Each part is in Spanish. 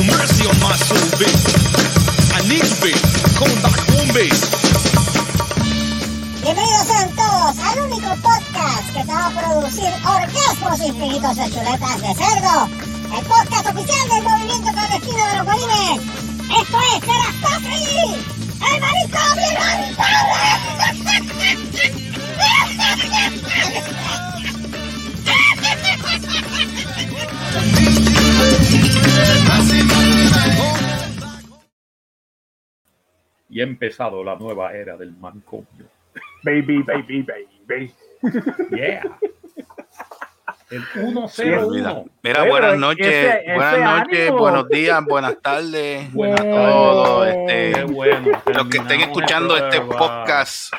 Have mercy on my soul, babe. I need. Bienvenidos sean todos al único podcast que te va a producir orgasmos infinitos de chuletas de cerdo. El podcast oficial del movimiento clandestino de los bolines. Esto es Serastofri, el manicomio Y ha empezado la nueva era del manicomio. Baby, baby, baby. Yeah. El Mira, 101. mira, Oye, buenas noches, ese- ese buenas noches, ánimo. buenos días, buenas tardes, Buenas a todos. Qué Este, bueno. los que estén escuchando este podcast,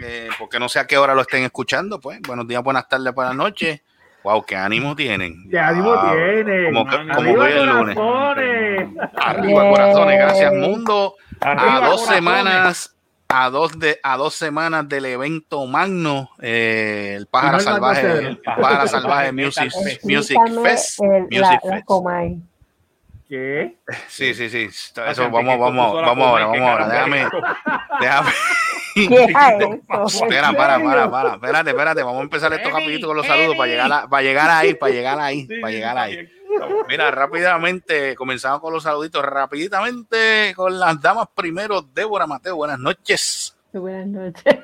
eh, porque no sé a qué hora lo estén escuchando, pues buenos días, buenas tardes, buenas noches. Wow, qué ánimo tienen. ¿Qué ánimo Wow. tiene? Como, Arriba como Arriba lunes. corazones. Arriba corazones, gracias mundo. Arriba, A dos corazones. semanas, a dos de, a dos semanas del evento magno, eh, el pájaro salvaje, el pájaro salvaje Music, Music Fest, el- la, Music la Fest. ¿Qué? Sí, sí, sí. Eso Ah, vamos, vamos, vamos ahora, vamos ahora. Déjame, déjame. Espera, para, para, para. Espérate, espérate. Vamos a empezar esto rapidito con los saludos para llegar, a- para llegar ahí, para llegar ahí, para llegar ahí. Mira, rápidamente, comenzamos con los saluditos, rapiditamente con las damas primero. Débora Mateo, buenas noches. Buenas noches.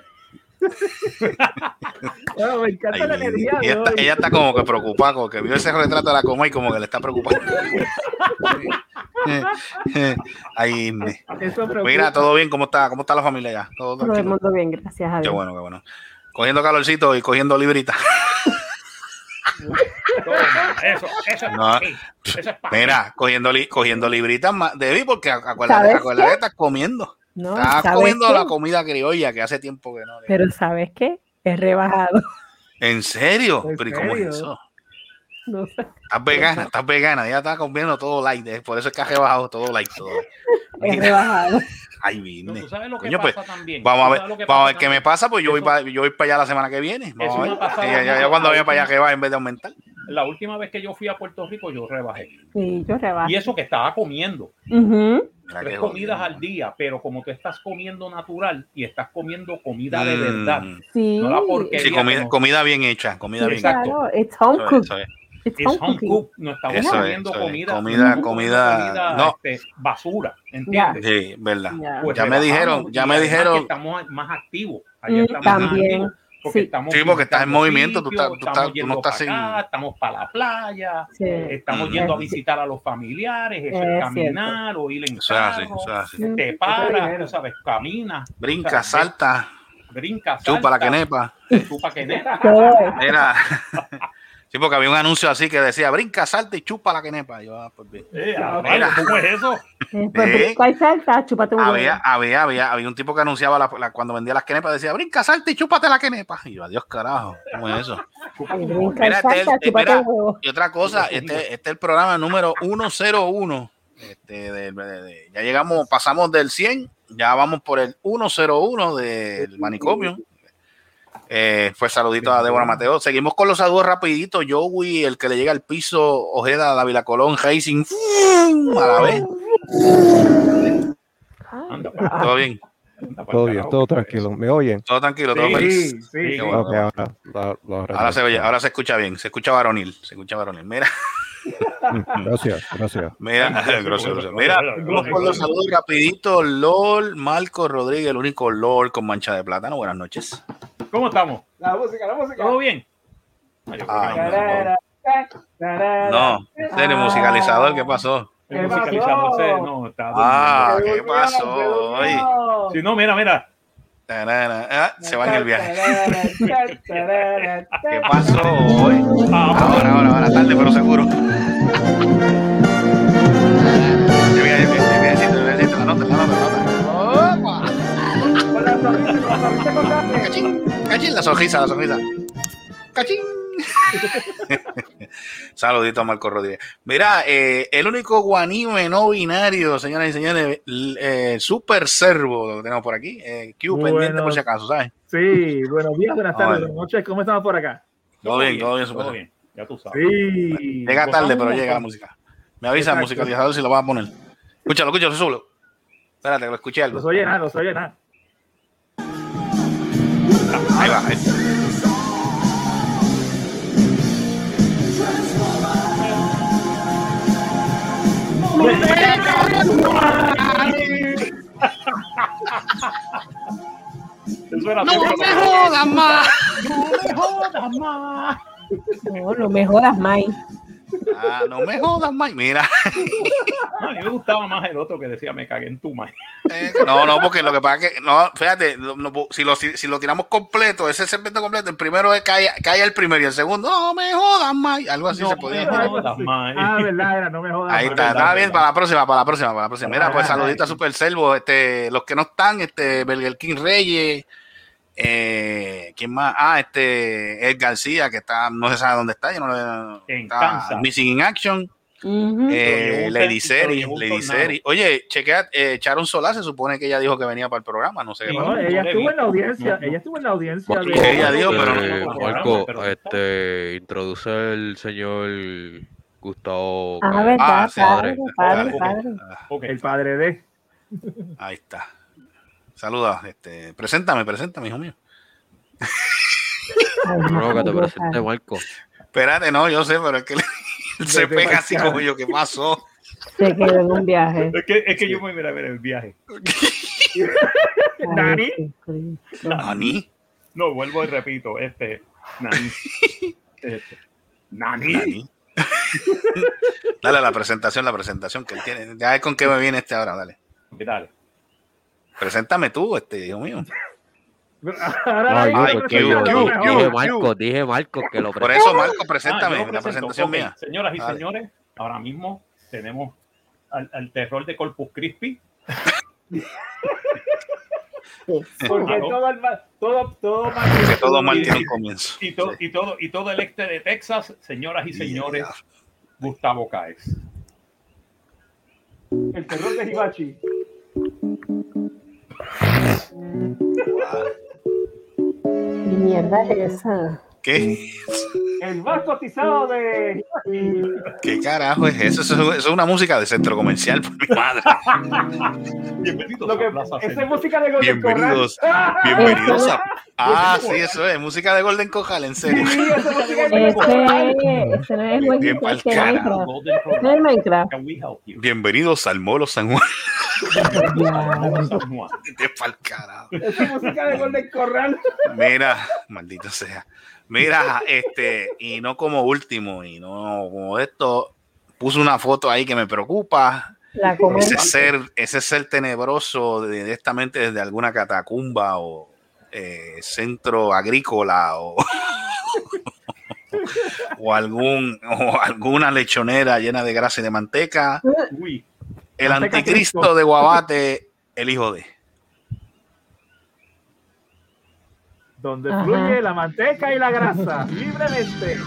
Bueno, me encanta Ay, la energía ella, está, ella está como que preocupada, como que vio ese retrato de la coma y como que le está preocupando. Me- Eso preocupa. mira, todo bien, ¿cómo está? ¿Cómo está la familia ya? Todo Todo el mundo bien, gracias a Qué Dios. bueno, qué bueno. Cogiendo calorcito y cogiendo librita. Toma, Eso, eso es No. ti. Eso es para Mira, cogiendo, li- cogiendo libritas más. Debí, porque acu- acuérdate, ¿Sabes acuérdate qué? que estás comiendo. No, Estás ¿sabes comiendo qué? la comida criolla que hace tiempo que no. Pero ¿sabes qué? Es rebajado. ¿En serio? ¿En ¿Pero y cómo es serio? eso? No sé. Estás vegana, estás vegana. Ya estás comiendo todo light. eh, Por eso es que has rebajado todo light. Todo. Es rebajado. Ay, No, vine. tú sabes lo que Coño, pues, pasa también. Vamos a ver, vamos a ver qué me pasa, pues yo voy para yo voy para allá la semana que viene. Vamos a ver. Ya, ya- ya cuando vaya para allá que va en vez de aumentar. La última vez que yo fui a Puerto Rico, yo rebajé. Sí, yo rebajo. Y eso que estaba comiendo. Ujú. Mira Tres comidas jodido. al día, pero como tú estás comiendo natural y estás comiendo comida de Mm. verdad. Sí. No la porquería. Sí, comida, como- comida bien hecha, comida bien hecha. Exacto. Claro, it's home cooked. Es. It's Es home cook, no estamos Eso es, comiendo es. comida, Comida- no comida- este, basura, ¿entiendes? Sí, verdad. Ya. Pues Ya me rebajamos dijeron, ya me dijeron. estamos más activos. Mm, Allá estamos más también. activos porque Sí. estamos Sí, porque estás en movimiento, tú estás- tú estamos estás- tú no yendo estás para sin- acá, estamos para la playa, Sí. estamos yendo a visitar a los familiares, Es es caminar o ir en Eso es así, carro, eso es así. Mm. te paras, tú sabes, camina, Brinca, ¿sabes? salta, brinca, chupa la salta, quenepa. chupa quenepa. Mira. Sí, porque había un anuncio así que decía brinca, salta y chupa la quenepa. Yo, ah, pues bien. Eh, a Mira. rayos, ¿Cómo es eso? Eh, Pues Eh. brinca y salsa, chúpate un Había, había, había, había un tipo que anunciaba la- la- cuando vendía las quenepas, decía brinca, salta y chúpate la quenepa. Y yo, adiós, carajo, ¿cómo es eso? Brinca y Mira, este, salsa, este, chúpate mira, un huevo. y otra cosa, este, este es el programa número 101. Este, de- de- de- ya llegamos, pasamos del 100, ya vamos por el 101 del manicomio. Eh, pues saludito a Débora Mateo. Seguimos con los saludos rapidito. Joey, el que le llega al piso, Ojeda, Dávila Colón, Racing, a la vez. Todo bien, Todo bien, todo ¿qué es tranquilo. ¿Me oyen? todo tranquilo, todo feliz. Sí, sí. Ahora, se oye, ahora se escucha bien, se escucha varonil, se escucha varonil. Mira, Gracias, gracias. mira, grosero. Oye, Mira, vamos con los saludos rapidito. LOL, Marco Rodríguez, el único LOL con mancha de plátano. Buenas noches. ¿Cómo estamos? La música, la música. ¿Todo bien? Ay, Ay, no, en serio, musicalizador, ¿qué pasó? El ¿Qué musicalizador pasó? se- no, está Ah, ¿qué pasó hoy? Si no, mira, mira. Ah, se va en el viaje. ¿Qué pasó hoy? Ah, Ahora, ahora, ahora, tarde, pero seguro. Cachín, cachín, la sonrisa, la sonrisa. Cachín. Saludito a Marco Rodríguez. Mira, eh, el único guanime no binario, señoras y señores, eh, Super Servo, lo tenemos por aquí. Eh, Q Bueno. pendiente por si acaso, ¿sabes? Sí, buenos días, buenas tardes, Bueno. buenas noches. ¿Cómo estamos por acá? Todo bien, todo bien, Super todo Servo. bien. Ya tú sabes. Sí. Llega tarde, pero llega la música. Me avisa el musicalizador si lo vas a poner. Escúchalo, escúchalo, solo. Espérate, que lo escuché No algo. se oye nada, no se oye nada. Ahí va. ahí. Eso era No todo. me jodas más. No, no me jodas, Mike. Ah, no me jodas más. Mira. A mí me gustaba más el otro que decía me cagué en tu madre. Eh, No, no, porque lo que pasa es que, no, fíjate, no- no, si, lo, si, si lo tiramos completo, ese segmento completo, el primero es cae, cae el primero y el segundo, no me jodas más. Algo así No se me podía. jodas más. Ah, verdad, era, no me jodas. Ahí está, está bien, para la próxima, para la próxima, para la próxima. Mira, pues saludita a Super Servo, este, los que no están, este, Burger King Reyes, eh, ¿quién más? Ah, este, Ed García, que está, no se sabe dónde está, yo no En está. Missing in Action, Ujú. eh, llevó un Lady lo Seri, Lady. Seri. Oye, chequea, eh, Sharon Solá se supone que ella dijo que venía para el programa, no sé qué. No, ella estuvo en la audiencia, No. ella estuvo en la audiencia Marco, de... ella dijo, pero no- eh, Marco, este, introduce el señor Gustavo. Ah, Ah, sí, padre, Dale, padre, padre. ah. El padre de... ahí está. Saluda, este, preséntame, preséntame, hijo mío. No, que te presente Marco. Espérate, no, yo sé, pero es que él- se pega así como yo, ¿qué pasó? Se quedó en un viaje. Es que, es que yo me mira a ver el viaje. Nani. ¿Nani? No, vuelvo y repito, este, Nani. Este, Nani. ¿Nani? dale la presentación, la presentación que él tiene. Ya es con qué me viene este ahora, dale. Dale. Preséntame tú, este, hijo mío. Ahora porque yo presento Q, dije. Marco, dije Marco que lo Por presente. eso, Marco, Ah, preséntame, lo la presento. presentación mía. Señoras y Dale. señores, ahora mismo tenemos al, al terror de Corpus Christi. Porque todo, el mal- todo, todo todo mal tiene un comienzo. Y, to- Sí. y, todo, y todo el este de Texas, señoras y señores, Yeah. Gustavo Caes. El terror de Hibachi. ¿Qué mierda es esa? ¿Qué? El más cotizado de. ¿Qué carajo es eso? Eso, eso es una música de centro comercial, por mi madre. Bienvenidos que, a Plaza esa es música de Golden Bienvenidos. Corral. Bienvenidos a. Ah, sí, eso es. Música de Golden Cojal, en serio. Sí, esa es música de Golden no es Bien pa'l este No es Minecraft. Can we help you? Bienvenidos al Molo San Juan. Esa música de Golden Corral. Mira, maldito sea. Mira, este, y no como último, y no como esto, puso una foto ahí que me preocupa. La. Ese ser, ese ser tenebroso directamente desde alguna catacumba o eh, centro agrícola o, o algún o alguna lechonera llena de grasa y de manteca. Uy, El anticristo Cristo. de Guabate, el hijo de. Donde Ajá. fluye la manteca y la grasa libremente.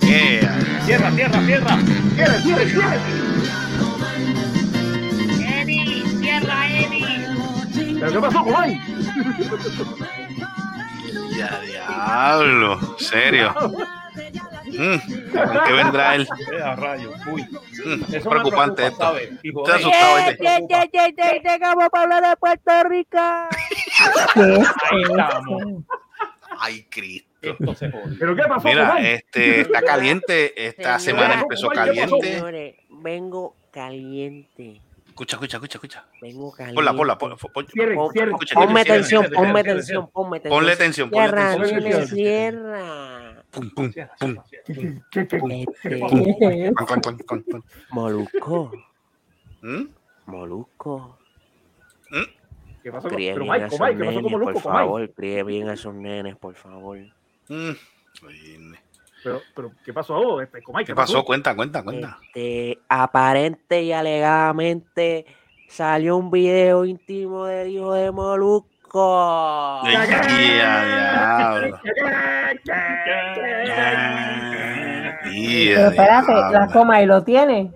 Yeah. tierra, tierra, tierra. ¡Quiere, quiere, quiere! ¿Pero qué pasó, Juan? Ya, diablo, serio. Mm, ¿con ¿Qué vendrá él? Eh, a rayos. Uy. Mm, es preocupante esto. Hijo Estoy de- asustado, Me ¿viste? preocupa. ¿Qué es Ahí eso? estamos. Ay, Cristo. Esto se jodió. ¿Pero qué pasó, Mira, este está caliente. Esta semana empezó caliente. Señores, vengo caliente. Escucha, escucha, escucha, escucha. Vengo caliente. Ponla, ponla, ponla. pon- Cierre, Pon- cierre. escucha, Ponme atención, ponme atención, ponme atención. Ponle atención, ponle Cierra, atención. Chile, cierra. Pum, pum, pum. Este. Molusco. Molusco. ¿Qué pasó? con- Críe Pero bien a Mike, esos Mike, ¿qué pasó con por Molusco, favor. Críe bien a esos nenes, por favor. Mm. Pero, pero, ¿qué pasó? Este, Comay, ¿Qué pasó? Cuenta, cuenta, cuenta. Este, aparente y alegadamente salió un video íntimo del hijo de Molusco. Diablo. Pero espérate, la coma y lo tiene.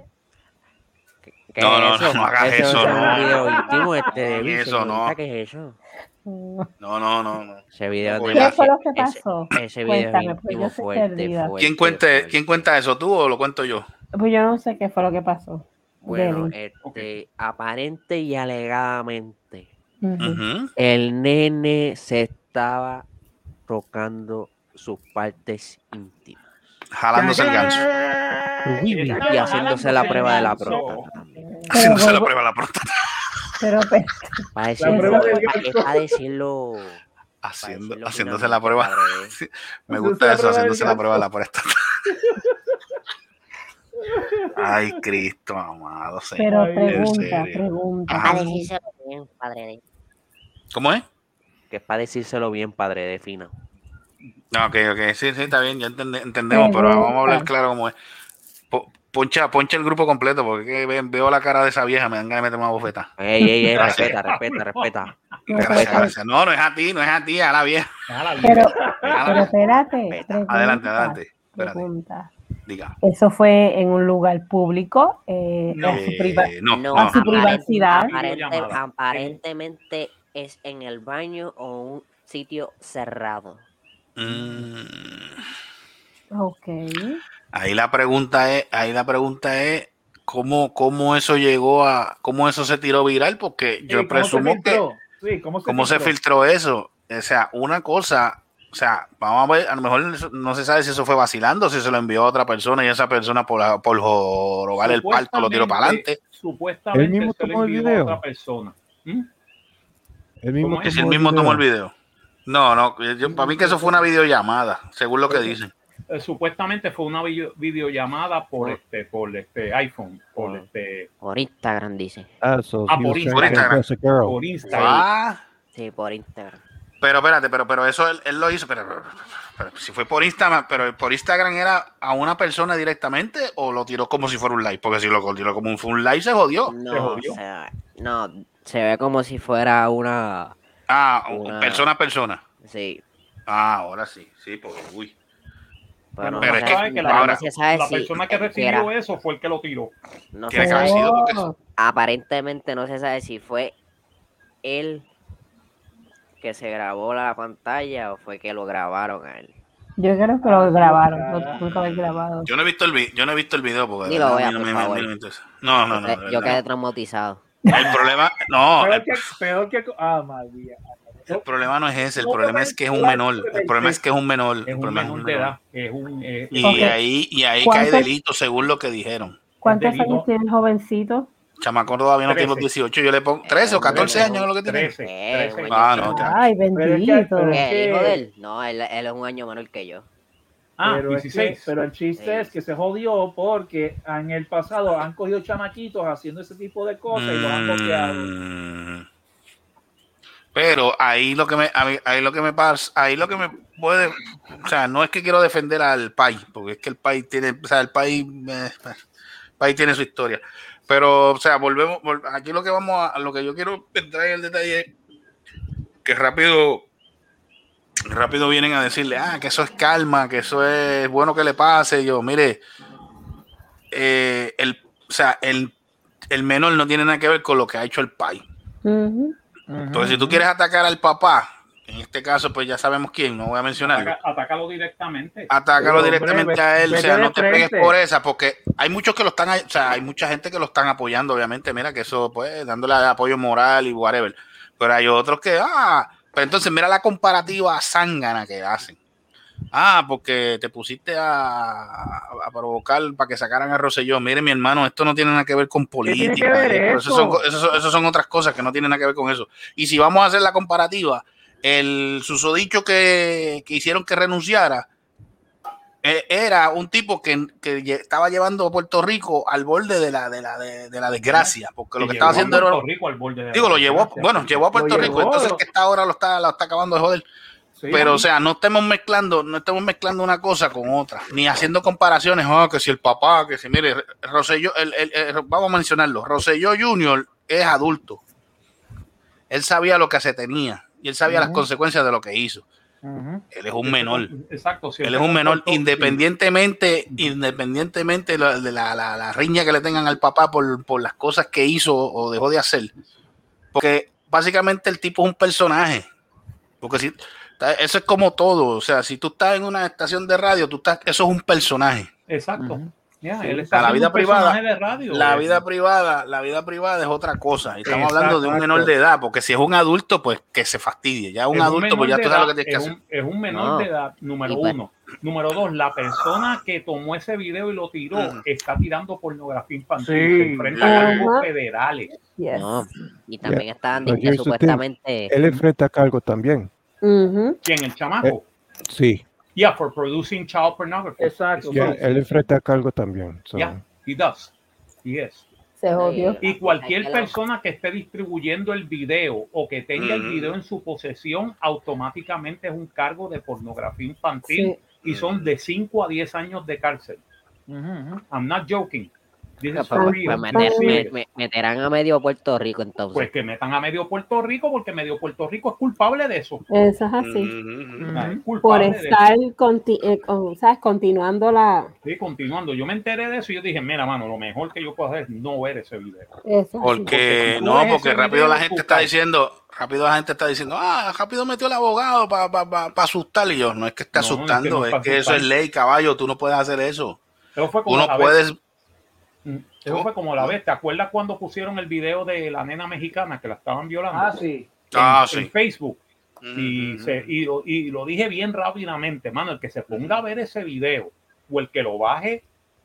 ¿Qué No, es no, no hagas Ese eso, es no. este eso, no. ¿Qué es eso? No, no, no, no. Ese video ¿Qué de ¿Qué fue lo que ese- pasó? Ese, video Cuéntame, es porque íntimo yo fuerte, fuerte, ¿Quién, cuente, fuerte. ¿Quién cuenta eso? ¿Tú o lo cuento yo? Pues yo no sé qué fue lo que pasó. Bueno, este, aparente y alegadamente, El nene se estaba tocando sus partes íntimas Jalándose el ganso. y haciéndose la prueba de la próstata también. Haciéndose la prueba de la próstata. Pero pe- Para decirlo, para decirlo. Haciendo, decirlo haciéndose la prueba. Me gusta eso, haciéndose la prueba de la próstata. Ay, Cristo amado. Señor. pero pregunta, pregunta. Ajá. Para decírselo bien, padre de. ¿Cómo es? Que es para decírselo bien, padre de fina. No, ok, ok. Sí, sí, está bien, ya entende- entendemos, pero vamos a hablar claro cómo es. Po- Poncha, poncha el grupo completo, porque veo la cara de esa vieja, me dan ganas de meter una bofeta. Ey, ey, ey, respeta, respeta, respeta. No, Gracias, gracias. No, no es a ti, no es a ti, a la vieja. pero, pero espérate. Adelante, adelante. Espérate, Pregunta. Diga. Eso fue en un lugar público, eh, No. a su priva- Eh, no, No, no. a su privacidad. aparente- aparentemente es en el baño o un sitio cerrado. Mm, Ok. ahí la pregunta es, ahí la pregunta es cómo, cómo eso llegó a, cómo eso se tiró viral, porque yo presumo que Sí, ¿cómo se cómo se filtró eso. O sea, una cosa, o sea, vamos a ver, a lo mejor no se sabe si eso fue vacilando, si se lo envió a otra persona y esa persona por, por jorobar el parto lo tiró para adelante. Supuestamente Él mismo se tomó el envió a video. otra persona. ¿Mm? El mismo ¿Cómo es? Que si él mismo tomó el video. No, no, yo- para mí que eso fue una videollamada, según lo que dicen. Eh, supuestamente fue una video- videollamada por este por este iPhone, por este Por Instagram, dice. Ah, so Ah, por Instagram. a girl. por Instagram. Ah, Sí, por Instagram. Pero espérate, pero, pero eso él, él lo hizo, pero, pero- pero si fue por Instagram, pero por Instagram era a una persona directamente o lo tiró como si fuera un live, porque si lo tiró como un, fue un live se jodió. No, jodió. se ve, no, se ve como si fuera una. Ah, Una- persona a persona. Sí. Ah, ahora sí, sí, porque uy. Pero, no, Pero se es que sabe que la, no ahora- sabe la si persona que era- recibió eso fue el que lo tiró. no Tiene se sabe- sido porque aparentemente no se sabe si fue él que se grabó la pantalla o fue que lo grabaron a él. Yo creo que lo grabaron, que haber grabado. yo no he visto el vi- yo no he visto el video porque a mí no por me- favor. no me. No, no, no. Eh, Yo quedé traumatizado. El problema, no, Peor que, peor que. Ah, María. el problema no es ese, el problema es que es un no, menor, no, el problema es que es un menor, Es el un problema es menor un de menor. edad. Es un eh, Y ahí, y ahí cae ¿Cuántos- delito según lo que dijeron. ¿Cuántos años tiene el jovencito? Chamaco todavía no tiene los Trece. 18, yo le pongo 13 o 14 años es lo que tiene. 13, Eh, 13. Ah, no, ya. Ay, bendito. pero es que- ¿El hijo de él? No, él, él es un año menor que yo. Ah, pero, es que- 16. pero el chiste Sí. es que se jodió porque en el pasado han cogido chamaquitos haciendo ese tipo de cosas y los han bloqueado. Mm. Pero ahí lo que me ahí lo que me pasa, ahí lo que me puede, o sea, no es que quiero defender al país, porque es que el país tiene, o sea, el país eh, el país tiene su historia. Pero, o sea, volvemos, vol- aquí lo que vamos a, a lo que yo quiero entrar en el detalle es que rápido rápido vienen a decirle, ah, que eso es calma, que eso es bueno que le pase. Yo, mire, eh, el, o sea, el, el menor no tiene nada que ver con lo que ha hecho el país. Entonces, si tú quieres atacar al papá, en este caso, pues ya sabemos quién, no voy a mencionarlo. Ataca- atácalo directamente. Atácalo Hombre, directamente ve- a él, o sea, no te pegues por esa, porque hay muchos que lo están, o sea, hay mucha gente que lo están apoyando, obviamente, mira que eso, pues, dándole apoyo moral y whatever. Pero hay otros que, ah, pero entonces mira la comparativa zángana que hacen. Ah, porque te pusiste a, a provocar para que sacaran a Rosselló. Mire, mi hermano, esto no tiene nada que ver con política. ver eh, son, eso son otras cosas que no tienen nada que ver con eso. Y si vamos a hacer la comparativa, el susodicho que, que hicieron que renunciara eh, era un tipo que, que estaba llevando a Puerto Rico al borde de la, de la, de, de la desgracia. Porque lo que estaba haciendo era. Rico al borde de Digo, lo llevó, bueno, llevó a Puerto Rico, llevó. entonces el que está ahora lo está, lo está acabando de joder. Sí, Pero, o sea, no estemos mezclando, no estemos mezclando una cosa con otra, ni haciendo comparaciones, ah, que si el papá, que si, mire, Rosselló, el, el- el- vamos a mencionarlo, Rosselló Junior es adulto. Él sabía lo que se tenía y él sabía las consecuencias de lo que hizo. Él es un menor. Exacto. si Él es un menor independientemente, independientemente de la, de la, la- la riña que le tengan al papá por, por las cosas que hizo o dejó de hacer. Porque básicamente el tipo es un personaje. Porque si eso es como todo. O sea, si tú estás en una estación de radio, tú estás, eso es un personaje. Exacto. Sí. él está sea, la vida privada, personaje de radio. la eh. vida privada, la vida privada es otra cosa. Y estamos hablando de un menor de edad, porque si es un adulto, pues que se fastidie. Ya un Es adulto, pues ya tú sabes lo que tienes que es hacer. un- Es un menor No. de edad, número Y pues- uno. Número dos, la persona que tomó ese video y lo tiró está tirando pornografía infantil. Sí. Se enfrenta a cargos federales. Yes. No, y también the thing. supuestamente. Él enfrenta cargo también. ¿Quién? El chamaco. Sí, Yeah, for producing child pornography. Exacto. Sí. él enfrenta cargo también. so. Yeah, he does. He is. Se jodió. Y cualquier persona que esté distribuyendo el video o que tenga el video en su posesión, automáticamente es un cargo de pornografía infantil Sí. y son de 5 a 10 años de cárcel. I'm not joking. Pues, meter- me- me- meterán a medio Puerto Rico entonces. Pues que metan a medio Puerto Rico porque medio Puerto Rico es culpable de eso. Eso es así. Es Por estar conti- eh, con- ¿sabes? continuando la. Sí, continuando. Yo me enteré de eso y yo dije, mira, mano, lo mejor que yo puedo hacer es no ver ese video. Eso es así. Porque no, porque rápido la gente está diciendo, rápido la gente está diciendo, ah, rápido metió el abogado para pa, pa- pa asustar. Y yo, no es que esté No, es que asustando, no es es que, eso es ley, caballo, tú no puedes hacer eso. Eso fue Tú como no la vez- Mm, Eso fue como la vez. ¿Te acuerdas cuando pusieron el video de la nena mexicana que la estaban violando? Ah, sí. en, Ah, en sí. Facebook. Y, Ujú. se- y, lo, y lo dije bien rápidamente, mano, el que se ponga a ver ese video o el que lo baje,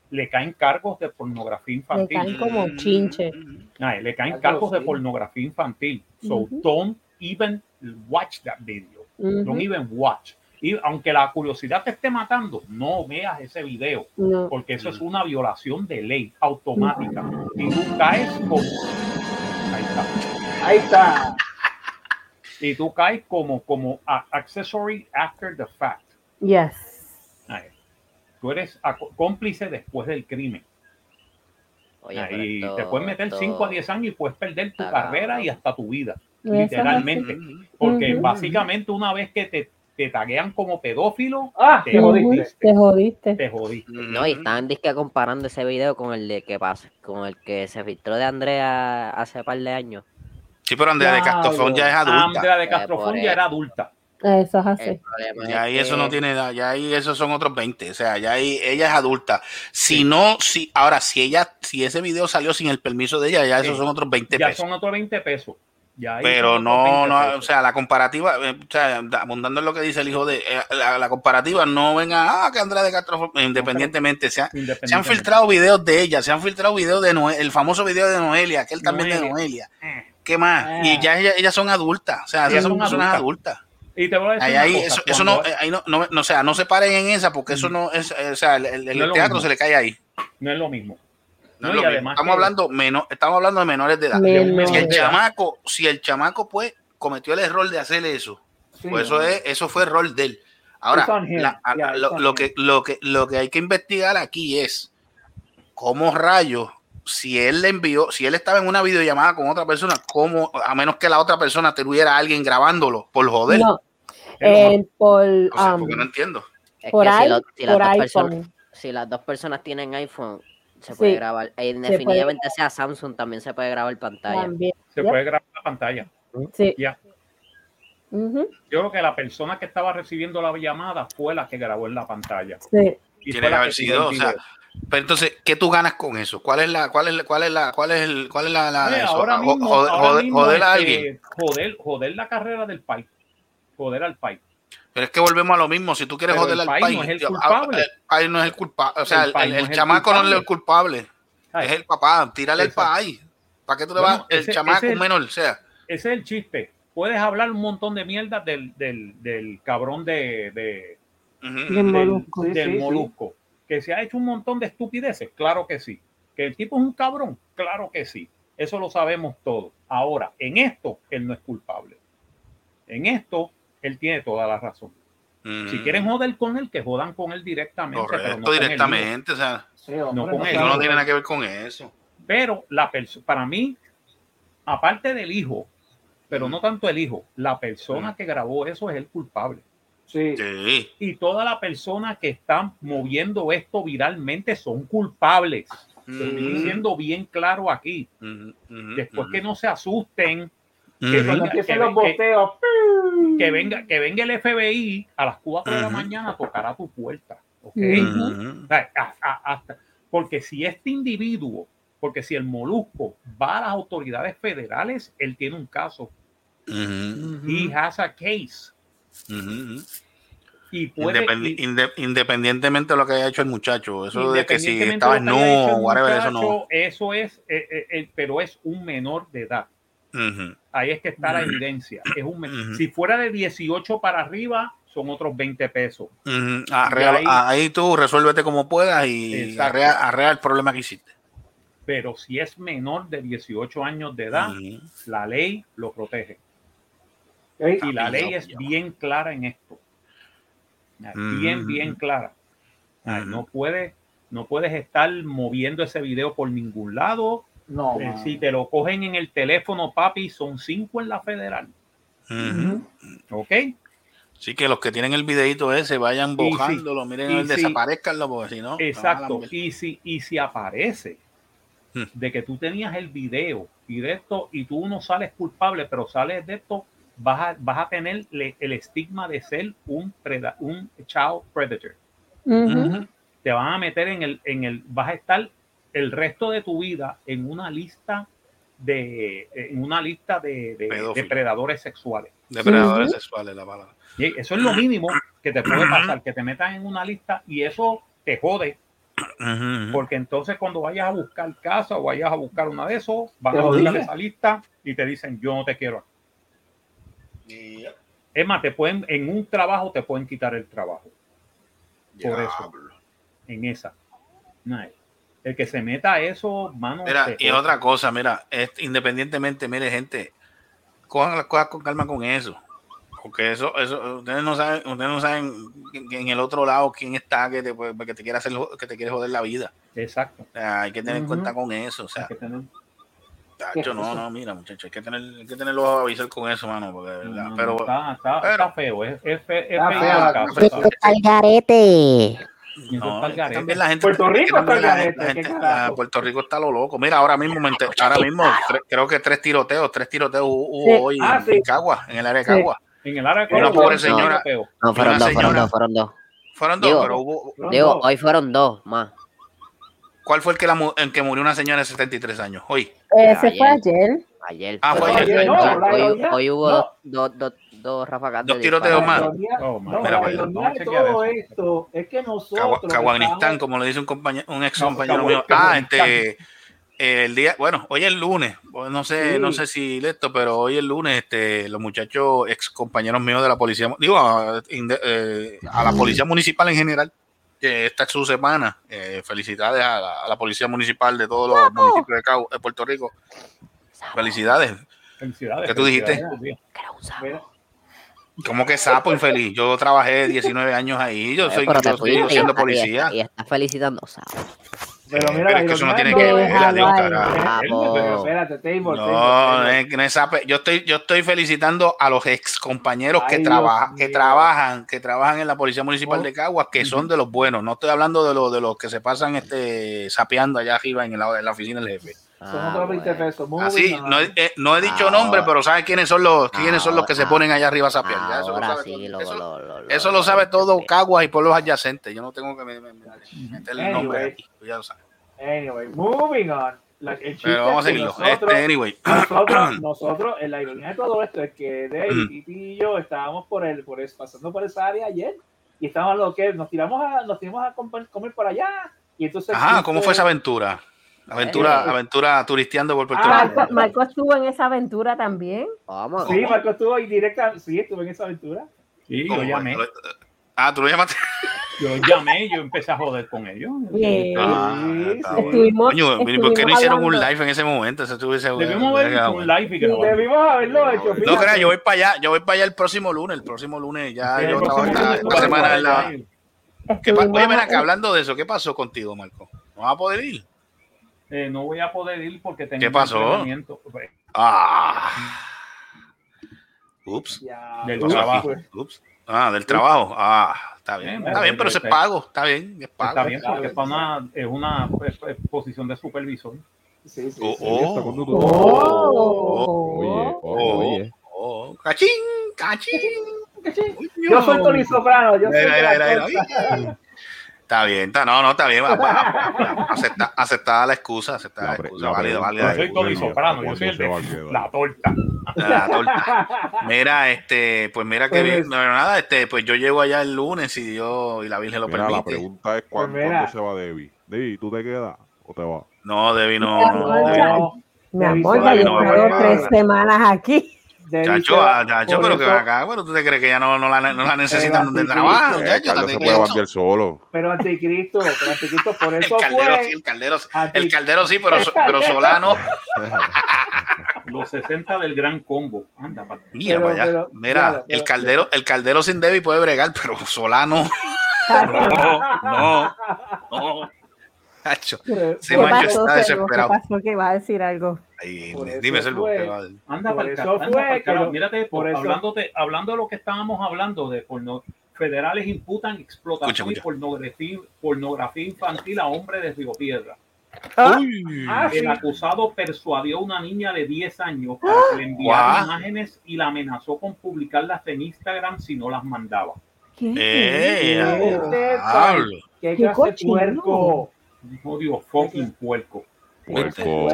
le caen cargos de pornografía Le infantil. caen como chinche. Ay, le caen Algo cargos de pornografía infantil. So don't even watch that video. Don't even watch. Y aunque la curiosidad te esté matando, no veas ese video, No. porque eso es una violación de ley automática. Y tú caes como. Ahí está. Ahí está. Y tú caes como, como a- accessory after the fact. Yes. Tú eres cómplice después del crimen. Oye, y esto- te puedes meter esto- 5 a 10 años y puedes perder tu carrera y hasta tu vida. Literalmente. Porque básicamente una vez que te, te taguean como pedófilo, Ah, te jodiste. Te jodiste. te jodiste. No, y estaban disque comparando ese video con el de que pasa, con el que se filtró de Andrea hace par de años. Sí, pero Andrea de. Castrofón ya es adulta. Andrea de Eh, Castrofón ya era adulta. Eso es así. Ya es ahí eso no tiene edad, ya ahí esos son otros 20, o sea, ya ahí ella es adulta. Si no, si ahora si ella si ese video salió sin el permiso de ella, ya esos Sí. son otros 20 Ya pesos. son otros 20 pesos. Ya Pero no, 20 no, o sea, la comparativa, eh, o sea, da- abundando en lo que dice el hijo de eh, la, la comparativa, no venga, ah, que Andrea de Castro, independientemente, se, ha- se han Independientemente. filtrado videos de ella, se han filtrado videos de Noelia, el famoso video de Noelia, aquel también de Noelia. Noelia. Eh. ¿Qué más? Y ya ellas, ellas son adultas, o sea, ellas son son personas adultas. adultas. Y te voy a decir Ahí, una ahí, cosa, eso, eso no, ahí no, no, no, o sea, no se paren en esa porque eso no es, o sea, el, teatro se le cae ahí. no es lo mismo. No No, es y lo mismo. además Estamos que- hablando menor, estamos hablando de menores de edad. Menores. Si el edad. chamaco, si el chamaco pues cometió el error de hacer eso, Sí, pues eso es, eso fue error de él. Ahora, la- Yeah, lo, lo que, lo que, lo que hay que investigar aquí es cómo rayos, si él le envió, si él estaba en una videollamada con otra persona, cómo, a menos que la otra persona tuviera a alguien grabándolo por joder. No. Eh, por, O sea, um, porque no entiendo. Es por que si, ahí, lo- si las por dos iPhone. personas, si las dos personas tienen iPhone, se puede Sí, grabar. E puede indefinidamente sea Samsung, también se puede grabar pantalla. También. Se puede grabar la pantalla. Sí. Ya. Ujú. Yo creo que la persona que estaba recibiendo la llamada fue la que grabó en la pantalla. Sí. Y Tiene fue que la haber sido, el o sea, pero entonces, ¿qué tú ganas con eso? ¿Cuál es la, cuál es, la- cuál es la, cuál es el, cuál es la, la- Oye, eso? ahora mismo, joder, ahora joder- mismo, joder a este, alguien. Joder, joder la carrera del país. Joder al país. Pero es que volvemos a lo mismo. Si tú quieres Pero joder el al país no es el tío, culpable. el país no es el culpable. O sea, El el, el- no el el chamaco no es el culpable. Ay, Es el papá. Tírale el Exacto. país. ¿Para qué tú le Bueno, vas? El ese- chamaco ese es el- menor, o sea. Ese es el chiste. Puedes hablar un montón de mierda del, del, del cabrón de, de- ujú, Del del, molusco. Sí, del molusco. Que se ha hecho un montón de estupideces. Claro que sí. Que el tipo es un cabrón. Claro que sí. Eso lo sabemos todos. Ahora, en esto, él no es culpable. En esto, él tiene toda la razón. Si ujú. quieren joder con él, que jodan con él directamente. pero no Correcto, con el hijo. directamente. O sea, Sí, hombre, No con no él. no tiene nada que ver con eso. Pero la para mí, aparte del hijo, pero no tanto el hijo, la persona que grabó eso es el culpable. Sí. Sí. Y toda la persona que están moviendo esto viralmente son culpables. Estoy diciendo bien claro aquí. Después que no se asusten, que. Cuando venga- empiecen que los ven- que- boteos. que venga, que venga el FBI a las 4 de la mañana a tocar a tu puerta. ¿ok? Ujú. Ujú. O sea, a- a- hasta- Porque si este individuo, porque si el molusco va a las autoridades federales, él tiene un caso. He has a case. Y puede, Independi- y- inde- independientemente de lo que haya hecho el muchacho, eso de que si estaba no, whatever, eso no. Eso es, eh, eh, eh, pero es un menor de edad. Ahí es que está la evidencia. Es un. Si fuera de 18 para arriba, son otros 20 pesos. Arregla- ahí- ahí, tú resuélvete como puedas y arregla el problema que hiciste. Pero si es menor de 18 años de edad, la ley lo protege. Y la Ah, ley es bien clara en esto. Bien, bien clara. Ay. No puedes, no puedes estar moviendo ese video por ningún lado. No, Eh, si te lo cogen en el teléfono, papi, son cinco en la federal. Ujú. ¿Ok? Así que los que tienen el videito ese vayan sí, bojándolo, miren, y sí. desaparezcanlo, porque si no. Exacto. Y si, y si aparece Hmm. de que tú tenías el video y de esto, y tú no sales culpable, pero sales de esto, vas a, vas a tener le- el estigma de ser un, preda, un child predator. Te van a meter en el, en el, vas a estar el resto de tu vida en una lista de, en una lista de, de- de Pedófilo. predadores sexuales. Depredadores sexuales, la palabra. Y eso es lo mínimo que te puede pasar, que te metan en una lista y eso te jode, porque entonces cuando vayas a buscar casa o vayas a buscar una de esos, van a buscar esa lista y te dicen, yo no te quiero. Y- Es más, te pueden, en un trabajo te pueden quitar el trabajo, Por eso. En esa. Nah, El que se meta a eso, mano. Mira, y otra cosa, mira, es- independientemente, mire, gente, cojan las cosas con calma con eso. Porque eso, eso, ustedes no saben, ustedes no saben en el otro lado quién está que te, puede- que te quiere hacer, que te quiere joder la vida. Exacto. O sea, hay que tener en Ujú. cuenta con eso. O sea, Hay que tener- tacho, no, no, mira, muchachos, hay que tener, hay que tener los ojos a avisar con eso, mano. Porque, de verdad, no, pero, está, está- pero- está feo, es, es fe- es Está feo feo. No, también la gente, Puerto Rico está la gente- la garete, gente- la- Puerto Rico está lo loco. Mira, ahora mismo, me enter- ahora mismo, tre- creo que tres tiroteos, tres tiroteos hubo Sí. hoy Ah, en, sí. en Cagua, en el área de Sí. Cagua. En el área de Una Cagua, pobre no, señora. tiroteo. No, fueron una dos, fueron señora- dos, fueron dos. Fueron dos, Digo, pero hubo. Fueron Digo, dos. hoy fueron dos más. ¿Cuál fue el que, la, en que murió una señora de 73 años? Hoy. Ese Ayer. fue ayer. Ayer. Ah, fue Hoy- ayer, hoy- no, hoy, ironía- hoy hubo no. dos, dos, dos, ráfagas Dos de tiroteos más. Oh, no, la ironía de todo esto es que nosotros. Caguanistán, como le dice un compañero, un ex compañero mío. Ah, este. El día, bueno, hoy es lunes, no sé, Sí. no sé si esto, pero hoy es lunes, este, los muchachos ex compañeros míos de la policía, digo, a, eh, a la policía municipal en general, que esta es su semana, eh, felicidades a la, a la policía municipal de todos los municipios de, Cabo- de Puerto Rico, felicidades. Felicidades. ¿Qué tú dijiste? felicidades, ¿Cómo que sapo infeliz? Yo trabajé 19 años ahí, yo soy, yo sigo siendo está- y policía. está- Y está felicitando sapo. Pero Eh, mira, pero es que eso no tiene que ver, adiós, carajo. Pero espérate, table, No, table, es que no es yo estoy, yo estoy felicitando a los ex compañeros que Ay, trabajan, que trabajan, que trabajan en la policía municipal Oh. de Caguas, que son de los buenos. No estoy hablando de los de los que se pasan este sapeando allá arriba en la, en la oficina del jefe. Son Ah, otros 20 bueno. pesos. Muy Así, bien, no he, eh, no he dicho Ah, nombre, pero sabes quiénes son los, quiénes son los que se ahora- ponen allá arriba a sapear. Ya eso lo Ahora sabe sí, todo. lo, Eso- lo, eso lo sabe todo Caguas y pueblos adyacentes. Yo no tengo que me- me- me- meterle el nombre Anyway. aquí. tú ya lo sabes. Anyway, moving on. La- el Pero vamos a seguirlo. nosotros- Este, anyway. nosotros, nosotros, la ironía de todo esto es que David, Mm. Titi y yo estábamos por el, por es- pasando por esa área ayer y estábamos lo que nos tiramos a, nos tiramos a comer, comer por allá y entonces Ajá, ¿cómo fue esa aventura? Aventura, Eh, aventura turisteando por Puerto Ah, Rico. Marco, estuvo en esa aventura también. Vamos. Sí, Marco estuvo ahí directa, sí, estuve en esa aventura. Sí, yo llamé. Ah, tú lo llamaste. Yo llamé yo empecé a joder con ellos. Ah, Sí, sí. Estuvimos, Coño, ¿por qué no hicieron un live en ese momento? Eso tuviese- Debimos un bueno. live y grabar. Debimos haberlo hecho. No creas, yo voy para allá, yo voy para allá el próximo lunes, el próximo lunes ya yo próximo trabajo esta, lunes esta semana en la. live. ¿Qué pa- estuvimos Oye, ven acá, hablando de eso, ¿qué pasó contigo, Marco? ¿No vas a poder ir? Eh, no voy a poder ir porque tengo ¿Qué un pasó? entrenamiento. Pues, Ah. Ups. Ya, Del ¿Qué pasó aquí? trabajo. Ups. Ah, del trabajo. Ah, está bien. Está bien, pero es pago. Está bien, es pago. Está bien porque es, para una, es una posición de supervisor. Sí, sí, Oh, sí. oh, Oh. oh, Oye. oh. Cachín, cachín. Yo soy Tony Soprano. Yo soy Está bien, está, no, no, está bien. va, va, acepta- aceptada la excusa, aceptada la, La excusa, la válida, pregunta Yo válida. soy Tony Soprano, yo soy el la torta. La torta. Mira, este, pues mira que Pues bien, no, nada, este, pues yo llego allá el lunes y Dios y la Virgen lo Mira, la permite. pregunta es ¿cuándo, Pues cuándo se va Debbie? Debbie, ¿tú te quedas o te vas? No, Debbie, no, no, Debbie. No, Mi amor, ya llevo tres semanas aquí. Se Chacho, va. ah, chacho, pero que eso- acá, bueno, tú te crees que ya no, no la, no la necesitan donde trabaja, Eh, chacho, Carlos date se puede solo. Pero anticristo, pero anticristo, por El eso caldero fue. sí, el caldero, sí. El caldero sí, pero, pero Solano, Los 60 del gran combo. Anda, mira, Pero- para allá. pero- mira, claro, el caldero, el caldero sin Debbie puede bregar, pero Solano, no, no, no, chacho, Pero- ese ¿Qué macho está? ¿Qué pasó? Va a decir algo. Dime, Servo, fue- ¿qué va a- Anda Por eso anda fue que lo- Mírate por eso- hablándote- hablando de lo que estábamos hablando de porno, federales imputan explotación Escucha, y pornografía, pornografía infantil a hombre de Río Piedra. Ah, El sí. acusado persuadió a una niña de 10 años para que le enviara Guau. imágenes y la amenazó con publicarlas en Instagram si no las mandaba. ¿Qué? Eh. ¿Qué Qué de cochino. puerco? Un jodido fucking puerco. Puerco,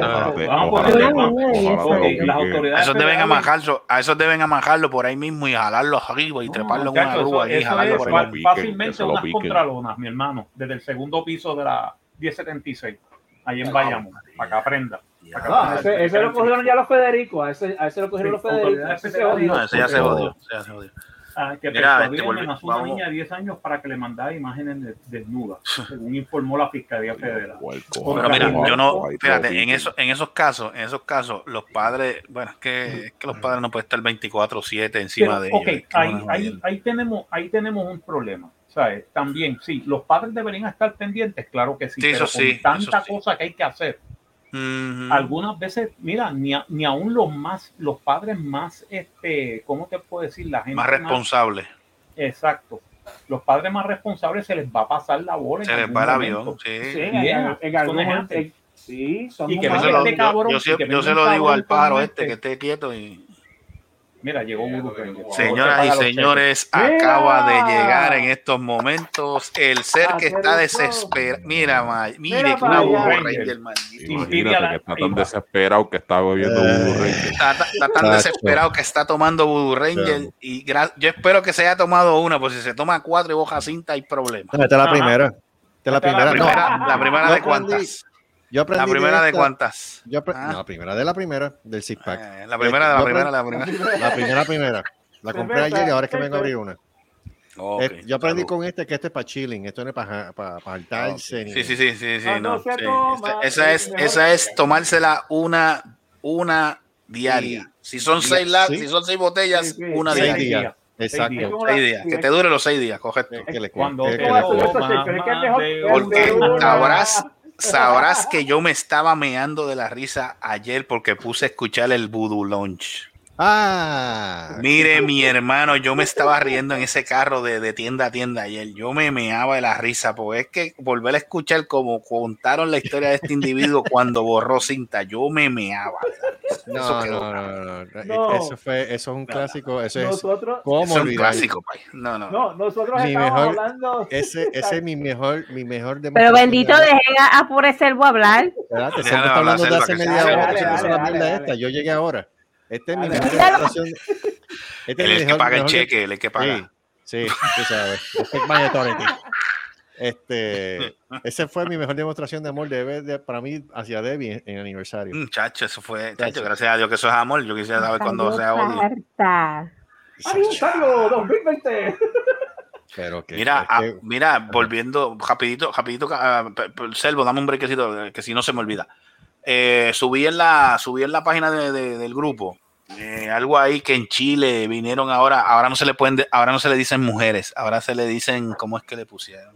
esos deben amajarlo, a esos deben amajarlo por ahí mismo y jalarlo arriba y No, treparlo en una grúa eso, y eso jalarlo es por ahí. piquen, fácilmente unas piquen. contralonas, mi hermano, desde el segundo piso de la 1076, ahí en Bayamón, para que aprenda. para que No, aprenda. ese, ese lo cogieron ya los Federico, a ese, a ese lo cogieron los Sí, Federico. autoridades ese se odió. No, ese ya se ya se jodió. Ah, que Mira, persuadió este, a una vamos. niña de 10 años para que le mandara imágenes de- desnudas, según informó la Fiscalía Federal. Pero mira, yo no, fíjate, en, eso, en esos casos, en esos casos, los padres, bueno, es que, es que los padres no pueden estar 24-7 encima Pero, de ok, ellos. es que ahí, a ahí, ahí, tenemos, ahí tenemos un problema. ¿sabes? También, sí, los padres deberían estar pendientes, claro que sí, Sí, pero eso sí, con tanta eso sí. cosa que hay que hacer. Ujú. Algunas veces, mira, ni, a- ni aún los más, los padres más, este, ¿cómo te puedo decir? La gente Más responsable. exacto. Los padres más responsables se les va a pasar la bola. en Se les algún va el momento. avión. Sí. Sí, en, Yeah, en algún son momento. Sí, son Y que Yo se lo, este yo- cabrón, yo y se- que yo se lo digo al con este este. que esté quieto y Mira, llegó Voodoo. Señoras y señores, acaba de llegar en estos momentos el ser que está desesperado. Mira, ma, mire Mira que una. Voodoo Ranger, maldito. Está tan desesperado que está bebiendo Voodoo Ranger. Está, está- está tan desesperado que está tomando Voodoo Ranger y gra- yo espero que se haya tomado una, porque si se toma cuatro y boja cinta hay problema. Esta es la primera. Esta es la primera. La No, primera, la primera Yo de cuántas. Yo aprendí La primera de esta- cuántas. yo Ah. No, la primera de la primera, del six pack. Eh, la primera de la primera, la primera. La primera, primera. La compré ayer y ahora es que vengo a abrir una. Eh, yo aprendí salud. con este que este es para chilling, esto no es para para hartarse. ni- Sí, sí, sí, sí, sí, Ah, no, sí. toma, Esa es es, esa es tomársela una, una diaria. Si son Sí, seis la- sí. si son seis botellas, Sí, sí. una Seis diaria. días. Exacto. días. Seis días. Que te dure los seis días, correcto. Que le- Cuando que- que Porque una. sabrás, sabrás que yo me estaba meando de la risa ayer porque puse a escuchar el Voodoo Launch. Ah, Mire, mi hermano, yo me estaba riendo en ese carro de, de tienda a tienda ayer. Yo me meaba de la risa, porque es que volver a escuchar como contaron la historia de este individuo cuando borró cinta, yo me meaba. risa. Eso no, quedó no, no, no, No. Eso fue, eso es un clásico. Eso es Nosotros, cómo Eso es un clásico, pay. No, no. no, nosotros Mi estamos mejor- hablando. Ese, ese es mi mejor, mi mejor Pero bendito, de- dejen a, a Servo hablar. Espérate, siempre está hablando de hace media hora. Yo llegué ahora. Este es mi mejor demostración. Este Él es el que paga el cheque, él es el que paga. Sí, sí, tú sabes. Respect my authority. Este, ese fue mi mejor demostración de amor de, de- para mí hacia Debbie en, en aniversario. Muchacho, eso fue. Chacho. Chacho, gracias a Dios que eso es amor. Yo quisiera saber cuándo sea odio. ¡Aniversario 2020! Pero que, Mira, es ah, mira, volviendo rapidito, rapidito, ah, Selvo, dame un brequecito, que si no se me olvida. Eh, subí en la, subí en la página de- de- del grupo eh, algo ahí que en Chile vinieron ahora, ahora no se le pueden, de- ahora no se le dicen mujeres, ahora se le dicen, ¿cómo es que le pusieron?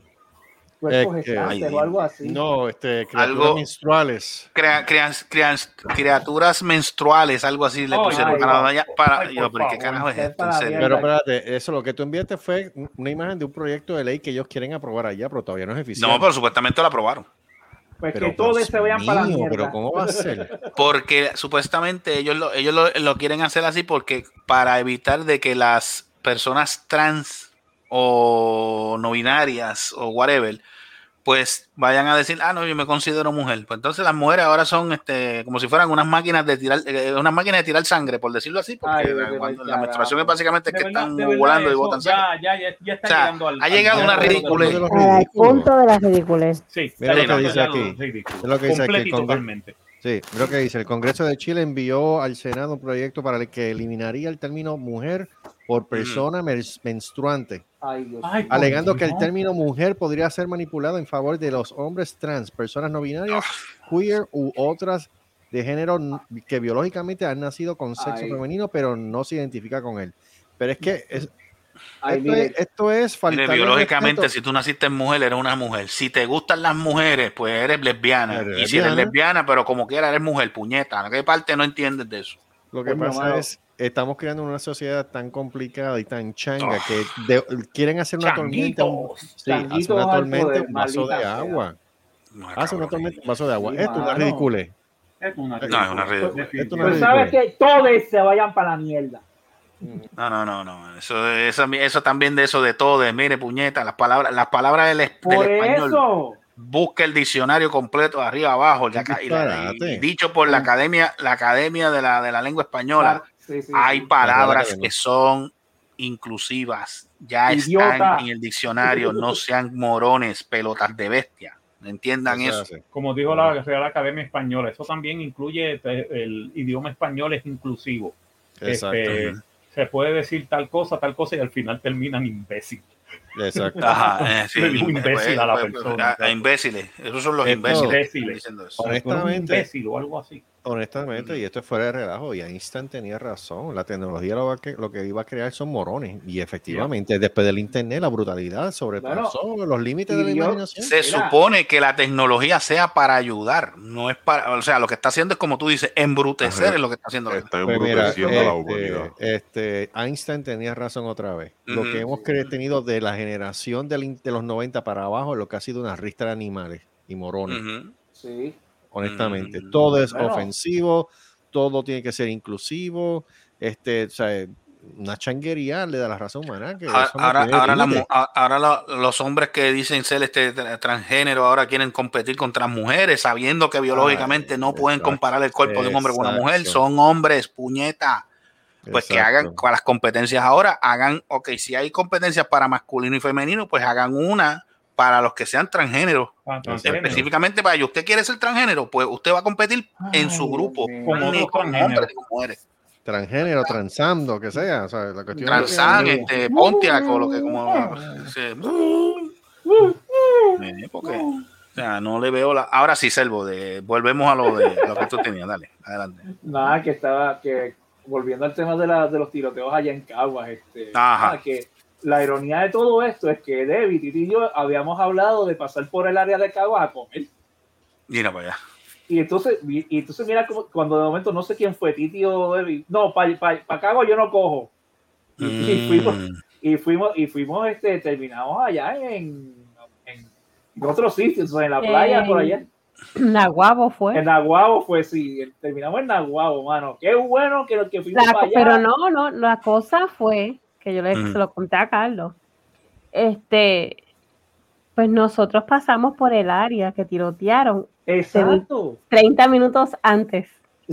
Cuerpos Es que- o algo así. no, este, criaturas Algo- menstruales. Crea- crean- crean- criaturas menstruales, algo así le pusieron ay, para, ay. para- Ay, yo, pero ¿qué carajo es Es esto? para En serio? Pero espérate, eso lo que tú enviaste fue una imagen de un proyecto de ley que ellos quieren aprobar allá, pero todavía no es eficiente. No, pero supuestamente lo aprobaron. Pues Pero, que todos Dios se vayan para la mío, mierda. Pero ¿cómo va a ser? Porque supuestamente ellos lo, ellos lo, lo quieren hacer así porque para evitar de que las personas trans o no binarias o whatever pues vayan a decir, ah, no, yo me considero mujer. Pues entonces las mujeres ahora son este, como si fueran unas máquinas de tirar, eh, unas máquinas de tirar sangre, por decirlo así, porque Ay, la, cuando- menstruación es básicamente De que verdad, están volando y botan sangre. ya, ya, ya, está O sea, llegando al. ha llegado al una los Al punto de la ridiculez. Sí, Mira está lo que dice aquí. Es lo que dice aquí, totalmente. Sí, lo que dice, el Congreso de Chile envió al Senado un proyecto para el que eliminaría el término mujer por persona mens- menstruante, Ay, Dios. Ay, por alegando que el término mujer podría ser manipulado en favor de los hombres trans, personas no binarias, queer u otras de género que biológicamente han nacido con sexo Ay. femenino, pero no se identifica con él. Pero es que es- Ay, esto, mire, es, esto es Mire, faltarle biológicamente, respeto. si tú naciste mujer, eres una mujer. Si te gustan las mujeres, pues eres lesbiana. Eres y si eres lesbiana. pero como quiera, eres mujer, puñeta. ¿Qué parte no entiendes de eso? Lo que pasa mano. es, estamos creando una sociedad tan complicada y tan changa que de- quieren hacer una tormenta, un, sí, una tormenta, poder, un vaso de agua. No, Hace una tormenta, un vaso de agua. Sí, Esto es una. Es No, es una ridícula. Pues es sabes que todos se vayan para la mierda. No, no, no, no. Eso, eso, eso también de eso de todo, de mire, puñeta, las palabras, las palabras del, del Por español. eso. Busca el diccionario completo de arriba abajo. ya ca- y la- y- disparate. y dicho por la academia, la academia de la, de la lengua española, Sí, sí, hay sí. palabras que son inclusivas. Ya Idiota. están en el diccionario. No sean morones, pelotas de bestia. Entiendan Eso. Como dijo la Real Academia Española, eso también incluye eh, el idioma español es inclusivo. Exacto. Este, se puede decir tal cosa, tal cosa y al final terminan imbécil. Exacto. Ajá, eh, sí, imbécil a la pues, persona. a- a imbéciles. Esos son los Esto- imbéciles. Imbéciles. diciendo eso. Honestamente, imbécil o algo así. Honestamente, y esto es fuera de relajo, y Einstein tenía razón. La tecnología lo, va a que, lo que iba a crear son morones. Y efectivamente, después del internet, la brutalidad sobrepasó los límites de la imaginación. Se Mira. supone que la tecnología sea para ayudar, no es para, o sea, lo que está haciendo es como tú dices, embrutecer Ajá. es lo que está haciendo. Está Pues mira, embruteciendo a la este, humanidad. este, Einstein tenía razón otra vez. Lo que hemos tenido de la generación del de los 90 para abajo, lo que ha sido una ristra de animales y morones. Sí. Honestamente. Mm, Todo es bueno. ofensivo, todo tiene que ser inclusivo. Este, o sea, una changuería le da la razón humana. Que Ahora, ahora, la ahora la- los hombres que dicen ser este tra- transgénero ahora quieren competir contra mujeres, sabiendo que biológicamente no pueden comparar el cuerpo de un hombre con una mujer, son hombres, puñeta. Pues que hagan con las competencias ahora, hagan, ok, si hay competencias para masculino y femenino, pues hagan una para los que sean transgéneros. Ah, transgénero. Específicamente para ellos. ¿Usted quiere ser transgénero? Pues usted va a competir en su Ay, grupo. Como ni otros con transgéneros. hombres ni con mujeres. transgénero, transando, que sea. O sea, la cuestión es que- Transan, este, Pontiac o lo que como. se- Eh, porque, o sea, no le veo la. Ahora sí, Selvo, de, volvemos a lo de lo que tú tenías. Dale, adelante. Nada, que estaba, que volviendo al tema de, la, de los tiroteos allá en Caguas, este, Ajá. nada, que la ironía de todo esto es que David Titi y yo habíamos hablado de pasar por el área de Caguas a comer. Mira para allá. Y entonces, y, entonces mira como, cuando de momento no sé quién fue, Titi o David. No, para pa, pa Caguas yo no cojo. Y, y fuimos, Mm, y fuimos, y fuimos, este, terminamos allá en, en, en otros sitios, en la playa, por allá. Naguabo fue. En Naguabo fue, sí, terminamos en Naguabo, mano. Qué bueno que, que fuimos La- para allá. pero no, no, la cosa fue que yo le Ujú. se lo conté a Carlos. Este, pues nosotros pasamos por el área que tirotearon Exacto. 30 minutos antes.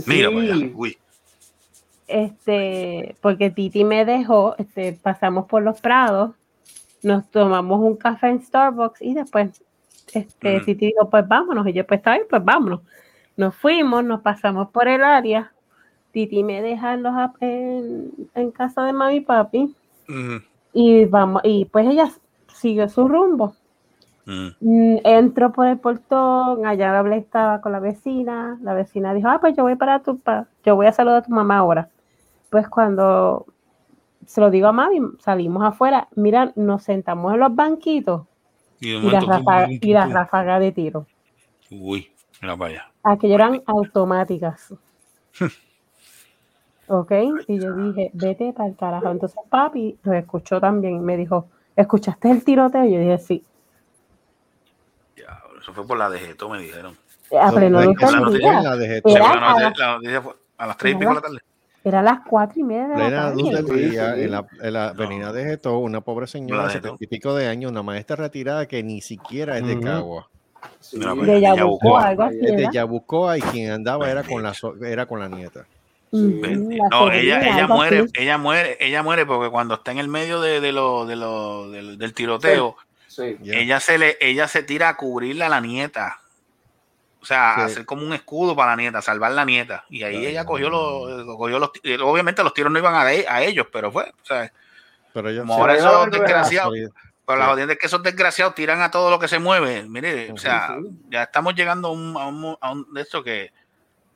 Mira Sí. allá. Uy. Este, porque Titi me dejó, este, pasamos por los prados, nos tomamos un café en Starbucks y después, este. Titi dijo, pues vámonos, y yo, pues está bien, pues vámonos. Nos fuimos, nos pasamos por el área, Titi me deja en, los ap- en, en casa de mami y papi, Y vamos, y pues ella siguió su rumbo. mm. Mm, Entro por el portón, allá hablé, estaba con la vecina, la vecina dijo, ah, pues yo voy para tu, pa yo voy a saludar a tu mamá ahora. Pues cuando se lo digo a mami, salimos afuera, mira, nos sentamos en los banquitos Y la, ráfaga, y la de tiro. Uy, para allá. Aquello eran automáticas. ok, y yo dije, vete para el carajo. Entonces papi lo escuchó también, me dijo, ¿escuchaste el tiroteo? Y yo dije, sí. Ya, eso fue por la DGTO, me dijeron. A No, es que del la noticia la Era a noticia- las- la noticia fue a las 3 y pico de la tarde. Era las cuatro y media de la Plena luz del tarde. día, en la, en la avenida de Geto, una pobre señora de setenta y pico de años, una maestra retirada que ni siquiera es de. Cagua. Pues, De ella Yabucoa, buscó. algo así, de. Yabucoa y quien andaba era con la, era con la nieta. No, ella, ella muere, así. ella muere, ella muere porque cuando está en el medio de, de lo, de lo, del, del tiroteo, Sí. Ella se le, ella se tira a cubrirle a la nieta. O sea, a Sí. hacer como un escudo para la nieta, salvar la nieta. Y ahí ella cogió no, los, cogió los, obviamente los tiros no iban a, de- a ellos, pero fue, o sea, Pero ella como ahora esos desgraciados, Sí. pero la jodienda es que esos desgraciados tiran a todo lo que se mueve. Mire, o sea, sí. ya estamos llegando a un, a un, a un de esto que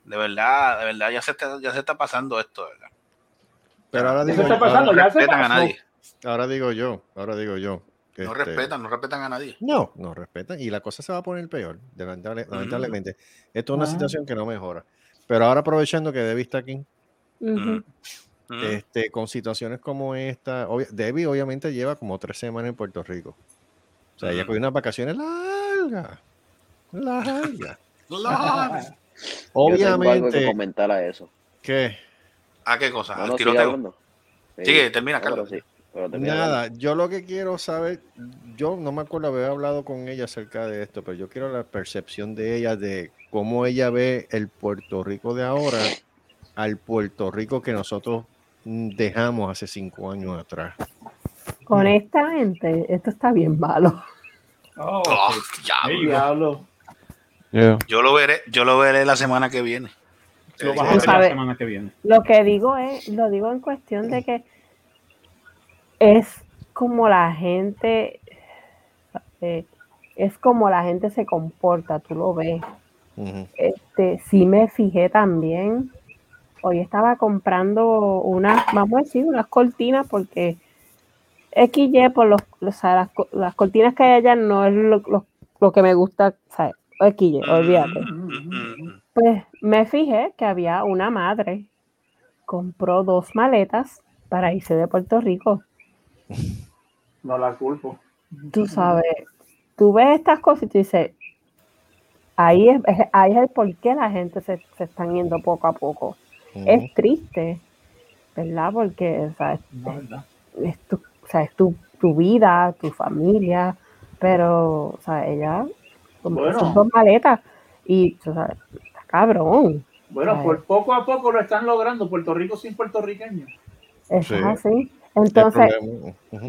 de verdad, de verdad ya se está, ya se está pasando esto, de ¿verdad? Pero ahora digo, está pasando, ahora, ya se respetan a nadie. ahora digo yo, ahora digo yo. que No este, respetan, no respetan a nadie. No, no respetan. Y la cosa se va a poner peor, lamentable- lamentablemente. Esto es una Ah. situación que no mejora. Pero ahora aprovechando que Debbie está aquí, este, con situaciones como esta, obvia- Debbie obviamente lleva como tres semanas en Puerto Rico. O sea, ella cogió unas vacaciones largas. Largas. La- Yo tengo algo que Obviamente, comentar a eso. ¿qué? ¿A qué cosa? No, ¿Al no, sigue tiroteo? hablando. Sí. Sigue, termina, pero Carlos. sí, pero termina hablando. Nada, yo lo que quiero saber, yo no me acuerdo haber hablado con ella acerca de esto, pero yo quiero la percepción de ella de cómo ella ve el Puerto Rico de ahora al Puerto Rico que nosotros dejamos hace cinco años atrás. Honestamente, esto está bien malo. Oh, Oh. Diablo. Yeah. Yo lo veré, yo lo veré la semana que viene. Lo vas a ver la sabes- semana que viene. Lo que digo es, lo digo en cuestión de que es como la gente, eh, es como la gente se comporta, tú lo ves. Ujú. Este, sí me fijé también. Hoy estaba comprando unas, vamos a decir, unas cortinas porque XY por los, o sea, las, las cortinas que hay allá no es lo, lo- lo que me gusta, XY, olvídate. Mm, Pues me fijé que había una madre, compró dos maletas para irse de Puerto Rico. No la culpo. Tú sabes, tú ves estas cosas y tú dices, ahí es, ahí es el por qué la gente se, se están yendo poco a poco. Es triste, ¿verdad? Porque o sea, es, No, ¿verdad? es tu, o sea, es tu, tu vida, tu familia, pero o sea, ella Bueno. dos maletas y o sea, está cabrón. Bueno, Ay. por poco a poco lo están logrando Puerto Rico sin puertorriqueños. Eso es Sí. así. Entonces,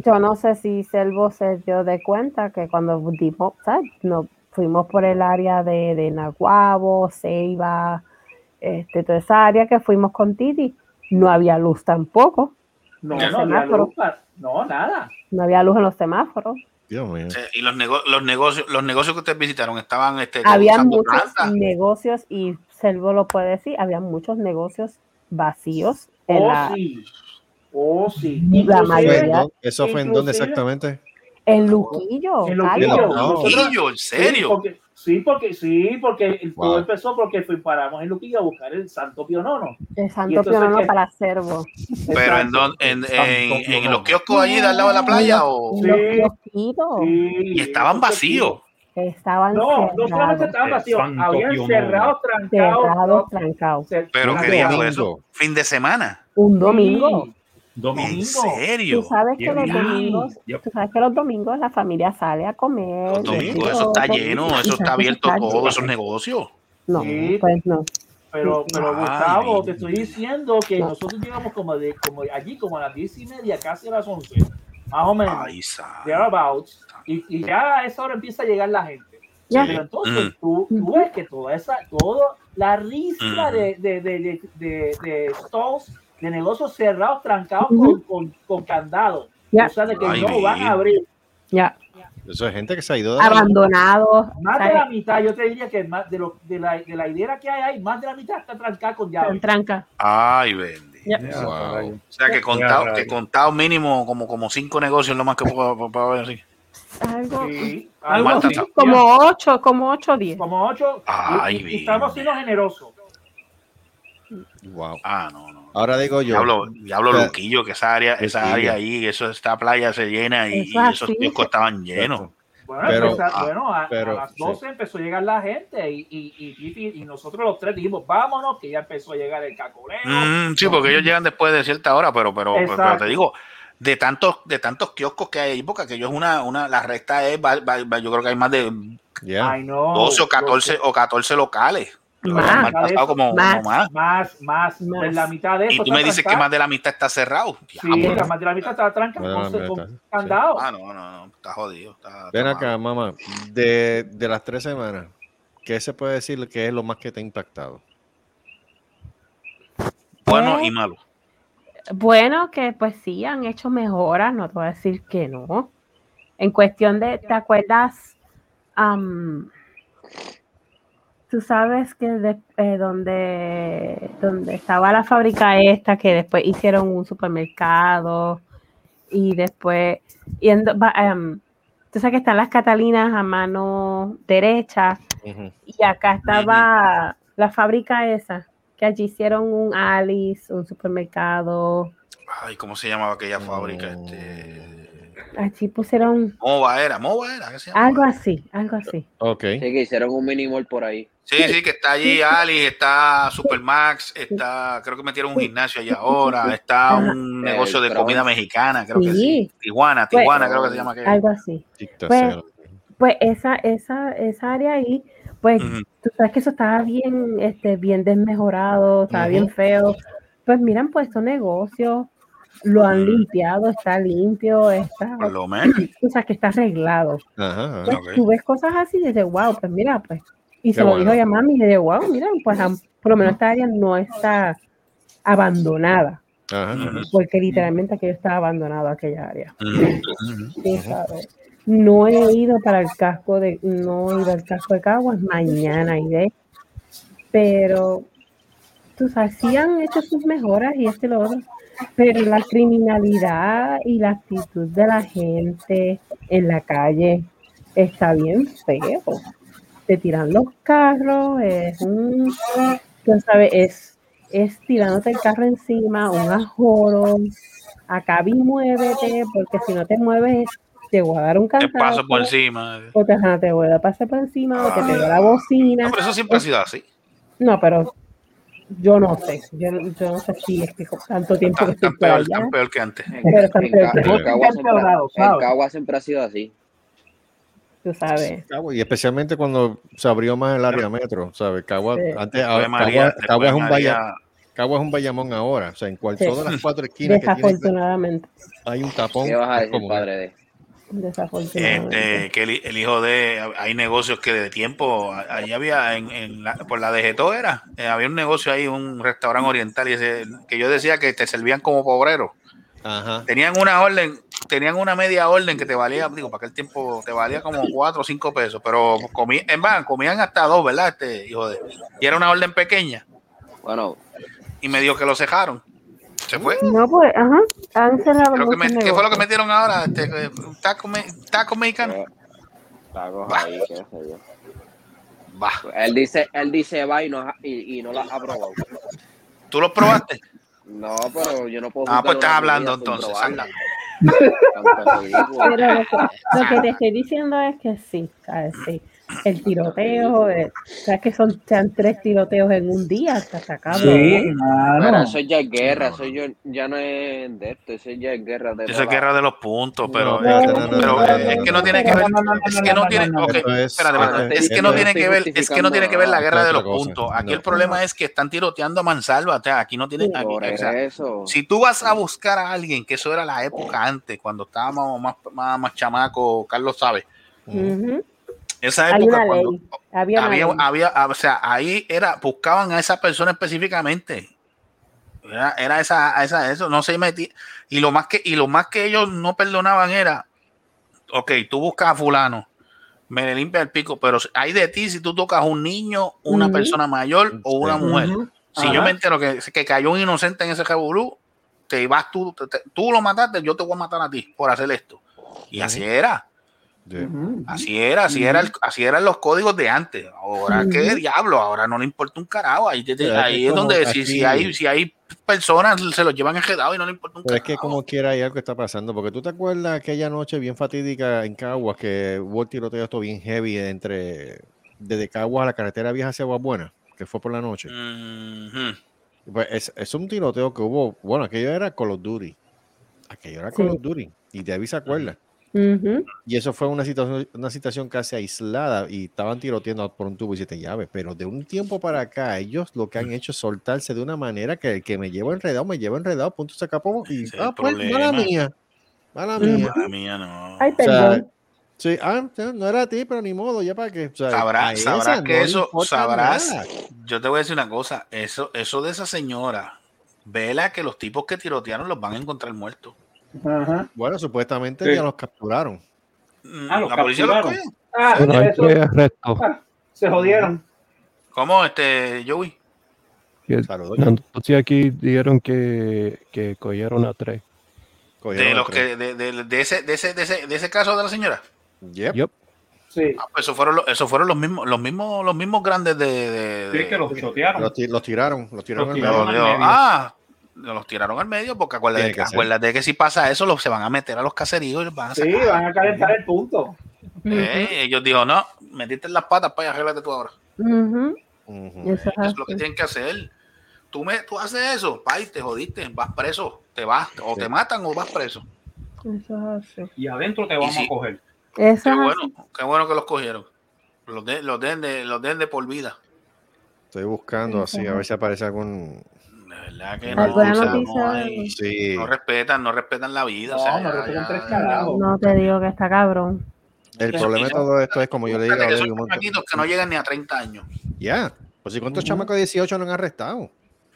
yo no sé si Selvo se dio de cuenta que cuando dimos, ¿sabes? Nos fuimos por el área de, de Naguabo, Ceiba, este, toda esa área que fuimos con Titi, no había luz tampoco, No, había luz no, nada. no había luz en los semáforos. Dios mío. Sí, Y los, nego- los negocios, los negocios que ustedes visitaron estaban este, Había muchos negocios, y Selvo lo puede decir, había muchos negocios vacíos en Oh, la, sí. Oh, sí. La ¿Fue en mayoría- ¿Eso fue en dónde exactamente? en Luquillo, En. Luquillo. No. Luquillo, ¿en Sí, serio? porque, sí, porque, sí, porque todo empezó porque fui, paramos en Luquillo a buscar el Santo Pío Nono. el Santo Pío Nono para Servo. Pero en, don- en, en- en los kioscos allí de al lado de la playa o En Sí. Sí, y estaban vacíos. Estaban No, no solamente estaban vacíos, habían Pío cerrados, trancados. cerrados, trancados. cer- Pero qué día fue eso? Fin de semana. Un domingo. Sí, ¿En Domingo. serio? Tú sabes que Yeah. los domingos, tú sabes que los domingos la familia sale a comer. Los domingos, eso está lleno, eso está abierto todo, esos negocios. No, Sí. pues no. Pero, pero Ay, Gustavo, te estoy diciendo que No. nosotros llegamos como de como allí como a las diez y media, casi a las once, más o menos, Ay, y, y ya a esa hora empieza a llegar la gente. Ya. Pero entonces Mm. tú, tú ves que toda esa, todo la ristra Mm. de, de, de, de, de, de stalls, de negocios cerrados, trancados con, con, con candado. O sea, de que Ay, no van a abrir. Ya, Eso es gente que se ha ido de la- abandonados. Más de la mitad, yo te diría que más de, lo, de, la, de la hilera que hay ahí, más de la mitad está trancada con llave. Con tranca. Ay, bendito. Yeah, Wow. O sea, que contado, que contado mínimo como, como cinco negocios lo más que puedo, puedo ver así. Algo, Sí, algo así. como ocho, como ocho o diez. como ocho. Ay, y- estamos siendo generosos. Wow. Ah, no, no. Ahora digo yo. Diablo, diablo O sea, Luquillo, que esa área, esa Luquillo. área ahí, eso esta playa se llena y, Eso y esos kioscos estaban llenos. Bueno, Pero- empezó- ah, bueno, a, las sí. 12 empezó a llegar la gente y, y, y, y- y nosotros los tres dijimos, vámonos, que ya empezó a llegar el cacoleo. Mm, sí, porque ellos llegan después de cierta hora, pero, pero, pero, te digo, de tantos, de tantos kioscos que hay ahí, porque aquello es una, una, la recta es, va- va- va- yo creo que hay más de no. 12 o 14, o 14 locales. Que Más. han pasado como, Más. como más. Más, más, Más. la mitad de eso. Y tú me dices que trancado. más de la mitad está cerrado. Sí, Diablo. la más de la mitad está con, con sí. candado. Ah, no, no, no, está jodido. Está, Ven está acá, malo. mamá. De, de las tres semanas, ¿qué se puede decir que es lo más que te ha impactado? Bueno ¿Qué? y malo. Bueno, que pues sí, han hecho mejoras, no te voy a decir que no. En cuestión de, ¿te acuerdas? Am, tú sabes que de- eh, donde, donde estaba la fábrica esta, que después hicieron un supermercado y después, y en do- va- am, tú sabes que están las Catalinas a mano derecha y acá estaba la fábrica esa, que allí hicieron un Alice, un supermercado. Ay, ¿cómo se llamaba aquella fábrica? Mm. Este... Allí pusieron Mova era, Mova era, ¿qué se llama? algo así, algo así. Ok. Sí, que hicieron un mini mall por ahí. Sí, sí, que está allí Ali, está Supermax, está, creo que metieron un gimnasio allá ahora, está un negocio de comida mexicana, creo que sí. Sí. Tijuana, Pues- Tijuana, creo que se llama aquello. Algo así. Pues. Pues esa, esa, esa área ahí, pues tú sabes que eso estaba bien, este, bien desmejorado, estaba bien feo. Pues mira, han puesto negocios, lo han limpiado, está limpio, está, Por lo menos. que está arreglado. Ajá. Pues. Tú ves cosas así y dices, wow, pues mira, pues. Y se lo dijo ya mami y dije, wow, mira, pues por lo menos esta área no está abandonada, Ajá, ajá. porque literalmente aquello estaba abandonado, aquella área. Sabes. No he ido para el casco de, no he ido al casco de Caguas, mañana iré. Pero, tú sabes, sí han hecho sus mejoras y este y lo otro. Pero la criminalidad y la actitud de la gente en la calle está bien feo. Te tiran los carros, es un, tú sabes, es, es tirándote el carro encima, un ajoro. Acá vi muévete, porque si no te mueves, te voy a dar un Te cantazo. paso por encima. O te, te voy a pasar por encima, o te pego la bocina. No, pero eso siempre ha sido así. No, pero yo no sé. Yo, yo no sé si es que tanto tiempo que Tan, estoy tan peor, allá. tan peor que antes. En, que- Cagua siempre, peorados, en ¿sabes? Cagua siempre ha sido así. Tú sabes. Cagua, y especialmente cuando se abrió más el área metro, ¿sabes? Cagua, Sí. antes, María- Cagua, Cagua es un María- Cagua es un Bayamón ahora, o sea, en cual, Sí. todas las cuatro esquinas que tiene, Desafortunadamente. hay un tapón. ¿Qué vas a decir, como- padre de? Este, que el, el hijo de hay negocios que de tiempo ahí había en, en la- por la de era eh, había un negocio ahí un restaurante oriental y ese, que yo decía que te servían como pobrero. Ajá. tenían una orden tenían una media orden que te valía digo para aquel tiempo te valía como cuatro o cinco pesos pero comí, en van comían hasta dos verdad este hijo de y era una orden pequeña. Bueno, y me dijo que lo cejaron se fue No, pues, ajá. Han cerrado Creo que me- ¿qué fue lo que metieron ahora este, eh, taco, me- taco mexicano eh, tacos Va. ahí, qué sé yo. va Él dice, él dice va y no, y, y no la ha probado. tú lo probaste No, pero yo no puedo. ah pues estás hablando entonces. Pero lo que, lo que te estoy diciendo es que sí, ¿sabes? Sí. El tiroteo, eh, sabes que son sean tres tiroteos en un día hasta sacarlo. Sí, Pero mano. eso ya es guerra, eso yo, ya no es de esto, eso ya es guerra de Eso es guerra de los puntos, pero, No, eh, no, pero no, es que no tiene que ver, es que no, tiene, es- espérate, es que no es- tiene que ver, es que no tiene que ver la guerra de los puntos. Aquí el problema es que están tiroteando a mansalva, o sea, aquí no tiene, aquí, Por o sea, eso. si tú vas a buscar a alguien, que eso era la época antes, cuando estábamos más, más, más chamaco, Carlos sabe, Ujú. Esa Hay época una cuando ley. Había, una había, ley. había, o sea, ahí era, buscaban a esa persona específicamente. Era, era esa, esa, eso, no se metía. Y lo más que, y lo más que ellos no perdonaban era, ok, tú buscas a fulano, me le limpia el pico, pero hay de ti si tú tocas a un niño, una persona mayor o una mujer. Ujú. Si Ajá. yo me entero que, que cayó un inocente en ese revolú, te vas tú, te- te- tú lo mataste, yo te voy a matar a ti por hacer esto. Y así era. Sí. Así era, así era, el- así eran los códigos de antes. Ahora Ujú. qué diablo, ahora no le importa un carajo. Ahí, Sí, ahí es donde si, hay, si hay personas se los llevan enredados y no le importa un Pero es que carajo. como quiera hay algo que está pasando, porque tú te acuerdas aquella noche bien fatídica en Caguas que hubo el tiroteo esto bien heavy entre desde Caguas a la carretera vieja hacia Aguas Buenas, que fue por la noche. Ujú. Pues es, es un tiroteo que hubo, bueno, aquello era Call of Duty. Aquello era Sí. Call of Duty. Y David se acuerda. Y eso fue una situación, una situación casi aislada y estaban tiroteando por un tubo y siete llaves. Pero de un tiempo para acá, ellos lo que han hecho es soltarse de una manera que el que me llevo enredado, me llevo enredado, punto se acabó. Y, es ah, pues, mala mía. Mala mía. Mala mía, no. Ay, O sea, perdón. sí, ah, no era a ti, pero ni modo, ya para qué. O sea, Sabrás, esa sabrás no que eso, sabrás. nada. Yo te voy a decir una cosa, eso, eso de esa señora, vela que los tipos que tirotearon los van a encontrar muertos. Ajá. Bueno, supuestamente Sí. ya los capturaron. Ah, los la policía los capturaron. cogió. Ah, eso- ah, se jodieron. ¿Cómo, este, Joey? Noticia aquí dijeron que, que cogieron a tres. Cogieron De a los tres. que, de, de- de ese, de ese, de ese, de ese caso de la señora. Yep. Yep. Sí. Ah, pues esos fueron los, esos furon los mismos, los mismos, los mismos grandes de, de- Sí, de- que los. Los, los tiraron, los tiraron Los al tiraron al medio. ah, los tiraron al medio porque acuérdate, que acuérdate que si pasa eso los, se van a meter a los caseríos y los van a Sí, sacar. van a calentar el punto. Eh, ellos dijo, no, metiste en las patas para arréglate tú ahora. Ujú. Ujú. Eso es Eso es lo que tienen que hacer. Tú, me, tú haces eso, pay, te jodiste, vas preso, te vas, o Sí. te matan o vas preso. Eso es así. Y adentro te vamos a coger. Eso Qué es bueno, así. qué bueno que los cogieron. Los den, los den de, los den de por vida. Estoy buscando así, a ver si aparece algún. Verdad que no, ¿Alguna o sea, noticia? no, hay- Sí. no respetan, no respetan la vida. o No, sea, no ya- respetan ya- tres carajos. No te digo que está cabrón. El Eso- problema de todo esto es, como yo le digo a son chamaquitos que no llegan ni a 30 años. Ya. Pues si cuántos chamacos de 18 no han arrestado.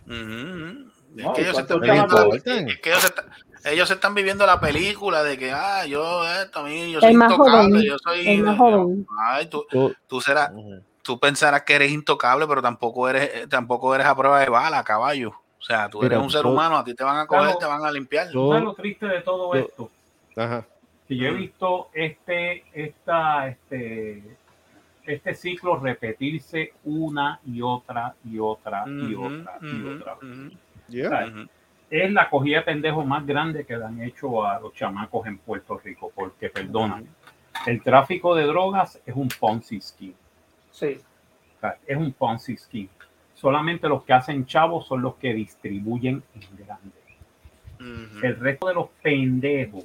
Es que ¿y ellos están es que ellos están- ellos se están viviendo la película de que, ah, yo, esto, a mí, yo soy intocable, yo soy... Ay, tú, Tú- tú serás, Ujú. tú pensarás que eres intocable, pero tampoco eres, eh, tampoco eres a prueba de bala, caballo. O sea, tú eres Mira, un ser tú- humano, a ti te van a coger, Claro. te van a limpiar. ¿Sabes lo triste de todo yo- esto? Ajá. Que yo he visto este, esta, este, este ciclo repetirse una y otra y otra y otra y otra. Es la cogida de pendejos más grande que le han hecho a los chamacos en Puerto Rico, porque perdona, el tráfico de drogas es un Ponzi scheme. Sí. O sea, es un Ponzi scheme. Solamente los que hacen chavos son los que distribuyen en grande. El resto de los pendejos,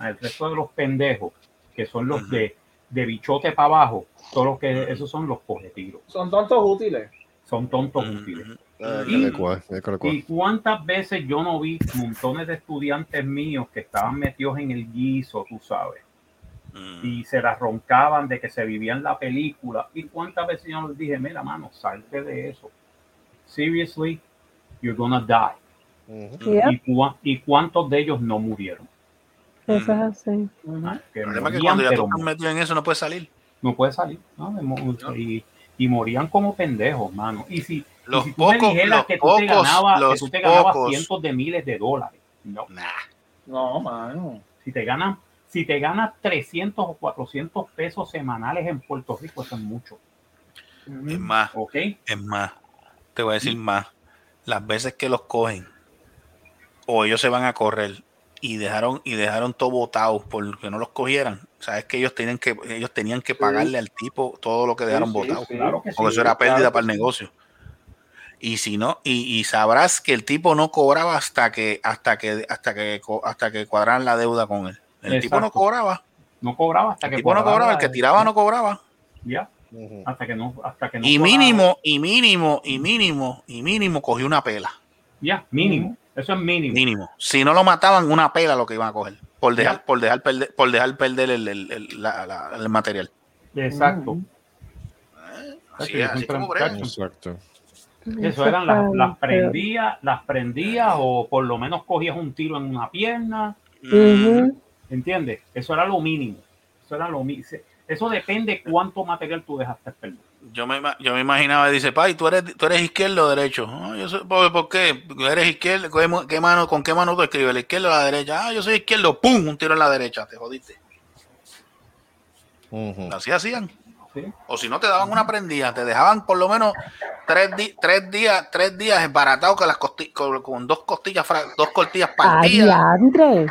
el resto de los pendejos, que son los de, de bichote para abajo, todos los que, esos son los cogetiros. Son tontos útiles. Son tontos útiles. Ah, Y-. ¿Y cuántas veces yo no vi montones de estudiantes míos que estaban metidos en el guiso, tú sabes, Ujú. y se las roncaban de que se vivían la película? ¿Y cuántas veces yo les dije, mira, mano, salte de eso? Seriously, you're gonna die. Ujú. Yep, ¿Y, cua- ¿Y cuántos de ellos no murieron? Eso es así. Que El problema es que cuando ya tú estás metido en eso no puedes salir. no puede salir. ¿no? Y, y morían como pendejos, mano. Y si, y Los si tú me pocos, dijeras los que tú te pocos, ganabas, que los tú te ganabas pocos. cientos de miles de dólares. No. Nah. No, mano. Si te ganas, si te ganas 300 o 400 pesos semanales en Puerto Rico, eso es mucho. Es más, ¿Ok? es más. Te voy a decir más. Las veces que los cogen o ellos se van a correr y dejaron y dejaron todo botado porque no los cogieran. Sabes que ellos tenían que ellos tenían que pagarle al tipo todo lo que dejaron sí, botado. sí. Claro que. Porque eso era pérdida claro para el negocio. Y si no, y, y sabrás que el tipo no cobraba hasta que, hasta que, hasta que, hasta que cuadraran la deuda con él. El tipo no cobraba. No cobraba hasta El que tipo no cobraba, el que tiraba no cobraba. Ya, hasta que no, hasta que no Y cobraba. mínimo, y mínimo, y mínimo, y mínimo cogió una pela. Ya, mínimo. Eso es mínimo. Mínimo. Si no lo mataban, una pela lo que iban a coger. Por dejar, Ya. por dejar perder, por dejar perder el, el- el- la- la- el material. Exacto. Así, Yo es, así siempre- como. Exacto. Eso eran las, las prendías, las prendías o por lo menos cogías un tiro en una pierna, Ujú. ¿Entiendes? Eso era lo mínimo. Eso era lo mínimo. Eso depende cuánto material tú dejaste perder. Yo me, yo me imaginaba, dice, Pai, ¿tú eres, tú eres izquierdo o derecho? "Ah, yo soy, ¿por, por qué? ¿Eres izquierdo? ¿Qué, mano, ¿Con qué mano tú escribes? ¿La izquierda o la derecha? Ah, yo soy izquierdo. ¡Pum! Un tiro en la derecha. Te jodiste. Así hacían. ¿sí? O si no, te daban una prendida. Te dejaban por lo menos, tres, di- tres días, tres días esbaratados con las costi- con, con dos costillas, dos costillas partidas, Adiantre.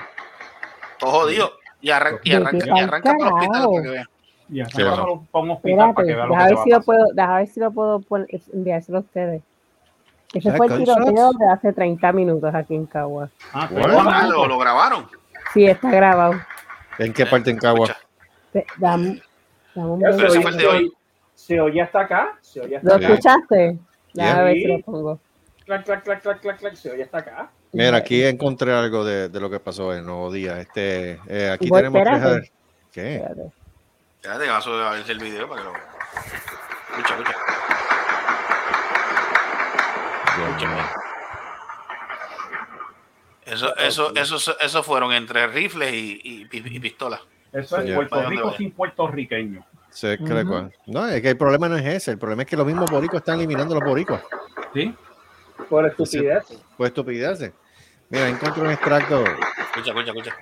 Todo jodido. Y, arran- y Vete arranca, y arranca para el hospital carajo. para que vean. Y Sí, bueno. arráncalo para un hospital para Espérate, que vea lo que deja te ver va a si lo pasar. puedo, deja ver si lo puedo enviárselo a ustedes. Ese ¿Sabes fue el tiroteo de hace 30 minutos aquí en Cagua. Ah, Ah, lo, lo grabaron. Sí, está grabado. ¿En qué parte en Cagua? Dame- dame un Ya, Pero ese se, fue el de oye, hoy. se oye hasta acá. Se oye hasta ¿Lo Sí. acá. escuchaste? Déjame Yeah. ver si lo pongo. Clac, clac, clac, clac, clac, clac. Se oye hasta acá. Mira, aquí encontré algo de, de lo que pasó el nuevo día. Este, eh, aquí Voy, tenemos tres. espérate. ¿Qué? Espérate. Espérate, vas a ver el video para que lo Escucha, escucha. Eso, eso, eso, eso fueron entre rifles y, y, pistolas. Eso es. Puerto Rico sin puertorriqueños. Se cree Ujú. cuál. No, es que el problema no es ese. El problema es que los mismos boricos están eliminando a los boricos. ¿Sí? Por estupidez. Pues estupideces. Mira, encontré un extracto. Escucha, escucha, escucha.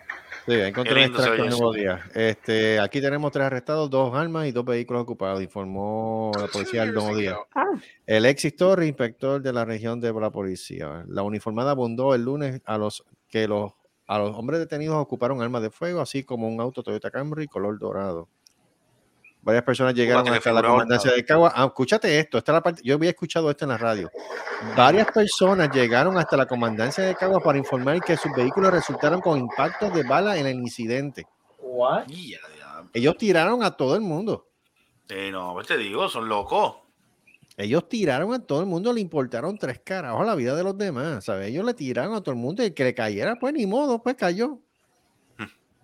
Sí, encontré un extracto el nuevo día. Este, aquí tenemos tres arrestados, dos armas y dos vehículos ocupados, informó la policía el nuevo día. Ah, El ex inspector de la región de la policía. La uniformada abundó el lunes a los que los, a los hombres detenidos ocuparon armas de fuego, así como un auto Toyota Camry color dorado. Varias personas llegaron hasta la comandancia de Cagua. Ah, escúchate esto, esta es la parte, yo había escuchado esto en la radio. Varias personas llegaron hasta la comandancia de Cagua para informar que sus vehículos resultaron con impactos de bala en el incidente. What? Ellos tiraron a todo el mundo. Eh, no, pues te digo, son locos. Ellos tiraron a todo el mundo, le importaron tres carajos la vida de los demás, ¿sabes? Ellos le tiraron a todo el mundo y el que le cayera, pues ni modo, pues cayó.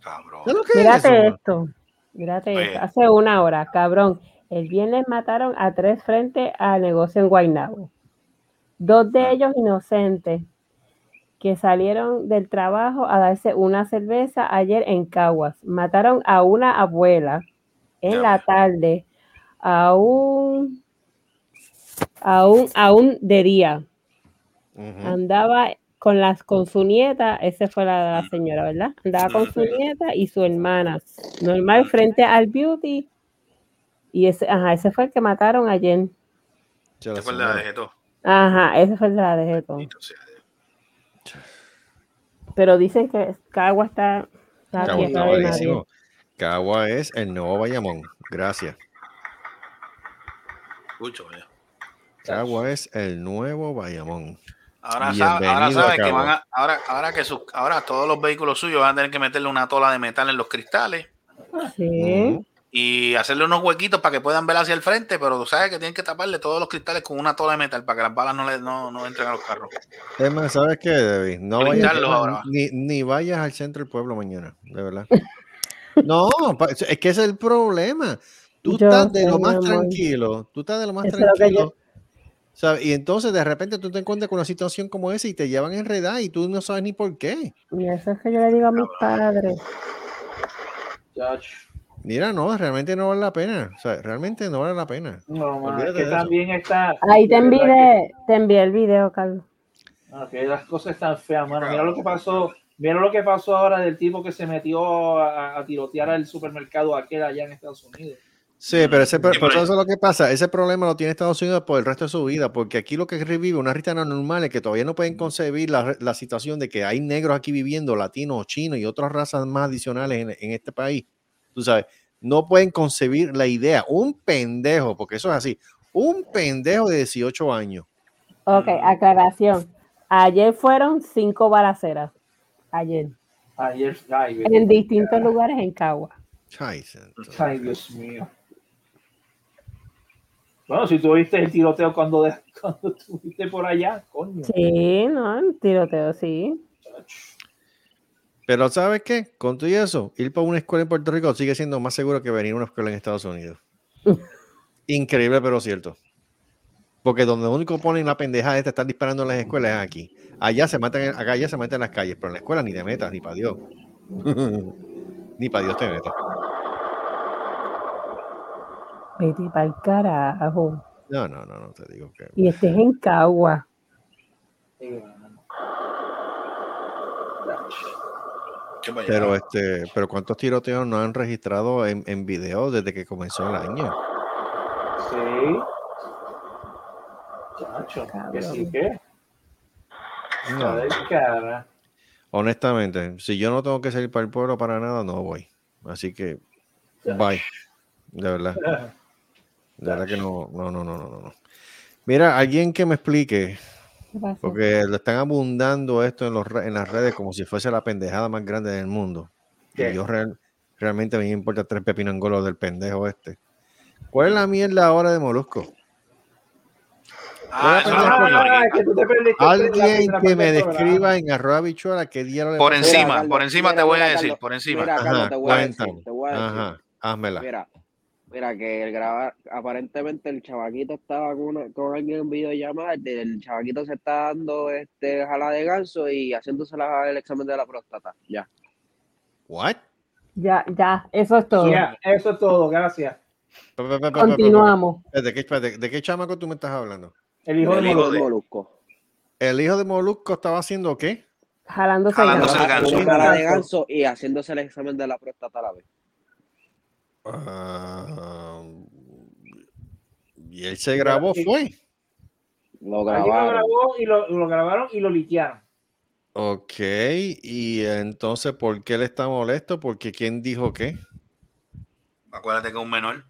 Cabrón. ¿Sabes lo que es Mírate eso? esto. Mírate Oye. esto. Hace una hora, cabrón. El viernes mataron a tres frente al negocio en Guaynabo. Dos de ellos inocentes que salieron del trabajo a darse una cerveza ayer en Caguas. Mataron a una abuela en Ya la tarde, aún, aún, aún de día. Andaba con las con su nieta, esa fue la de la señora, ¿verdad? Andaba con su nieta y su hermana. Normal frente al beauty. Y ese, ajá, ese fue el que mataron ayer. Este fue el de la de Geto. Ajá, ese fue el de la de Geto. Pero dicen que Cagua está, está Cagua está. Cagua es el nuevo Bayamón. Gracias. Escucho, vaya. Cagua es el nuevo Bayamón. Ahora, sabe- ahora saben que van a, ahora, ahora que sus, ahora todos los vehículos suyos van a tener que meterle una tola de metal en los cristales Sí. Y hacerle unos huequitos para que puedan ver hacia el frente, pero tú sabes que tienen que taparle todos los cristales con una tola de metal para que las balas no, le, no, no entren a los carros. Es más, ¿sabes qué, David? No vayas, ni, ni vayas al centro del pueblo mañana, de verdad. No, es que ese es el problema. Tú Yo estás de lo más tranquilo, tú estás de lo más tranquilo. ¿Sabes? Y entonces de repente tú te encuentras con una situación como esa y te llevan enredada y tú no sabes ni por qué. Y eso es que yo le digo a mis padres. Chacho. Mira, no, realmente no vale la pena. O sea, realmente no vale la pena. No, man, es que también está. Ahí te envié, te envié el video, Carlos. que- no, que las cosas están feas, mano. Mira lo que pasó. Mira lo que pasó ahora del tipo que se metió a, a tirotear al supermercado aquel allá en Estados Unidos. Sí, pero ese, pero eso es lo que pasa. Ese problema lo tiene Estados Unidos por el resto de su vida, porque aquí lo que revive una rita normal es que todavía no pueden concebir la, la situación de que hay negros aquí viviendo, latinos, chinos y otras razas más adicionales en, en este país. Tú sabes, no pueden concebir la idea. Un pendejo, porque eso es así, un pendejo de 18 años. Ok, aclaración. Ayer fueron cinco balaceras. Ayer. Ayer, ay, En distintos lugares en Cagua. Ay, Dios mío. Bueno, si tuviste el tiroteo cuando, de- cuando estuviste por allá, coño. Sí, no, el tiroteo, sí. Pero ¿sabes qué? Con todo y eso, ir para una escuela en Puerto Rico sigue siendo más seguro que venir a una escuela en Estados Unidos. Increíble, pero cierto. Porque donde único ponen la pendejada de estar disparando en las escuelas es aquí. Allá se matan, en- acá ya se matan en las calles, pero en la escuela ni te metas, ni para Dios. ni para Dios te metas. Vete para el carajo. No, no, no, no te digo que. Y estés en Cagua. ¿Qué? Pero este, pero cuántos tiroteos no han registrado en, en video desde que comenzó el año. Sí. Chacho, que sí que. No. Cara. Honestamente, si yo no tengo que salir para el pueblo para nada, no voy. Así que, bye. De verdad. De verdad que no, no, no, no, no, no. Mira, alguien que me explique, porque lo están abundando esto en, los, en las redes como si fuese la pendejada más grande del mundo. ¿Qué? Y yo real- realmente me importa tres pepinangolos del pendejo este. ¿Cuál es la mierda ahora de Molusco? Ah, que tú te Alguien que me describa en arroba bichuela qué diablo le Por encima, por encima te voy a decir, por encima. Mira, Ajá, Carlos, te voy a decir, cuéntame. Mira, que el grabar, aparentemente el chavaquito estaba con, una- con alguien en videollamada, el, el chavaquito se está dando este jala de ganso y haciéndose la- el examen de la próstata. Ya. What? Ya, ya, eso es todo. Ya, eso es todo, gracias. Pa, pa, pa, pa, pa, pa, Continuamos. pa. ¿De qué, ¿De qué chamaco tú me estás hablando? El hijo El de hijo Molusco. de Molusco. ¿El hijo de Molusco estaba haciendo qué? Jalándose, Jalándose el ganso. De ganso y haciéndose el examen de la próstata a la vez. Ah, y él se grabó, fue. Lo grabaron. grabó y lo, lo grabaron y lo liquearon. Ok, y entonces, ¿por qué él está molesto? Porque ¿quién dijo qué? Acuérdate que es un menor.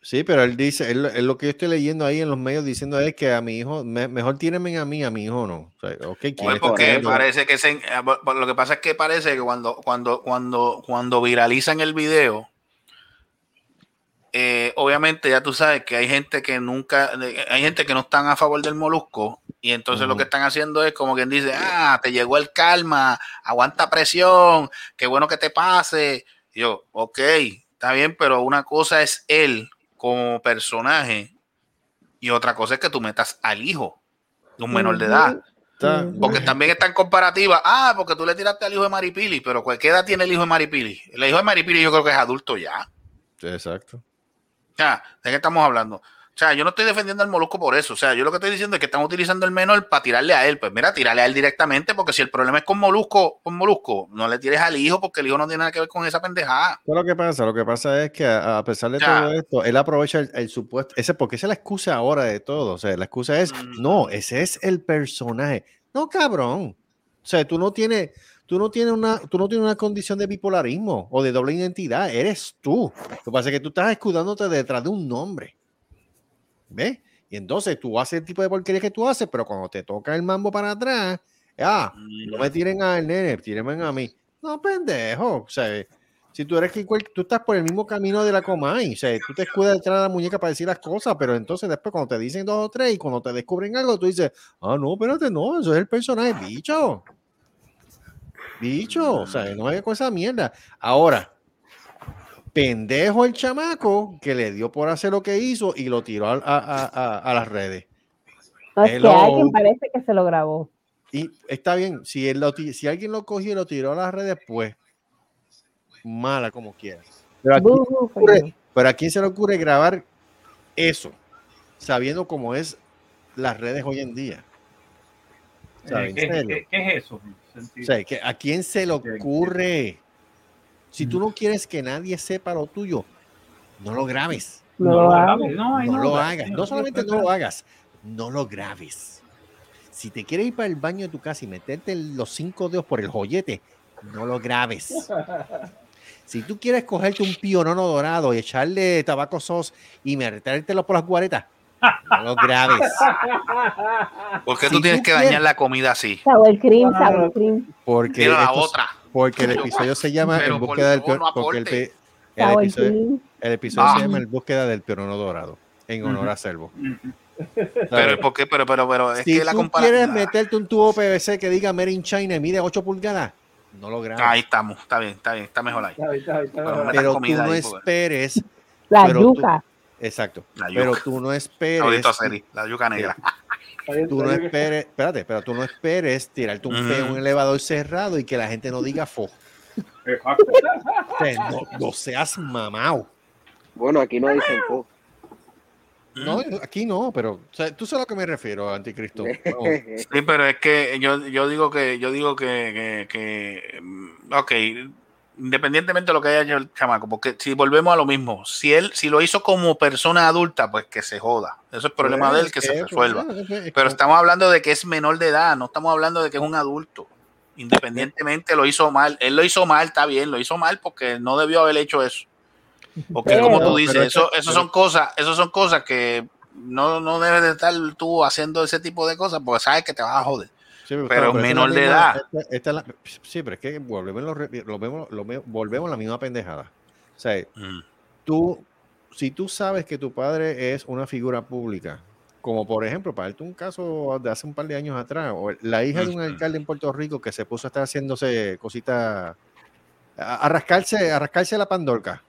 Sí, pero él dice, él, él lo que yo estoy leyendo ahí en los medios diciendo es que a mi hijo, me- mejor tírenme a mí, a mi hijo no. O sea, ok, ¿quién Pues porque parece que se, eh, por lo que pasa es que parece que cuando, cuando, cuando, cuando viralizan el video, eh, obviamente ya tú sabes que hay gente que nunca, de- hay gente que no están a favor del molusco y entonces lo que están haciendo es como quien dice, ah, te llegó el calma, aguanta presión, qué bueno que te pase. Y yo, ok, está bien, pero una cosa es él como personaje y otra cosa es que tú metas al hijo de un menor de edad. Porque también está en comparativa. Ah, porque tú le tiraste al hijo de Maripili, pero ¿cuál- ¿qué edad tiene el hijo de Maripili? El hijo de Maripili yo creo que es adulto ya. Exacto. Sea, ¿de qué estamos hablando? O sea, yo no estoy defendiendo al molusco por eso. O sea, yo lo que estoy diciendo es que están utilizando el menor para tirarle a él. Pues mira, tirarle a él directamente, porque si el problema es con molusco, con molusco, no le tires al hijo porque el hijo no tiene nada que ver con esa pendejada. ¿Qué es lo que pasa? Lo que pasa es que a, pesar de todo esto, él aprovecha el, el supuesto, ese, porque esa es la excusa ahora de todo. O sea, la excusa es, Mm. no, ese es el personaje. No, cabrón. O sea, tú no tienes, tú no tienes una, tú no tienes una condición de bipolarismo o de doble identidad. Eres tú. Lo que pasa es que tú estás escudándote detrás de un nombre. ¿Ves? Y entonces tú haces el tipo de porquería que tú haces, pero cuando te toca el mambo para atrás, ah, no me tiren al nene, tírenme a mí. No, pendejo. O sea, si tú eres que tú estás por el mismo camino de la Comay, o sea, tú te escudas detrás de la muñeca para decir las cosas, pero entonces después cuando te dicen dos o tres y cuando te descubren algo, tú dices, ah, no, espérate, no, eso es el personaje, bicho. Bicho, o sea, no hay cosa mierda. Ahora, pendejo el chamaco que le dio por hacer lo que hizo y lo tiró a, a- a- a- a las redes. No, es que alguien parece que se lo grabó. Y está bien, si, él lo ti- si alguien lo cogió y lo tiró a las redes, pues mala como quiera. Pero a, quién se le ocurre, feo. pero a quién se le ocurre grabar eso, sabiendo cómo es las redes hoy en día. Eh, ¿qué, qué- qué es eso? O sea, ¿a quién se le ocurre? Si tú no quieres que nadie sepa lo tuyo, no lo grabes. No lo hagas. No, ay, No no, lo hagas. no, solamente no, lo hagas, no lo grabes. Si te quieres ir para el baño de tu casa y meterte los cinco dedos por el joyete, no lo grabes. Si tú quieres cogerte un pionono dorado y echarle tabaco sos y metértelo por las guaretas, no lo grabes. ¿Por qué Si tú tienes tú que quieres- dañar la comida así? Sour cream, sour cream. Porque, Mira la esto- otra. Porque el episodio se llama Pero En búsqueda del peor- porque el, el episodio, el episodio Ah. se llama En búsqueda del pionono dorado, en honor a Selvo. Pero ¿por qué? Pero, pero, pero, es si que la tú quieres meterte un tubo PVC que diga Made in China y mide 8 pulgadas, no lo grabes. Ahí estamos, está bien, está bien, está mejor ahí. Está bien, está bien, está bien. Pero tú no ahí, esperes. La tú- yuca. exacto. La Pero tú no esperes. Serie, la yuca negra. Bien, Tú no esperes, espérate, pero tú no esperes tirarte un peo en un elevador cerrado y que la gente no diga fo. Exacto. O sea, no, no seas mamao. Bueno, aquí no dicen fo. No, aquí no, pero o sea, tú sabes a lo que me refiero, Anticristo. No. Sí, pero es que yo, yo digo que, yo digo que, que, que, mm, ok, independientemente de lo que haya hecho el chamaco, porque si volvemos a lo mismo, si él, si lo hizo como persona adulta, pues que se joda. Eso es problema de él, que se Pues, resuelva. pues, pues, es Pero estamos hablando de que es menor de edad, no estamos hablando de que es un adulto. Independientemente lo hizo mal. Él lo hizo mal, está bien, lo hizo mal porque no debió haber hecho eso. Porque Pero- como tú dices, eso- eso, eso son cosas, eso son cosas que no, no debes de estar tú haciendo ese tipo de cosas porque sabes que te vas a joder. Sí, pero es menor de edad. esta- esta es la- sí, pero es que volvemos, lo, lo vemos- lo ve- volvemos a la misma pendejada. O sea, Mm. tú, si tú sabes que tu padre es una figura pública, como por ejemplo, para darte un caso de hace un par de años atrás, o la hija de un alcalde en Puerto Rico que se puso a estar haciéndose cositas, a, a rascarse, a rascarse la pandorca.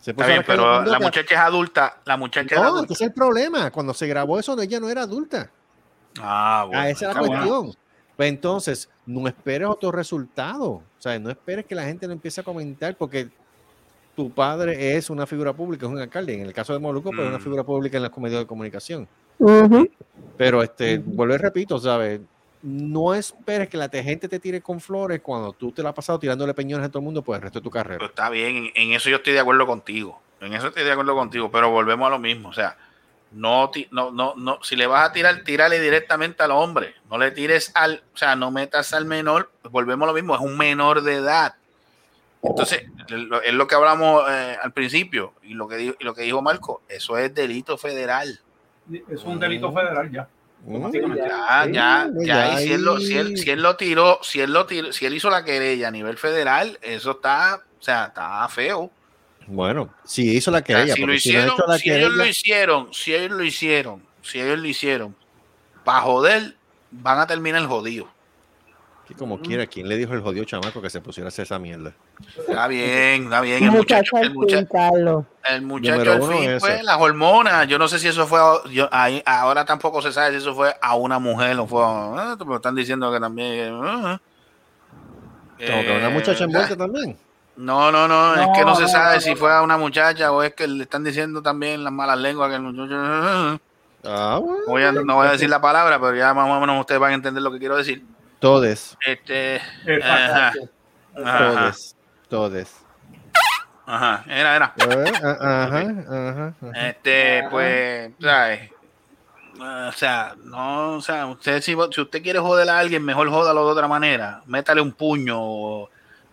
Se Está puso a bien, pero la muchacha es adulta, la muchacha es No, adulta. ese es el problema. Cuando se grabó eso, ella no era adulta. Ah, bueno, Ah, esa es la cuestión. Pues entonces, no esperes otro resultado. O sea, no esperes que la gente lo empiece a comentar porque tu padre es una figura pública, es un alcalde. En el caso de Moluco, pues es una Mm. figura pública en los medios de comunicación. Ujú. Pero, este, vuelvo y repito, ¿sabes? No esperes que la te- gente te tire con flores cuando tú te la has pasado tirándole peñones a todo el mundo por el resto de tu carrera. Pero está bien, en, en eso yo estoy de acuerdo contigo. En eso estoy de acuerdo contigo, pero volvemos a lo mismo. O sea, no, ti- no, no, no, si le vas a tirar, tírale directamente al hombre. No le tires al, o sea, no metas al menor. Volvemos a lo mismo, es un menor de edad. Entonces, es lo que hablamos eh, al principio y lo que dijo, y lo que dijo Marco, eso es delito federal. Es un delito federal ya. automáticamente. Ya, ya, Sí, ya, y si él, lo, si, él, si él lo tiró, si él lo tiró, si él hizo la querella a nivel federal, eso está, o sea, está feo. Bueno, si hizo la O sea, querella, si lo porque si no hicieron, la si ellos lo querella, hicieron, si ellos lo hicieron, si ellos lo hicieron, para joder, van a terminar jodidos. que como quiera, ¿quién le dijo el jodido chamaco que se pusiera a hacer esa mierda? Está bien, está bien. El muchacho, Muchacho, el muchacho, el muchacho al fin fue las hormonas. Yo no sé si eso fue, a- yo, ahí, ahora tampoco se sabe si eso fue a una mujer o fue a, ah, pero están diciendo que también. ah, Como que una eh, muchacha envuelta también. No, no, no, es que no se no, sabe no, si no. fue a una muchacha o es que le están diciendo también las malas lenguas que el muchacho. ah, Ah, bueno. Voy a- no voy a decir la palabra, pero ya más o menos ustedes van a entender lo que quiero decir. Todes, Este. Ajá, ajá, todes, todes. ajá, era, era. Eh, Ajá, ajá, ajá. Este, pues, ¿sabes? Ah, O sea, no, o sea, usted si, si usted quiere joder a alguien, mejor jódalo de otra manera. Métale un puño o,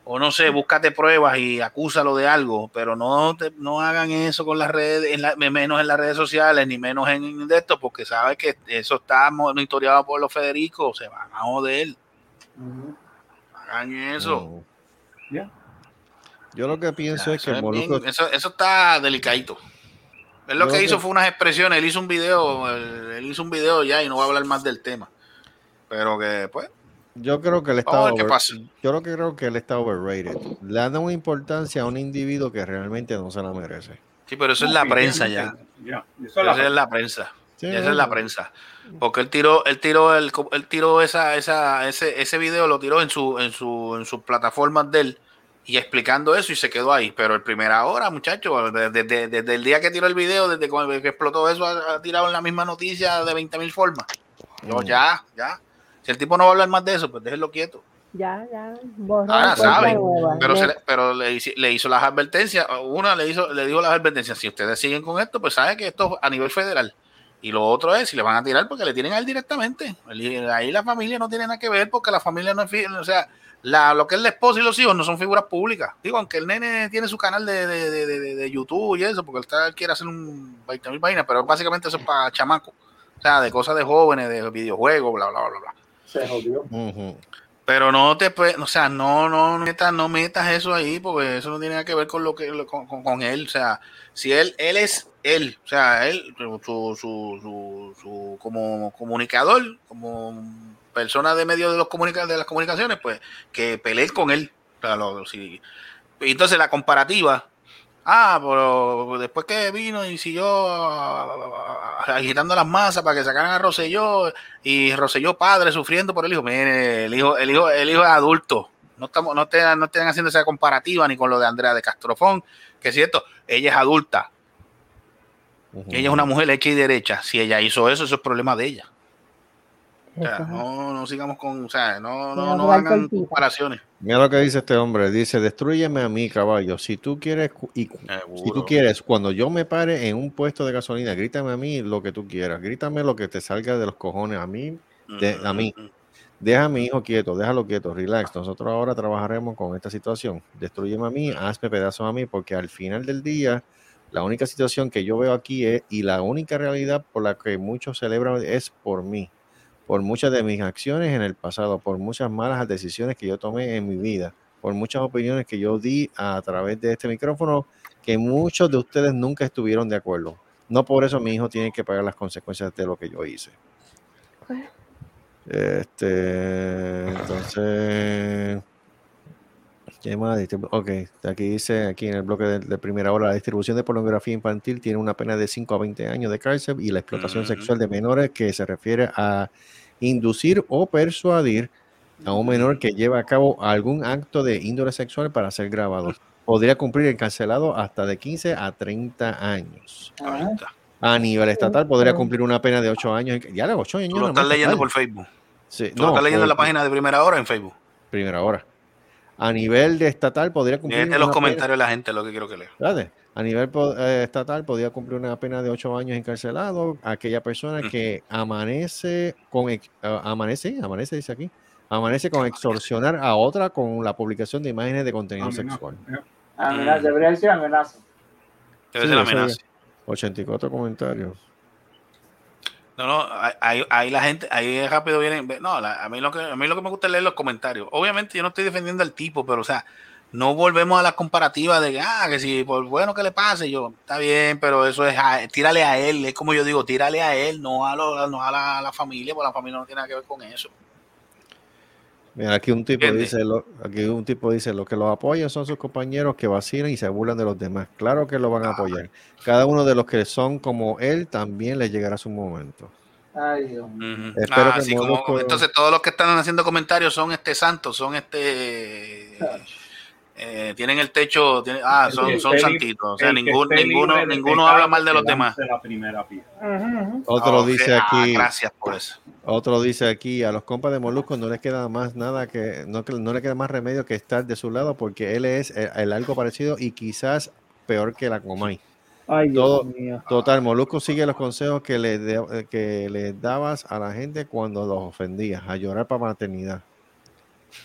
o no sé, búscate pruebas y acúsalo de algo, pero no te- no hagan eso con las redes, en la- menos en las redes sociales, ni menos en de esto, porque sabe que eso está monitoreado por los Federicos, se van a joder. Hagan eso. Ya. Yo lo que pienso es que Eso, el es bien- Molusco, eso, eso está delicadito. Él lo que que- hizo fue unas expresiones, él hizo un video, él, él hizo un video ya y no va a hablar más del tema. Pero que, pues, yo creo que él está vamos a ver qué over- pasa. yo lo que creo que él está overrated. Le dan una importancia a un individuo que realmente no se la merece. Sí, pero eso es la prensa ya. Ya, eso es la Esa es la prensa. Sí, Esa es la prensa. Porque él tiró, él tiró el, él tiró esa, esa, ese, ese video lo tiró en su, en su, en sus plataformas de él y explicando eso y se quedó ahí. Pero el primera hora, muchacho, desde, desde- desde el día que tiró el video, desde cuando que explotó eso, ha, ha tirado en la misma noticia de 20 mil formas. Yo, Mm. ya, ya. Si el tipo no va a hablar más de eso, pues déjenlo quieto. Ya, ya. Ahora saben, pero, se le, pero le, le hizo las advertencias. Una le hizo, le dijo las advertencias. Si ustedes siguen con esto, pues saben que esto es a nivel federal. Y lo otro es si le van a tirar porque le tienen a él directamente. Ahí la familia no tiene nada que ver porque la familia no es, o sea, la, lo que es la esposa y los hijos no son figuras públicas. Digo, aunque el nene tiene su canal de, de, de, de- de YouTube y eso, porque él está- quiere hacer un 20 mil vainas, pero básicamente eso es para chamacos. O sea, de cosas de jóvenes, de videojuegos, bla, bla, bla, bla. Se jodió. Pero no te puedes, o sea, no, no metas, no metas eso ahí, porque eso no tiene nada que ver con lo que con, con- con él. O sea, si él, él es él, o sea, él, su, su, su, su- como comunicador, como persona de medio de los comunica, de las comunicaciones, pues, que pelee con él. O sea, lo- si- y entonces la comparativa, ah, pero después que vino y siguió ah, agitando las masas para que sacaran a Rosselló y Rosselló padre sufriendo por el hijo. Mire, el hijo, el hijo, el hijo es adulto. No estamos, no estén, no estén haciendo esa comparativa ni con lo de Andrea de Castrofón, que es cierto, ella es adulta, ella es una mujer hecha y derecha. Si ella hizo eso, eso es problema de ella. O sea, no, no sigamos con, o sea, no, no, no hagan comparaciones. Mira lo que dice este hombre. Dice, destruyeme a mí, caballo. Si tú quieres, y, si tú quieres, cuando yo me pare en un puesto de gasolina, grítame a mí lo que tú quieras. Grítame lo que te salga de los cojones. A mí, de- a mí. Deja a mi hijo quieto, déjalo quieto, relax. Nosotros ahora trabajaremos con esta situación. Destruyeme a mí, hazme pedazos a mí, porque al final del día, la única situación que yo veo aquí es, y la única realidad por la que muchos celebran es por mí, por muchas de mis acciones en el pasado, por muchas malas decisiones que yo tomé en mi vida, por muchas opiniones que yo di a través de este micrófono, que muchos de ustedes nunca estuvieron de acuerdo. No por eso mi hijo tiene que pagar las consecuencias de lo que yo hice. Este, entonces, Distribu- Ok, aquí dice, aquí en el bloque de, de primera hora, la distribución de pornografía infantil tiene una pena de 5 a 20 años de cárcel y la explotación sexual de menores que se refiere a inducir o persuadir a un menor que lleva a cabo algún acto de índole sexual para ser grabado. Podría cumplir encarcelado hasta de 15 a 30 años. A nivel estatal podría cumplir una pena de 8 años. Ya los 8 años. Tú lo no estás es leyendo por Facebook. Sí, Tú lo no, estás leyendo en la página de primera hora en Facebook. Primera hora. A nivel de estatal podría cumplir. Léete los comentarios pena- de la gente, lo que quiero que lea. A nivel eh, estatal podría cumplir una pena de 8 años encarcelado aquella persona que amanece con amanece, amanece dice aquí, amanece con extorsionar a otra con la publicación de imágenes de contenido Amenaza, sexual. Amenaza, debería decir amenaza. Debe Sí, ser amenaza. es. 84 comentarios. No, no, ahí, ahí la gente, ahí rápido vienen. No, la- a, mí lo que, a mí lo que me gusta es leer los comentarios. Obviamente yo no estoy defendiendo al tipo, pero o sea, no volvemos a la comparativa de ah, que si por bueno que le pase, yo, está bien, pero eso es, a- tírale a él, es como yo digo, tírale a él, no a, lo- no a la, la familia, porque la familia no tiene nada que ver con eso. Mira, aquí un tipo ¿Entiendes? dice, lo, aquí un tipo dice, los que los apoyan son sus compañeros que vacilan y se burlan de los demás. Claro que lo van a apoyar. Cada uno de los que son como él también le llegará su momento. Ay, Dios. Espero Ah, que sí, como- entonces todos los que están haciendo comentarios son este santos, son este eh, tienen el techo, tienen- ah, El son, son santitos, o sea, ningún, ninguno, ninguno habla mal de los demás. la primera piedra. Otro dice ah, aquí, gracias por eso. otro dice aquí, a los compas de Molusco no les queda más nada que, no, que- no le queda más remedio que estar de su lado porque él es el, el algo parecido y quizás peor que la Comay. Ay, Dios Todo- mío. Total, Molusco sigue los consejos que le, de- que le dabas a la gente cuando los ofendías, a llorar para maternidad.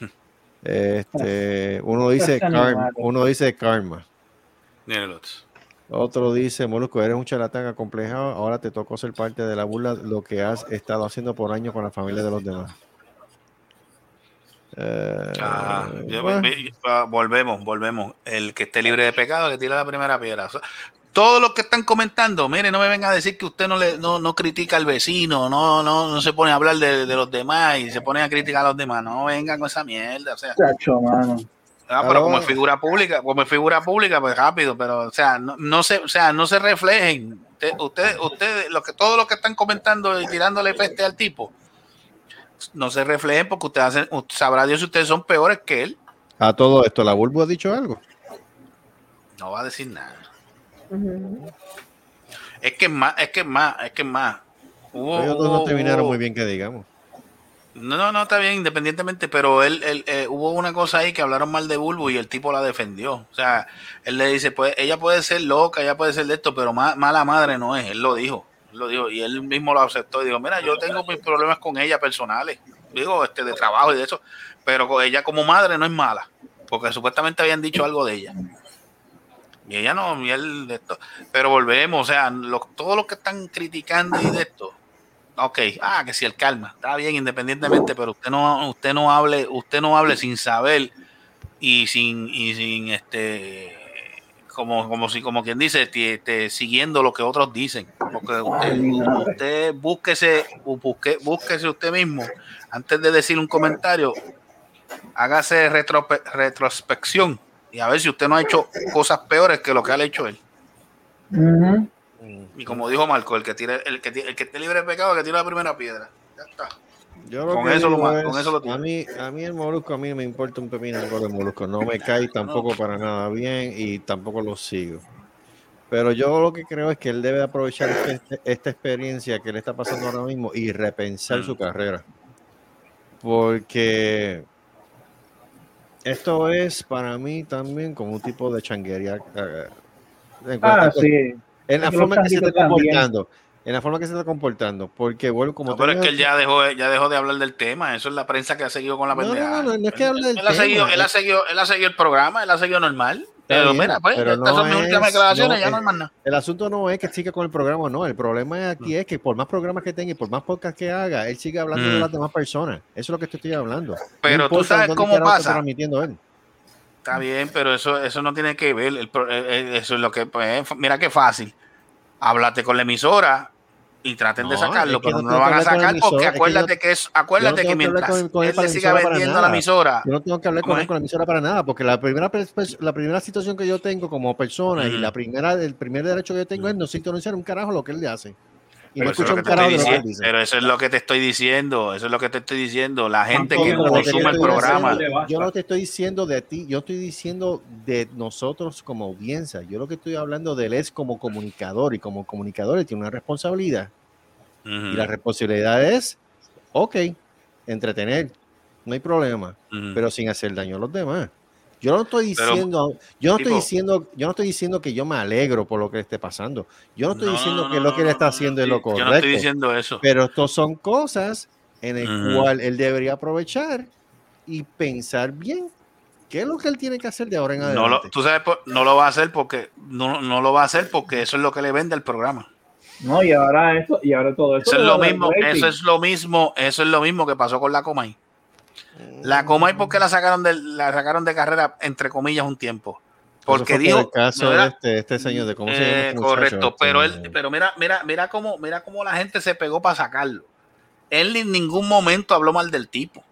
Este, uno dice karma, uno dice karma. Otro. Dice, Molusco, eres un charlatán acomplejado, ahora te tocó ser parte de la burla, lo que has estado haciendo por años con la familia de los demás. Eh, Ah, yo- bueno, ve- volvemos, volvemos. El que esté libre de pecado, que tire la primera piedra. O sea, todos los que están comentando, mire, no me venga a decir que usted no le no, no critica al vecino, no, no, no se pone a hablar de, de los demás y se pone a criticar a los demás. No vengan con esa mierda. O sea, Chacho, mano. Ah, pero como Ahora- figura pública, como figura pública, pues rápido, pero o sea, no, no se, o sea, no se reflejen. Usted- Ustedes, ustedes, los que todos los que están comentando y tirándole peste al tipo, no se reflejen porque ustedes hacen, usted- sabrá Dios si ustedes son peores que él. a todo esto, ¿la Bulbo ha dicho algo? No va a decir nada. Es que más, es que más, es que más. Hubo- Ellos dos no hubo- terminaron hubo- muy bien que digamos. No, no, no, está bien, independientemente, pero él, él, eh, hubo una cosa ahí que hablaron mal de Bulbo y el tipo la defendió. O sea, él le dice, pues ella puede ser loca, ella puede ser de esto, pero ma- mala madre no es. Él lo dijo, él lo dijo y él mismo lo aceptó y dijo, mira, yo tengo mis problemas con ella personales, digo, este, de trabajo y de eso, pero ella como madre no es mala, porque supuestamente habían dicho algo de ella. Y ella no, y él de esto. Pero volvemos, o sea, lo- todos los que están criticando y de esto, ok, ah, que si el calma, está bien independientemente, pero usted no, usted no hable, usted no hable sin saber y sin, y sin este como, como si, como quien dice, siguiendo lo que otros dicen. Porque usted, usted búsquese, busque, búsquese usted mismo, antes de decir un comentario, hágase retrope- retrospección y a ver si usted no ha hecho cosas peores que lo que ha hecho él. Y como dijo Marco, el que tire, el que, el que esté libre de pecado, que tire la primera piedra. Ya está. Yo lo Con que eso lo es, con eso lo a mí, a mí el molusco, a mí me importa un pepino de molusco. No me cae tampoco para nada bien y tampoco lo sigo. Pero yo lo que creo es que él debe aprovechar este- esta experiencia que le está pasando ahora mismo y repensar Mm. su carrera. Porque esto es para mí también como un tipo de changuería. eh, en Ah, sí. En la forma que se está también. comportando. En la forma que se está comportando. Porque, bueno, como No, pero es que él ya dejó, ya dejó de hablar del tema. Eso es la prensa que ha seguido con la No, no, pendeja. no, no, no es que hable del él, ha tema, seguido, él, ha seguido, él ha seguido el programa, él ha seguido normal. Pero mira, pues, pero estas son mis no últimas es- declaraciones, no ya no hay más nada. El asunto no es que siga con el programa no. El problema aquí es que por más programas que tenga y por más podcast que haga, él sigue hablando de Mm. las demás personas. Eso es lo que te estoy hablando. No Pero tú sabes cómo pasa. transmitiendo él. Está bien, pero eso, eso no tiene que ver. el eh, eh, eso es lo que, pues, mira qué fácil. Háblate con la emisora y traten de sacarlo, pero no lo van a sacar porque es que acuérdate yo- que es, no acuérdate que mientras con- con él le la siga vendiendo a la emisora, Yo no tengo que hablar con ¿Cómo él con la emisora para nada, porque la primera, pers- la primera situación que yo tengo como persona y la primera, el primer derecho que yo tengo es no sintonizar un carajo lo que él le hace. Y Pero no eso, es lo un que te carajo estoy de lo que él diciendo, dice. pero eso es lo que te estoy diciendo, eso es lo que te estoy diciendo. La gente que consume el programa, diciendo, yo no te estoy diciendo de ti, yo estoy diciendo de nosotros como audiencia. Yo lo que estoy hablando de él es como comunicador y como comunicador él tiene una responsabilidad. Y la responsabilidad es, ok, entretener, no hay problema, pero sin hacer daño a los demás. Yo no estoy Pero, diciendo, yo no estoy diciendo, yo no estoy diciendo que yo me alegro por lo que le esté pasando. Yo no estoy No, diciendo no, que no, lo que él está haciendo no, es lo yo correcto. no estoy diciendo eso. Pero estos son cosas en el Ujú. cual él debería aprovechar y pensar bien qué es lo que él tiene que hacer de ahora en adelante. No lo, tú sabes, no lo va a hacer porque no, no lo va a hacer porque eso es lo que le vende el programa. No, y ahora eso, y ahora todo eso. Eso es lo mismo, eso es lo mismo, eso es lo mismo que pasó con la Comay. La Comay, ¿por qué la sacaron de, la sacaron de carrera, entre comillas, un tiempo? Porque por dijo. el caso este, este señor de cómo se llama Eh, este muchacho? correcto, Este, pero él, pero mira, mira, mira cómo, mira cómo la gente se pegó para sacarlo. Él en ningún momento habló mal del tipo.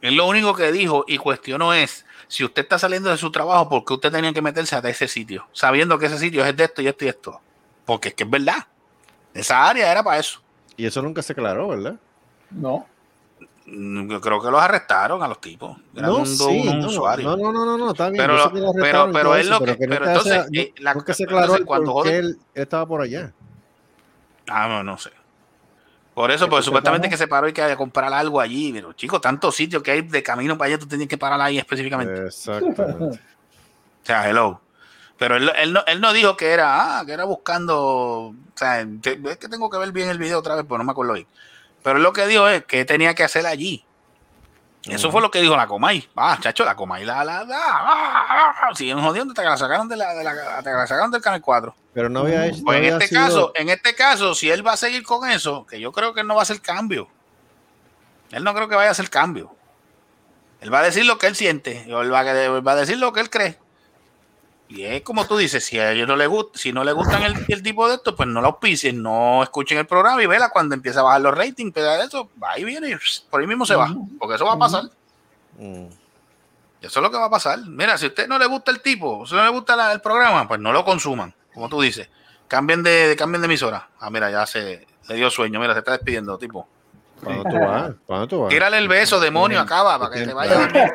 Él lo único que dijo y cuestionó es si usted está saliendo de su trabajo, ¿por qué usted tenía que meterse a ese sitio? Sabiendo que ese sitio es de esto y esto y esto. Porque es que es verdad. Esa área era para eso. Y eso nunca se aclaró, ¿verdad? No. Yo creo que los arrestaron a los tipos. Eran No, un, sí, un no, usuario. no, no, no, no, no, está bien. Pero, yo sé que lo pero, pero eso, lo que, pero entonces, se- eh, la- nunca se entonces aclaró el cuando por qué joden- él estaba por allá. Ah, no, no sé. Por eso, se supuestamente que se paró y que hay que comprar algo allí. Pero, chicos, tantos sitios que hay de camino para allá, tú tienes que parar ahí específicamente. Exactamente. O sea, hello. Pero él, él no, él no dijo que era, ah, que era buscando. O sea, es que tengo que ver bien el video otra vez, pues no me acuerdo bien. Pero él lo que dijo es que tenía que hacer allí. Eso fue lo que dijo la Comay. Ah, chacho, la Comay la, la, la, ah, ah, siguen jodiendo hasta que la sacaron, de la, de la- hasta que la sacaron del Canal 4. Pero no había hecho. Pues no en había este sido- caso, en este caso, si él va a seguir con eso, que yo creo que él no va a hacer cambio. Él no creo que vaya a hacer cambio. Él va a decir lo que él siente, o él va a, él va a decir lo que él cree. Y es como tú dices, si a ellos no les gusta, si no les gustan el, el tipo de esto, pues no lo auspicien, no escuchen el programa y vela cuando empieza a bajar los ratings, pero eso, va y viene y por ahí mismo se va, porque eso va a pasar. Eso es lo que va a pasar. Mira, si a usted no le gusta el tipo, si no le gusta la- el programa, pues no lo consuman, como tú dices. Cambien de, de- cambien de emisora. Ah, mira, ya se le dio sueño. Mira, se está despidiendo, tipo. ¿Cuándo tú vas? ¿Cuándo tú vas? Tírale el beso, demonio, acaba, para que te vaya a dormir.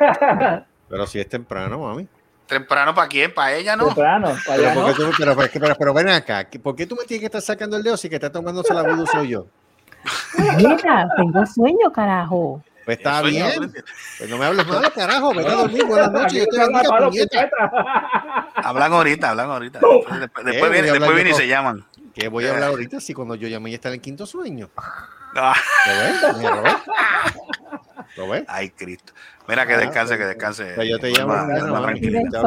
Pero si es temprano, mami. Temprano para quién, para ella, ¿no? Temprano, para Pero, allá ¿por no. qué tú- pero, pero, pero, pero ven acá. ¿Por qué tú me tienes que estar sacando el dedo si que está tomándose la vudú soy yo? Mira, tengo sueño, carajo. Pues está Sueño, bien. Pues no me hables mal, carajo. Vete a dormir. Buenas noches. Yo bendiga, puñeta. Hablan ahorita, hablan ahorita. Después, después- Eh, después después yo viene y se llaman. ¿Qué voy a hablar ahorita si cuando yo llamé ya está en el quinto sueño? Ah. ¿Lo ves? ¿Lo ves? Ay, Cristo. Mira que Ah, descanse, que pues, descanse. pues yo te llamo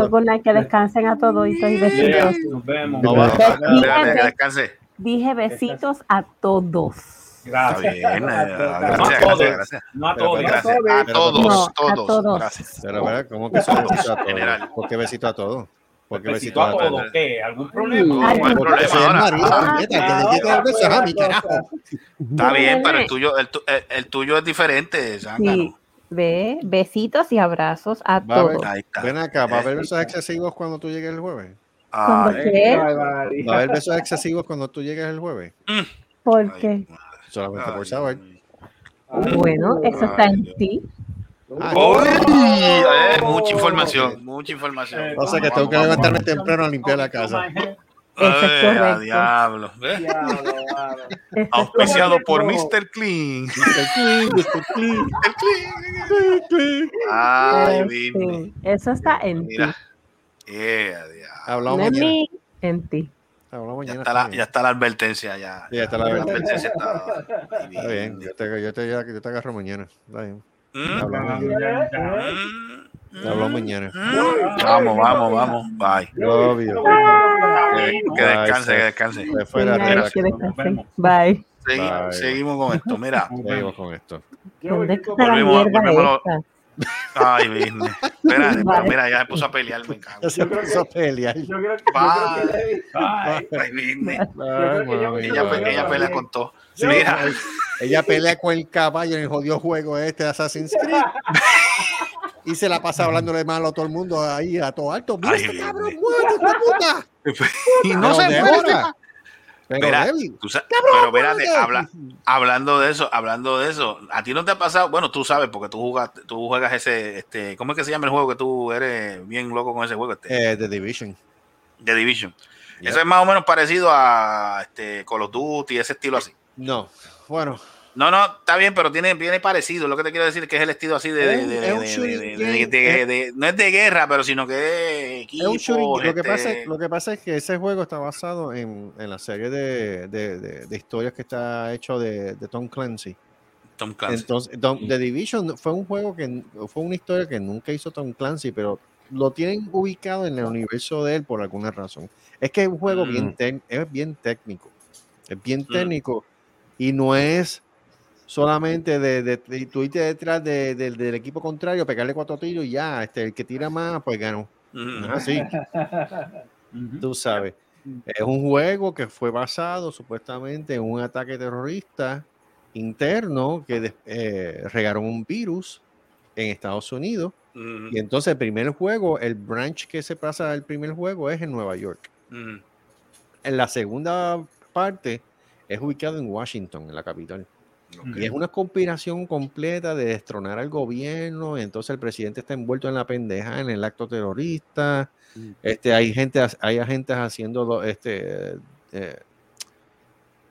good night, que descansen a todos y soy besitos. Nos vemos. Que descanse. Dije besitos a todos. Está bien. eh, No a Gracias, todos. gracias, gracias. No a todos. Gracias. A todos, No, a todos. todos. Gracias. Pero, ¿verdad? ¿Cómo que son besitos a todos? General. ¿Por qué besito a todos? ¿Por qué Besito a todos. todos? ¿Qué? ¿Algún problema? Porque problema ahora. Ah. Está bien, pero el tuyo, el, tu- el- el tuyo es diferente. Sí, ve, besitos y abrazos a Va a todos. Ahí está. Ven acá, ¿va a haber besos excesivos cuando tú llegues el jueves? ¿Cuándo Ay, qué? Ay. ¿Va a haber besos excesivos cuando tú llegues el jueves? ¿Por qué? Solamente por ay, saber. Bueno, eso está en ti. Ah, Uy, mucha información, mucha información. O sea que tengo que levantarme temprano a limpiar la casa. Eso es Ay, a correcto. diablo. Auspiciado por Mr. Clean. Mr. Clean, Mr. Clean. Mr. Clean. Ay, Eh, Disney. sí, Eso está en ti. Yeah. Hablamos No en mañana. mí, en ti. Hablamos Ya está, la, sí. ya está la advertencia. Ya, Sí, ya está la advertencia. está. Está bien, yo te, yo te, yo te agarro mañana. Está bien. Mm, Hablamos mañana. mm, Hablamos mañana. mm. Vamos, vamos, vamos. Bye. Love you. Que descanse, que descanse. Bye. Segui- Bye. seguimos con esto. Mira. Seguimos con esto. ¿Dónde está la Volvimos, mierda volvemos esta? Ay, Disney. Espera, pero Bye. mira, ya se puso a pelear, me cago. Ya se puso a pelear. Yo creo, que David- Ay, yo- mami. Ella, pe- ella pelea con todo. Sí, Mira, ella- pelea con el caballo en el jodido juego este de Assassin's Creed. Y se la pasa hablándole mal a todo el mundo ahí a todo alto. ¡Mira Ay, este cabrón muerto, puta! y no se hora. Pero Mira, David, tú sa- pero habla, hablando de eso, hablando de eso, a ti no te ha pasado, bueno, tú sabes porque tú jugas, tú juegas ese, este, ¿cómo es que se llama el juego que tú eres bien loco con ese juego, este, eh, The Division. The Division? Yep. Eso es más o menos parecido a este Call of Duty, ese estilo así. No, bueno, No, no, está bien, pero tiene, tiene parecido. Lo que te quiero decir es que es el estilo así de, no es de guerra, pero sino que es un shooting. Lo que, este, pasa, es- lo que pasa es que ese juego está basado en, en la serie de, de- de- de historias que está hecho de, de Tom Clancy. Tom Clancy. Entonces, Tom- The Division fue un juego que fue una historia que nunca hizo Tom Clancy, pero lo tienen ubicado en el universo de él por alguna razón. Es que es un juego bien, Mm. es bien técnico, es bien Mm. técnico y no es solamente de, de, de irte detrás de- de- del equipo contrario, pegarle cuatro tiros y ya, este, el que tira más, pues ganó. Así, Ujú. tú sabes. Es un juego que fue basado supuestamente en un ataque terrorista interno que eh, regaron un virus en Estados Unidos. Y entonces el primer juego, el branch que se pasa al primer juego es en Nueva York. En la segunda parte es ubicado en Washington, en la capital. Y es una conspiración completa de destronar al gobierno. entonces el presidente está envuelto en la pendeja, en el acto terrorista. Mm. Este, hay gente, hay agentes haciendo do- este, eh,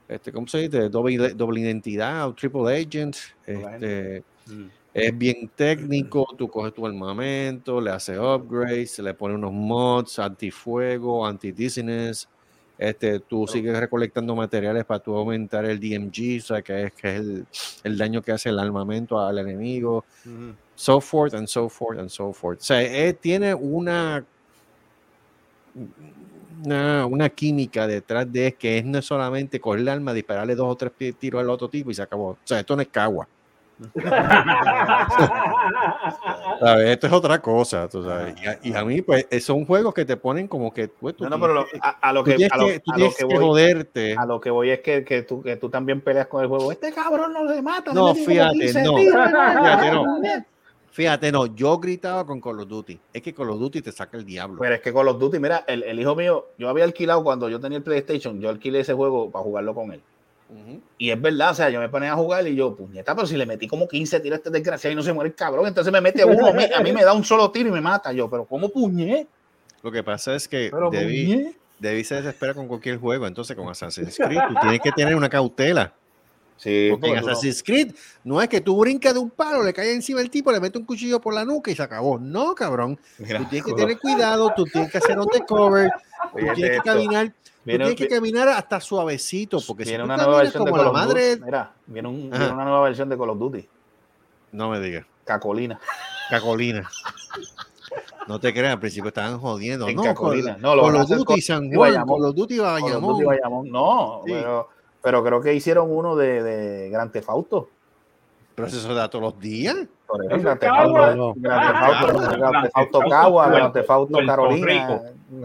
este, ¿cómo se dice? Doble, doble identidad o triple agent. Este, Mm. es bien técnico, tú coges tu armamento, le haces upgrades, le pones unos mods, antifuego, anti-dizziness, este, tú sigues recolectando materiales para tú aumentar el DMG, o sea, que es, que es el, el daño que hace el armamento al enemigo, so forth and so forth and so forth. O sea, eh, tiene una, una, una química detrás de que es no es solamente coger el arma, dispararle dos o tres tiros al otro tipo y se acabó. O sea, esto no es cagua. ¿Sabes? Esto es otra cosa, tú sabes. Y a, y a mí, pues, son juegos que te ponen como que. pues, tú No, no, pero lo- tienes a, a lo que, a lo, que- a lo que voy, joderte. a lo que voy es que, que, tú, que tú también peleas con el juego. Este cabrón no se mata. No, como fíjate, 15 no. Fíjate, no. Fíjate, no. Yo gritaba con Call of Duty. Es que Call of Duty te saca el diablo. Pero es que Call of Duty, mira, el, el hijo mío, yo había alquilado cuando yo tenía el PlayStation, yo alquilé ese juego para jugarlo con él. Y es verdad, o sea, yo me ponía a jugar y yo, puñeta, pero si le metí como 15 tiros a este desgraciado y no se muere el cabrón, entonces me mete uno, me- a mí me da un solo tiro y me mata. Yo, pero ¿cómo puñé? Lo que pasa es que Debbie, se desespera con cualquier juego. Entonces, con Assassin's Creed, tú tienes que tener una cautela. Sí, Porque en tú no- Assassin's Creed no es que tú brincas de un palo, le caes encima el tipo, le metes un cuchillo por la nuca y se acabó. No, cabrón. Mira, tú tienes que tener cuidado, tú tienes que hacer undercover, tú Fíjate tienes que esto. caminar, tú Viene- tienes que caminar hasta suavecito, porque si viene una nueva versión de como Call la of Duty. madre, Mira, viene, un- Ajá. viene una nueva versión de Call of Duty. no me digas, Cacolina. Cacolina. No te creas, al principio estaban jodiendo. En no, Cacolina. Call- No, lo Call of Duty con- San Juan. Call of Duty Call of Duty Bayamón. Bayamón. No, Sí. pero, pero creo que hicieron uno de, de Gran Theft Auto. Pero eso se da todos los días. Por Eso Grand Carolina.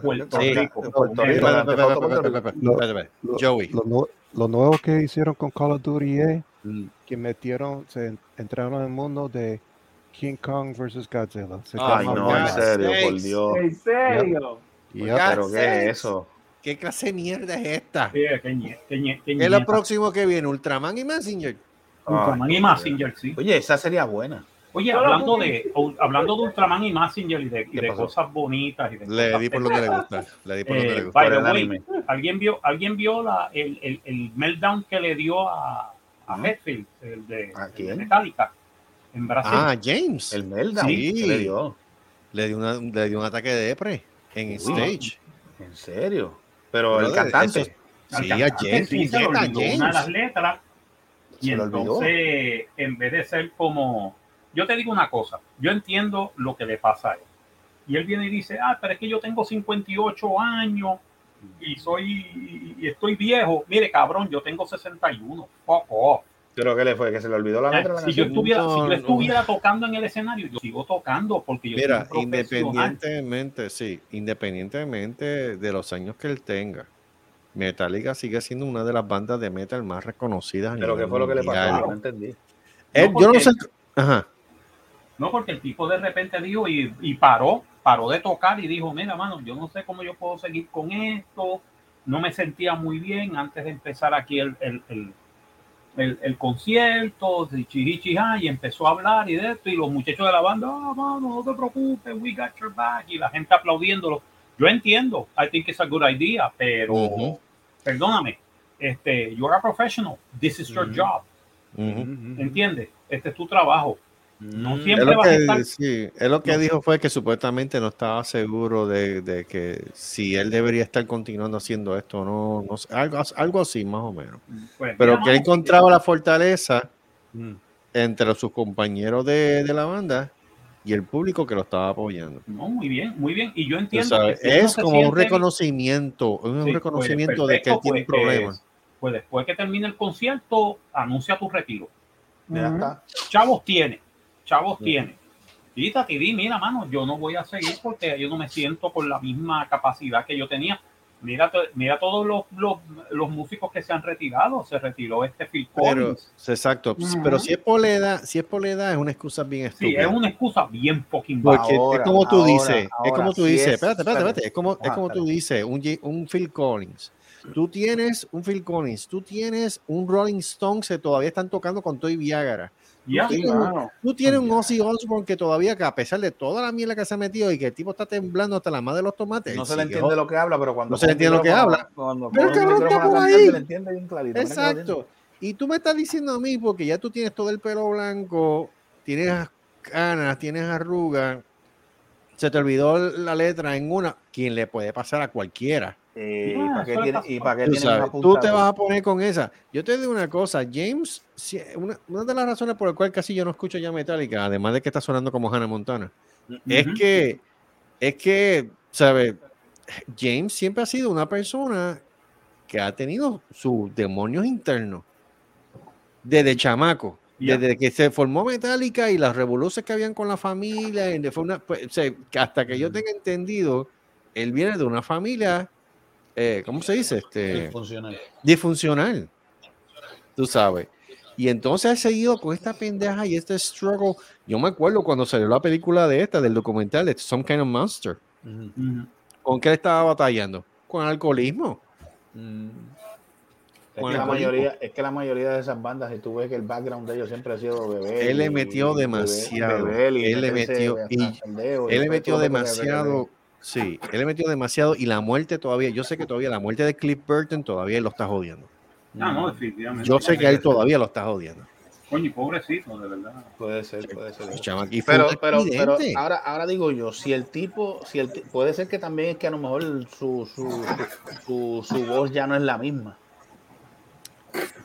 Puerto Rico. Puerto Joey. lo nue- lo nuevo que hicieron con Call of Duty es que metieron, se en- entraron en el mundo de King Kong versus Godzilla. Se Ay, no, en serio, por. Dios. ¿En serio? ¿Pero qué es eso? ¿Qué clase de mierda es esta? Sí, qué ñe- qué ñe- qué ¿Qué es lo próximo que viene? ¿Ultraman y Messenger? Ultraman y Mazinger, sí. Oye, esa sería buena. Oye, hablando de, hablando de Ultraman y Massinger y de, cosas bonitas y de Le cosas di por donde le gusta. Le di por donde le Eh, gusta. by the Por el way, anime. ¿alguien vio, alguien vio la, el, el, el meltdown que le dio a, a Hetfield, el de, ¿A el de quién? Metallica, en Brasil? Ah, James. El Meltdown. Sí. ¿Qué le dio? Le dio, una, le dio un ataque de depre en Uy. stage. ¿En serio? Pero el cantante. eso- Al Sí, a cantante, James. sí, se le olvidó una de las James. letras y lo entonces en vez de ser como yo te digo una cosa yo entiendo lo que le pasa a él y él viene y dice ah pero es que yo tengo 58 años y soy y estoy viejo mire cabrón yo tengo 61 fuck off. ¿Pero qué le fue? ¿Que se le olvidó la letra de la si yo estuviera si yo no. estuviera tocando en el escenario yo sigo tocando porque yo Mira, soy independientemente, sí, independientemente de los años que él tenga, Metallica sigue siendo una de las bandas de metal más reconocidas. ¿Pero qué fue lo que le pasó? No entendí. Él- No, yo no sé. Ajá. No, porque el tipo de repente dijo y, y paró, paró de tocar y dijo, mira, mano, yo no sé cómo yo puedo seguir con esto, no me sentía muy bien antes de empezar aquí el, el, el, el- el concierto, de chihichija, y empezó a hablar y de esto, y los muchachos de la banda, ah, mano, no te preocupes, we got your back, y la gente aplaudiéndolo. Yo entiendo, I think it's a good idea, pero perdóname, este, you're a professional, this is your job, Ujú. ¿entiendes? Este es tu trabajo. No Mm. Siempre lo, vas a que, estar sí, él lo que dijo fue que supuestamente no estaba seguro de, de que si él debería estar continuando haciendo esto o no, no sé, algo, algo así más o menos. Pues, Pero que él encontraba la fortaleza Mm. entre sus compañeros de, de la banda y el público que lo estaba apoyando. No, muy bien, muy bien. Y yo entiendo. que si es como un reconocimiento, un Sí, pues, reconocimiento de que él tiene un pues, problema. Pues, pues después que termine el concierto, anuncia tu retiro. Ya está. Chavos tiene, chavos tiene. Quítate y di, mira, mano, yo no voy a seguir porque yo no me siento con la misma capacidad que yo tenía. Mira, mira todos los, los, los músicos que se han retirado. Se retiró este Phil Pero, Collins. exacto. Ujú. Pero si es por la edad, si es por la edad, es una excusa bien Sí, estúpida. es una excusa bien fucking Porque Ahora, es como tú ahora, dices, es como tú sí dices, es- espérate, espérate, espérate. espérate, es como, es como tú dices, un, un Phil Collins. Tú tienes un Phil Collins, tú tienes un Rolling Stones que todavía están tocando con Toy Viagra. Ya, tú, tienes, un- tú tienes un Ozzy Osbourne que todavía, que a pesar de toda la mierda que se ha metido y que el tipo está temblando hasta la madre de los tomates, No se le entiende lo que habla, pero cuando No se le entiende lo que habla. Cuando Pero coge el cabrón está por ahí. le entiende bien clarito. Exacto. Y tú me estás diciendo a mí, porque ya tú tienes todo el pelo blanco, tienes canas, tienes arrugas, se te olvidó la letra en una, quien le puede pasar a cualquiera. Eh, Ah, ¿y para qué tiene-. ¿Y para qué Tú, tiene sabes, una tú punta te vas a poner con esa. Yo te digo una cosa, James, si- una, una de las razones por las cuales casi yo no escucho ya Metallica, además de que está sonando como Hannah Montana, es Ujú. que, es que, ¿sabes? James siempre ha sido una persona que ha tenido sus demonios internos desde chamaco. Ya. Desde que se formó Metallica y las revoluciones que habían con la familia, y de- fue una- pues, o sea, hasta que yo tenga entendido, él viene de una familia, eh, ¿cómo se dice? Este, Funcional. disfuncional. Tú sabes. Y entonces ha seguido con esta pendeja y este struggle. Yo me acuerdo cuando salió la película de esta, del documental de Some Kind of Monster. Ujú. ¿Con qué estaba batallando? Con el alcoholismo. Mm. Es que, la mayoría, es que la mayoría de esas bandas, si tú ves que el background de ellos siempre ha sido beber. Él le metió y demasiado. Él le metió él le metió demasiado. Sí, él le metió demasiado y la muerte todavía, yo sé que todavía la muerte de Cliff Burton todavía él lo está jodiendo. Ah, no, definitivamente. Yo sé que él todavía lo está jodiendo. Coño, y pobrecito, de verdad. Puede ser, puede ser. Pero, pero, pero ahora, ahora digo yo, si el tipo, si el puede ser que también es que a lo mejor su, su, su, su voz ya no es la misma.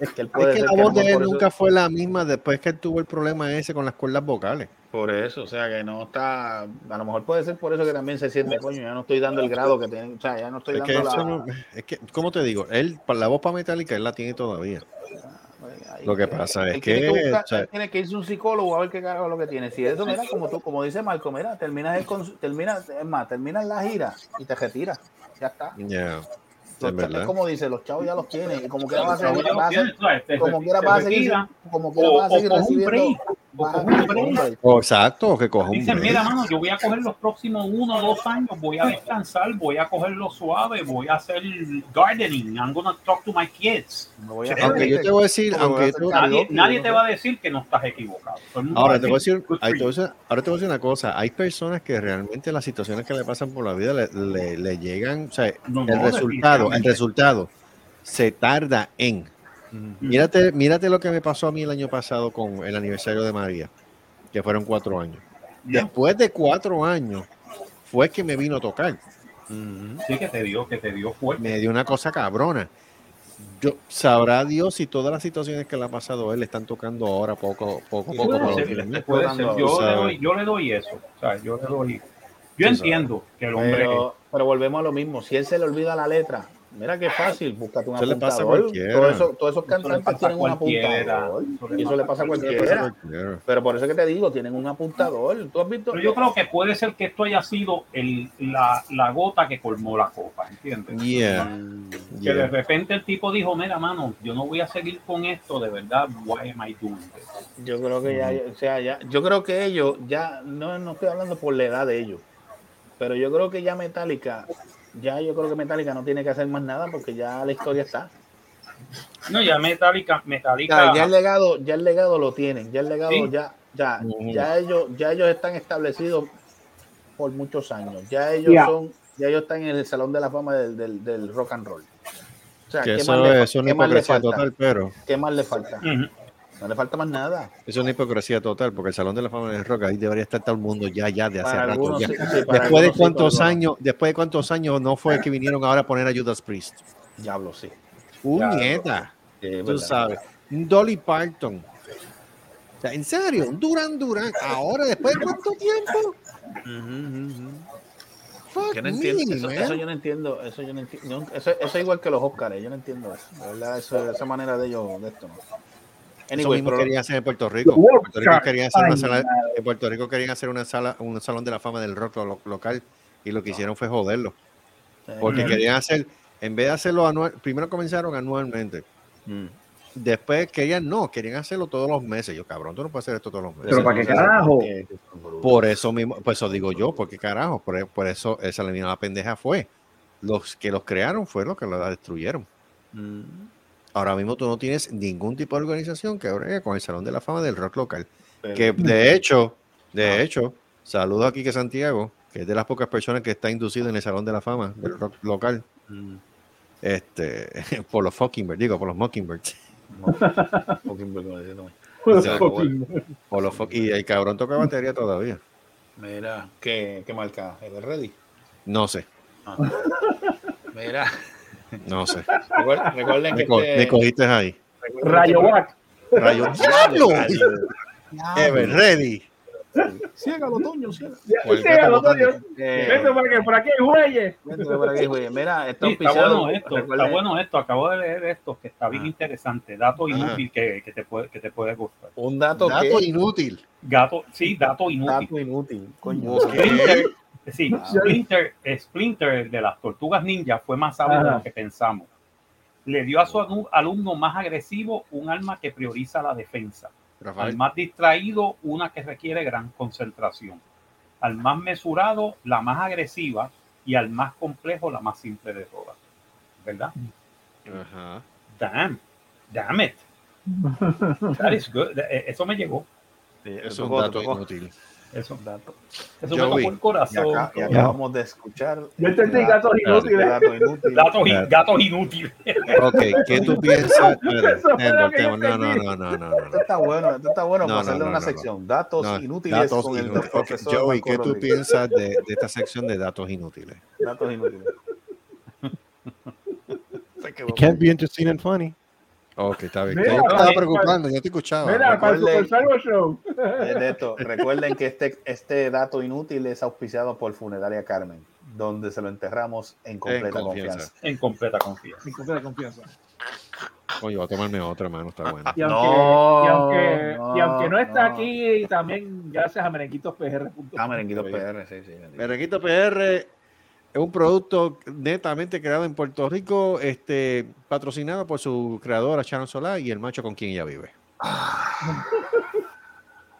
Es que él puede Es que ser la voz de él eso- nunca fue la misma después que él tuvo el problema ese con las cuerdas vocales. Por eso, o sea que no está, a lo mejor puede ser por eso que también se siente, coño, ya no estoy dando el grado que tiene, o sea, ya no estoy Es que, dando eso la... no- es que, ¿cómo te digo? Él, la voz para Metallica, él la tiene todavía. ahí Lo que pasa es tiene que, buscar- o sea, él tiene que irse un psicólogo a ver qué carajo es lo que tiene. Si eso, mira, como tú, como dice Marco, mira, terminas el terminas, es más, terminas la gira y te retiras. Ya está. ya, Los es como dice, los chavos ya los tienen. Y como quiera vas a seguir, como quiera a seguir, como a seguir recibiendo. O exacto, que coja un Dicen, mira, mano, yo voy a coger los próximos uno o dos años, voy a descansar, voy a cogerlo suave, voy a hacer gardening, I'm gonna talk to my kids. Aunque yo te voy a decir, aunque yo te voy a- nadie, nadie te va a decir que no estás equivocado. Ahora te, voy a decir, ahora te voy a decir una cosa. Hay personas que realmente las situaciones que le pasan por la vida le, le- le llegan, o sea, No, el no, resultado, el resultado se tarda en. Mírate, mírate lo que me pasó a mí el año pasado con el aniversario de María, que fueron cuatro años. Después de cuatro años fue que me vino a tocar. Sí, que te dio, que te dio fuerte. Me dio una cosa cabrona. Yo, sabrá Dios si todas las situaciones que le ha pasado a él le están tocando ahora poco, poco, poco. Puede para ser, los demás. puede ser. Yo, le doy, yo le doy eso. o sea, yo le doy. Yo entiendo que el hombre. Pero, pero volvemos a lo mismo. Si él se le olvida la letra, mira qué fácil, búscate un Eso le pasa a apuntador. cualquiera. Todo eso- todos esos cantantes tienen un apuntador. Y eso le pasa a cualquiera. Pero por eso que te digo, tienen un apuntador. ¿Tú has visto? Pero yo creo que puede ser que esto haya sido el, la, la gota que colmó la copa, ¿entiendes? Yeah. Que de repente el tipo dijo, mira, mano, yo no voy a seguir con esto, de verdad, why am I doing this? Yo creo que ya, o sea, ya, yo creo que ellos ya, no, no estoy hablando por la edad de ellos, pero yo creo que ya Metallica, ya yo creo que Metallica no tiene que hacer más nada porque ya la historia está. No, ya Metallica, Metallica, ya el legado, ya el legado lo tienen, ya el legado Sí. ya, ya, Ujú. ya ellos, ya ellos están establecidos por muchos años, ya ellos son, ya ellos están en el salón de la fama del, del, del rock and roll. O sea, Que ¿qué eso más le, es una qué más le hipocresía falta? total, pero ¿Qué más le falta? Ujú. No le falta más nada. es una hipocresía total, porque el Salón de la Fama del Rock ahí debería estar todo el mundo ya, ya de hace rato. algunos ya. sí, sí, para después de sí, cuántos años, después de cuántos años no fue que vinieron ahora a poner a Judas Priest. Diablo, sí. Puñeta, tú verdad. sabes. Dolly Parton. O sea, en serio, Duran Duran. Ahora, después de cuánto tiempo? Fuck Yo no entiendo, me, eso, eso yo no entiendo, eso yo no entiendo, eso, eso es igual que los Oscars, yo no entiendo eso, verdad, eso, esa manera de ellos, de esto, ¿no? Eso Anyway, mismo pero- querían hacer en Puerto Rico. En Puerto Rico querían hacer una sala, madre. en Puerto Rico querían hacer una sala, un salón de la fama del rock lo- local y lo que hicieron fue joderlo. Porque Mm. querían hacer, en vez de hacerlo anual, primero comenzaron anualmente. Mm. Después querían, no, querían hacerlo todos los meses. Yo, cabrón, tú no puedes hacer esto todos los meses. Pero ¿para qué carajo? Por eso mismo, pues eso digo yo, porque carajo, por, por eso esa la la pendeja fue. Los que los crearon fueron los que la destruyeron. Mm. Ahora mismo tú no tienes ningún tipo de organización que bregue con el Salón de la Fama del Rock local. Pero- que de hecho, de hecho, saludo a Quique Santiago, que es de las pocas personas que está inducido en el Salón de la Fama del Rock local. Mm. Este, por los Mockingbirds, digo, por los Mockingbirds. Por- los y el cabrón toca batería todavía. Mira, ¿qué, qué marca? ¿El Ready? No sé, Ah. Mira, no sé. Recuer- recuerden que Me, co- este- me cogiste ahí. Rayo Watt. Rayo Diablo. Ever ready. Ciégalo, Toño, ciégalo. Sígalo, Toño. Vete por aquí, por aquí hay jueyes. Vente por aquí, güey. Mira, está Sí, está bueno esto, recuerden- está bueno esto. Acabo de leer esto, que está Ah. bien interesante. Dato inútil que, que te puede, que te puede gustar. Un dato, Dato que inútil. Gato, sí, dato inútil. dato inútil, coño. Sí, Splinter, Splinter de las tortugas ninja fue más sabio de lo que pensamos. Le dio a su alumno más agresivo un arma que prioriza la defensa. Al más distraído, una que requiere gran concentración. Al más mesurado, la más agresiva. Y al más complejo, la más simple de todas. ¿Verdad? Ajá. Damn. Damn it. That is good. Eh, Eso me llegó. Es tocó, un dato inútil. Eso, Dato. eso Yo me vi. tocó el Y, corazón. acá, y acabamos de escuchar. Yo entendí gatos inútiles. Gatos, in- gatos inútiles. Ok, ¿qué tú piensas? No, no, no, no, no, no. Esto está bueno, esto está bueno No, para no, hacerle no, una no, sección. Datos No, inútiles datos con inútiles. Profesor Joey, ¿qué tú piensas de, de esta sección de datos inútiles? Datos inútiles. It can't be interesting and funny. Ok, está bien. Mira, yo me estaba oye, preocupando, yo te escuchaba. Mira, para el Recuerden- Super Cyber Show. Es de esto. Recuerden que este, este dato inútil es auspiciado por Funeraria Carmen, donde se lo enterramos en completa confianza. confianza. En completa confianza. Mi completa confianza. Oye, voy a tomarme otra, mano, está bueno. Y aunque, No, y aunque, y aunque no está no. aquí, también gracias a merenguitospr.com. Ah, merenguitos PR, sí, sí. bendito. Merenguito PR es un producto netamente creado en Puerto Rico, este, patrocinado por su creadora Sharon Solá y el macho con quien ella vive.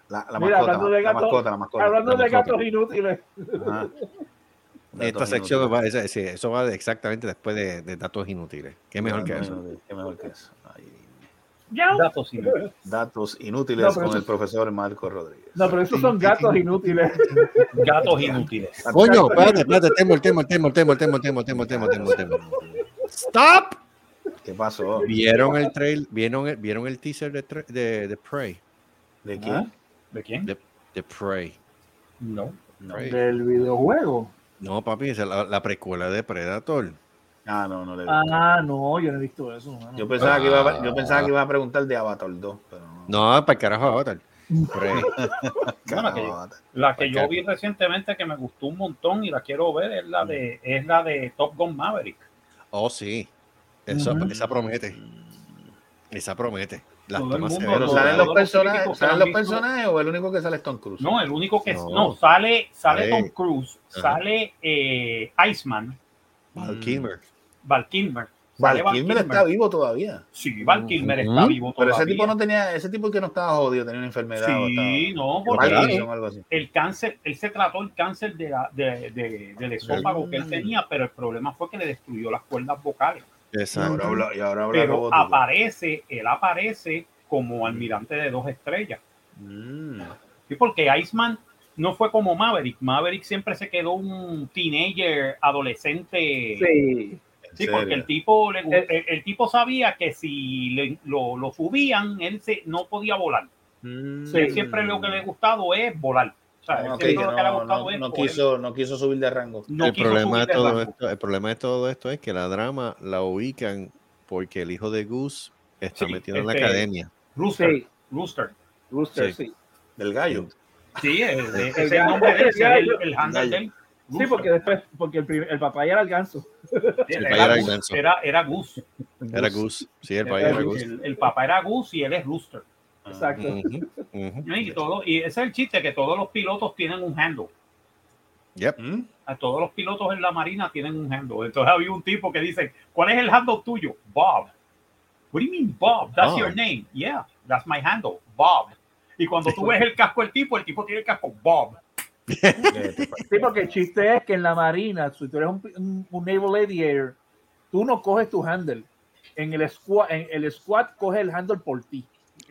La, la Mira, mascota, hablando la, de la gatos, mascota, la mascota. hablando la de mascota. gatos inútiles. Ajá. Esta sección inútiles. va, eso va exactamente después de, de datos inútiles. ¿Qué mejor que eso? Qué mejor que eso. Yo. Datos inútiles. Datos inútiles no, con eso... el profesor Marco Rodríguez. No, pero esos son gatos inútiles. gatos inútiles. Coño, espérate, espérate, temo el tema, el tema, el tema, el tema, el tema, el tema, el tema, el tema. ¡Stop! ¿Qué pasó? ¿Vieron el trail? ¿Vieron el, vieron el teaser de, de, de Prey? ¿De quién? ¿De quién? De, de Prey. No. no. Prey. ¿Del videojuego? No, papi, es la, la precuela de Predator. Ah, no, no le Ah, no, yo no he visto eso. mano. Yo pensaba, que iba a, yo pensaba que iba a preguntar de Avatar 2, pero no. No, para el carajo Avatar. La que, Avatar. la que yo vi recientemente que me gustó un montón y la quiero ver es la de, es la de Top Gun Maverick. Oh, sí. Eso. Esa promete. Esa promete. Las tomas mundo Pero salen los los personajes, salen los visto- personajes o el único que sale es Tom Cruise. No, el único que No. no, sale, sale Tom Cruise, sale eh, Iceman, Val Kilmer. Val Kilmer. Val Kilmer está vivo todavía. Sí, Val Kilmer está vivo Pero todavía. ese tipo no tenía, ese tipo que no estaba jodido, tenía una enfermedad. o Sí, estaba- no, porque algo así. el cáncer, él se trató el cáncer de la- de- de- del esófago que él tenía, pero el problema fue que le destruyó las cuerdas vocales. Y Exacto. ahora habla, y ahora habla Pero robótico. aparece, él aparece como almirante de dos estrellas. Mm. Sí, porque Iceman no fue como Maverick. Maverick siempre se quedó un teenager, adolescente. Sí. Sí, ¿En porque el tipo, le el, el tipo sabía que si le- lo, lo subían, él se, no podía volar. Mm. Él siempre lo que le ha gustado es volar. O sea, él Ah, no, gustado no- es no coger. quiso, no quiso subir de rango. No el, problema subir de todo rango. esto, el problema de todo esto es que la drama la ubican porque el hijo de Goose está Sí, metido en la este- academia. Rooster. Sí. Rooster. Rooster, Sí. sí. Del gallo. Sí, es, es- es El nombre de ese es el, el handle Gallo. de él. Sí, porque después, porque el, el papá ya era el ganso. El Era, papá era el ganso. era, era Goose. Era Goose. Sí, el Era país era Goose. Goose. El, el papá era Goose y él es Rooster. Exacto. Ujú. Y, todo, y ese es el chiste, que todos los pilotos tienen un handle. Yep. ¿Mm? A todos los pilotos en la marina tienen un handle. Entonces había un tipo que dice, ¿cuál es el handle tuyo? Bob. What do you mean Bob? That's your name. Yeah, that's my handle. Bob. Y cuando tú ves el casco del tipo, el tipo tiene el casco Bob. Sí, porque el chiste es que en la marina, si tú eres un, un- un naval aviator, tú no coges tu handle. En el squad, en el squad coge el handle por ti.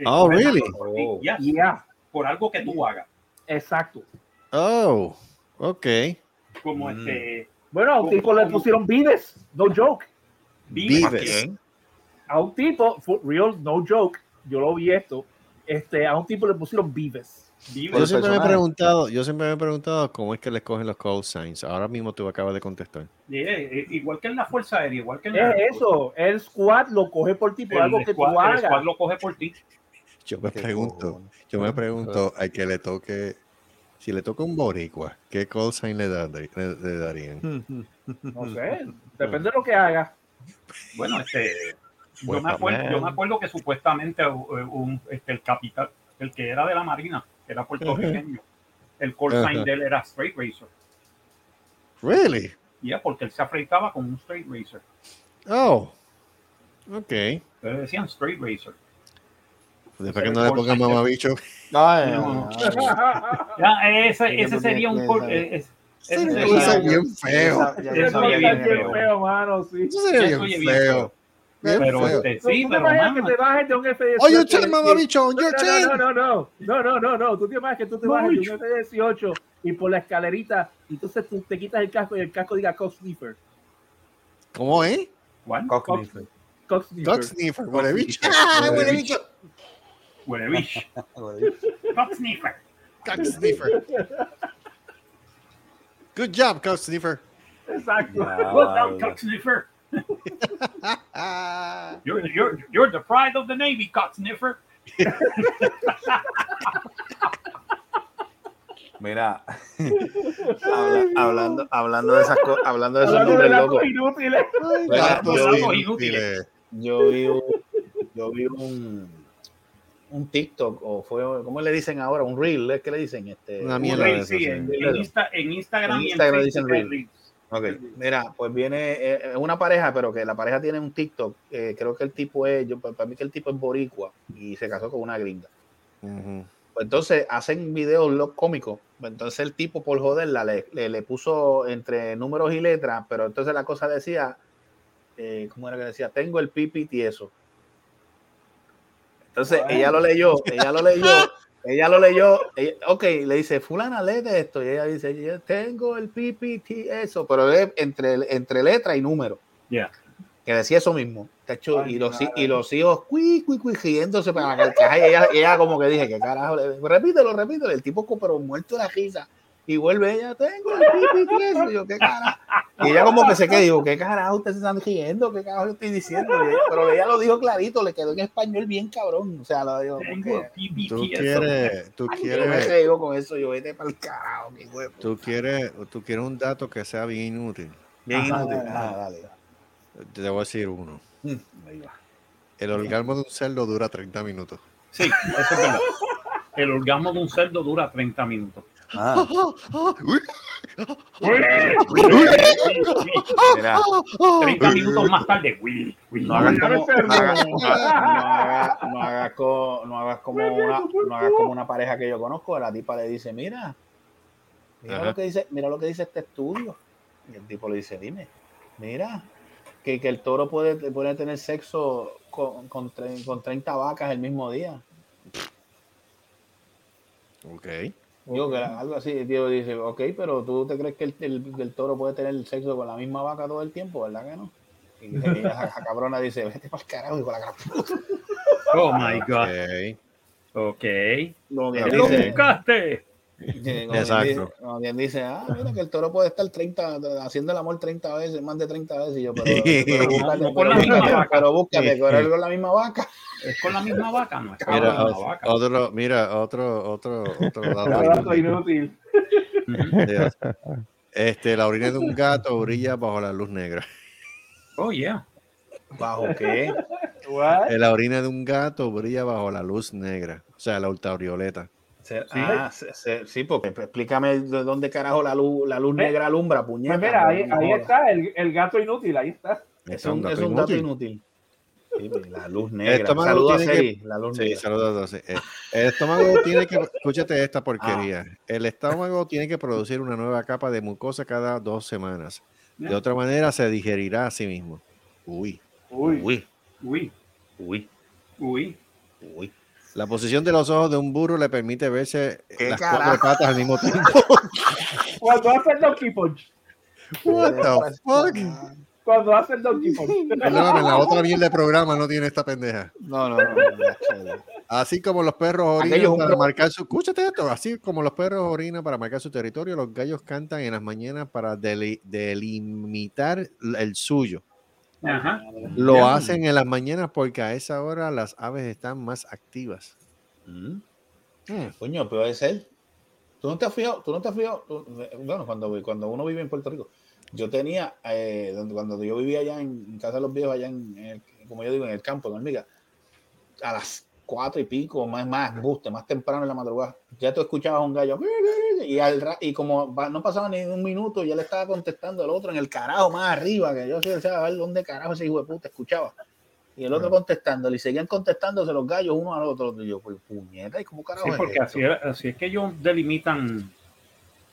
Oh, really? por ti. Oh. Ya, Por algo que tú hagas. exacto. Oh, ok. Como Mm. este... Bueno, a un tipo le pusieron vides, no joke. Vives. ¿A Vives. A un tipo, for real, no joke, yo lo vi esto, este, a un tipo le pusieron vives. Yo siempre me he preguntado, yo siempre me he preguntado cómo es que les cogen los call signs. Ahora mismo tú acabas de contestar. Yeah, eh, igual que en la Fuerza Aérea, igual que en la Es eso, el squad lo coge por ti por El algo que squad- tú el hagas. squad lo coge por ti. Yo me pregunto, yo me pregunto al que le toque, si le toca un boricua, ¿qué call sign le, da- le- le darían? No sé, depende de lo que haga. Bueno, este, yo, Pues, me acuerdo, man. yo me acuerdo que supuestamente eh, un, este, el capitán, el que era de la Marina, era puertorriqueño. Uh. El call sign de él era Straight Razor. Really? Yeah, porque él se afeitaba con un Straight Razor. Oh, ok. Le decían Straight Razor. Pues después que no le pongan mamabicho. No, no, eh, ese, ese sería un Eso sería bien feo. Eso sería bien feo, mano. Sería bien feo. Bien Pero feo. este, No, sí, pero que te bajes de un F-18. Oh, your turn, que- mamabicho, on your no, no, no, no, no, no, no, no, tú te imaginas que tú te bajas de un F-18 y por la escalerita, y entonces tú te quitas el casco y el casco diga Cock Sniffer. ¿Cómo es? Juan, Cockney. Cock Sniffer. Cock sniffer, huele bicho. ¡Ah, huele bicho! huele bicho. Cock sniffer. Cock sniffer. Good job, cock sniffer. Exacto. Well done, cock sniffer. You're, you're, you're the pride of the Navy, cock sniffer. Mira, habla- hablando, hablando de esas cosas, hablando de esos Hablando de nombres locos. inútiles. Mira, yo vi- inútiles. yo vi un, yo vi un, un TikTok o fue, ¿cómo le dicen ahora? Un reel, ¿es que le dicen? Este, Una un mierda reel, Sí, en, en Insta- en Instagram En y en Instagram Facebook dicen Reel. reels. Ok, mira, pues viene eh, es una pareja, pero que la pareja tiene un TikTok. eh, creo que el tipo es, yo para mí que el tipo es boricua y se casó con una gringa. Pues entonces hacen videos los cómicos. Pues Entonces el tipo, por joderla, le, le, le puso entre números y letras, pero entonces la cosa decía, eh, ¿cómo era que decía? Tengo el pipi tieso. Entonces ella lo leyó, ella lo leyó, ella lo leyó, ella- ok, le dice, fulana, léete esto. Y ella dice, yo tengo el pipi tieso, pero es entre, entre letra y número. Ya. Que decía eso mismo. Tacho, y, los, y los hijos, cui, cui, cui, riéndose para la. Y ella, ella como que dije, ¿qué carajo? Repítelo, repítelo. El tipo, pero muerto de la risa. Y vuelve ella, tengo el pipi tieso. Y yo, ¿qué carajo? Y ella como que se quedó, digo, ¿qué carajo ustedes se están riendo? ¿Qué carajo yo estoy diciendo? Ella- pero ella lo dijo clarito, le quedó en español bien cabrón. O sea, lo digo, porque Tú quieres, tú yo me quieres, reígo con eso, yo vete para el carajo, mi huevo. tú quieres, tú quieres un dato que sea bien inútil. Bien Ajá, inútil. ajá. Ah, dale. Te voy a decir uno. Mm, ahí va. El orgasmo de un cerdo dura 30 minutos. Sí, eso es verdad. El orgasmo de un cerdo dura 30 minutos. Ah. Mira. 30 minutos más tarde. uy, uy. No hagas como, no hagas, no hagas- no hagas co- no hagas como una, no hagas como una pareja que yo conozco. La tipa le dice, mira, mira Ajá. lo que dice, mira lo que dice este estudio. Y el tipo le dice, dime, mira, que, que el toro puede, puede tener sexo con, con, tre- con 30 vacas el mismo día. Ok. Digo que era algo así, el tío dice, ok, pero tú te crees que el, el- el toro puede tener sexo con la misma vaca todo el tiempo, ¿verdad que no? Y ella, la cabrona dice, vete para el carajo, hijo de la puta". Oh my God. Ok. Ok. Como ¿Qué lo dice- buscaste? como Exacto. dice- como quien dice, ah, mira que el toro puede estar 30, haciendo el amor 30 veces, más de 30 veces. Y yo, pero, pero búscate, con la pero misma búscate, vaca. pero búscate, que era con la misma vaca. ¿Es con la misma vaca? No, es con Mira, la misma vaca. otro, mira, otro, otro, otro dato Dato inútil. Dios. Este, la orina de un gato brilla bajo la luz negra. Oh, yeah. ¿Bajo qué? Eh, La orina de un gato brilla bajo la luz negra, o sea, la ultravioleta. Se- ah, se- se- sí, porque explícame de dónde carajo la luz, la luz negra alumbra, puñeta. Pues mira, ahí, ahí está el, el gato inútil, ahí está. Es un, es un dato inútil. Sí, la luz negra. Saludos a que- Seri, la luz Sí, negra. saludos a. Eh, El estómago tiene que, escúchate esta porquería. El estómago tiene que producir una nueva capa de mucosa cada dos semanas. De otra manera se digerirá a sí mismo. Uy. Uy. Uy, Uy, uy, uy. uy. La posición de los ojos de un burro le permite verse ¿Qué las carajo? cuatro patas al mismo tiempo. Cuando hace el Donkey Punch. What the fuck? Cuando hace el Donkey. Perdóname, la otra mierda de programa no tiene esta pendeja. No, no, no. Así como los perros es orinan para marcar su. Escúchate esto. Así como los perros orinan para marcar su territorio, los gallos cantan en las mañanas para deli- delimitar el suyo. Ajá. Lo hacen en las mañanas porque a esa hora las aves están más activas. Mm. Mm. Coño, puede ser. Tú no te has fijado, tú no te has fijado. Tú- bueno, cuando, cuando uno vive en Puerto Rico, yo tenía, eh, cuando yo vivía allá en, casa de los viejos, allá en, el- como yo digo, en el campo, en Hormiga, a las cuatro y pico, más, más, buste, más temprano en la madrugada, ya tú escuchabas un gallo, y, al y como no pasaba ni un minuto, ya le estaba contestando el otro en el carajo más arriba, que yo sí decía, a ver dónde carajo ese hijo de puta escuchaba. Y el otro contestándole, y seguían contestándose los gallos uno al otro. Y yo, pues, puñeta, ¿y cómo carajo Sí, es porque esto? así, es- así es que ellos delimitan.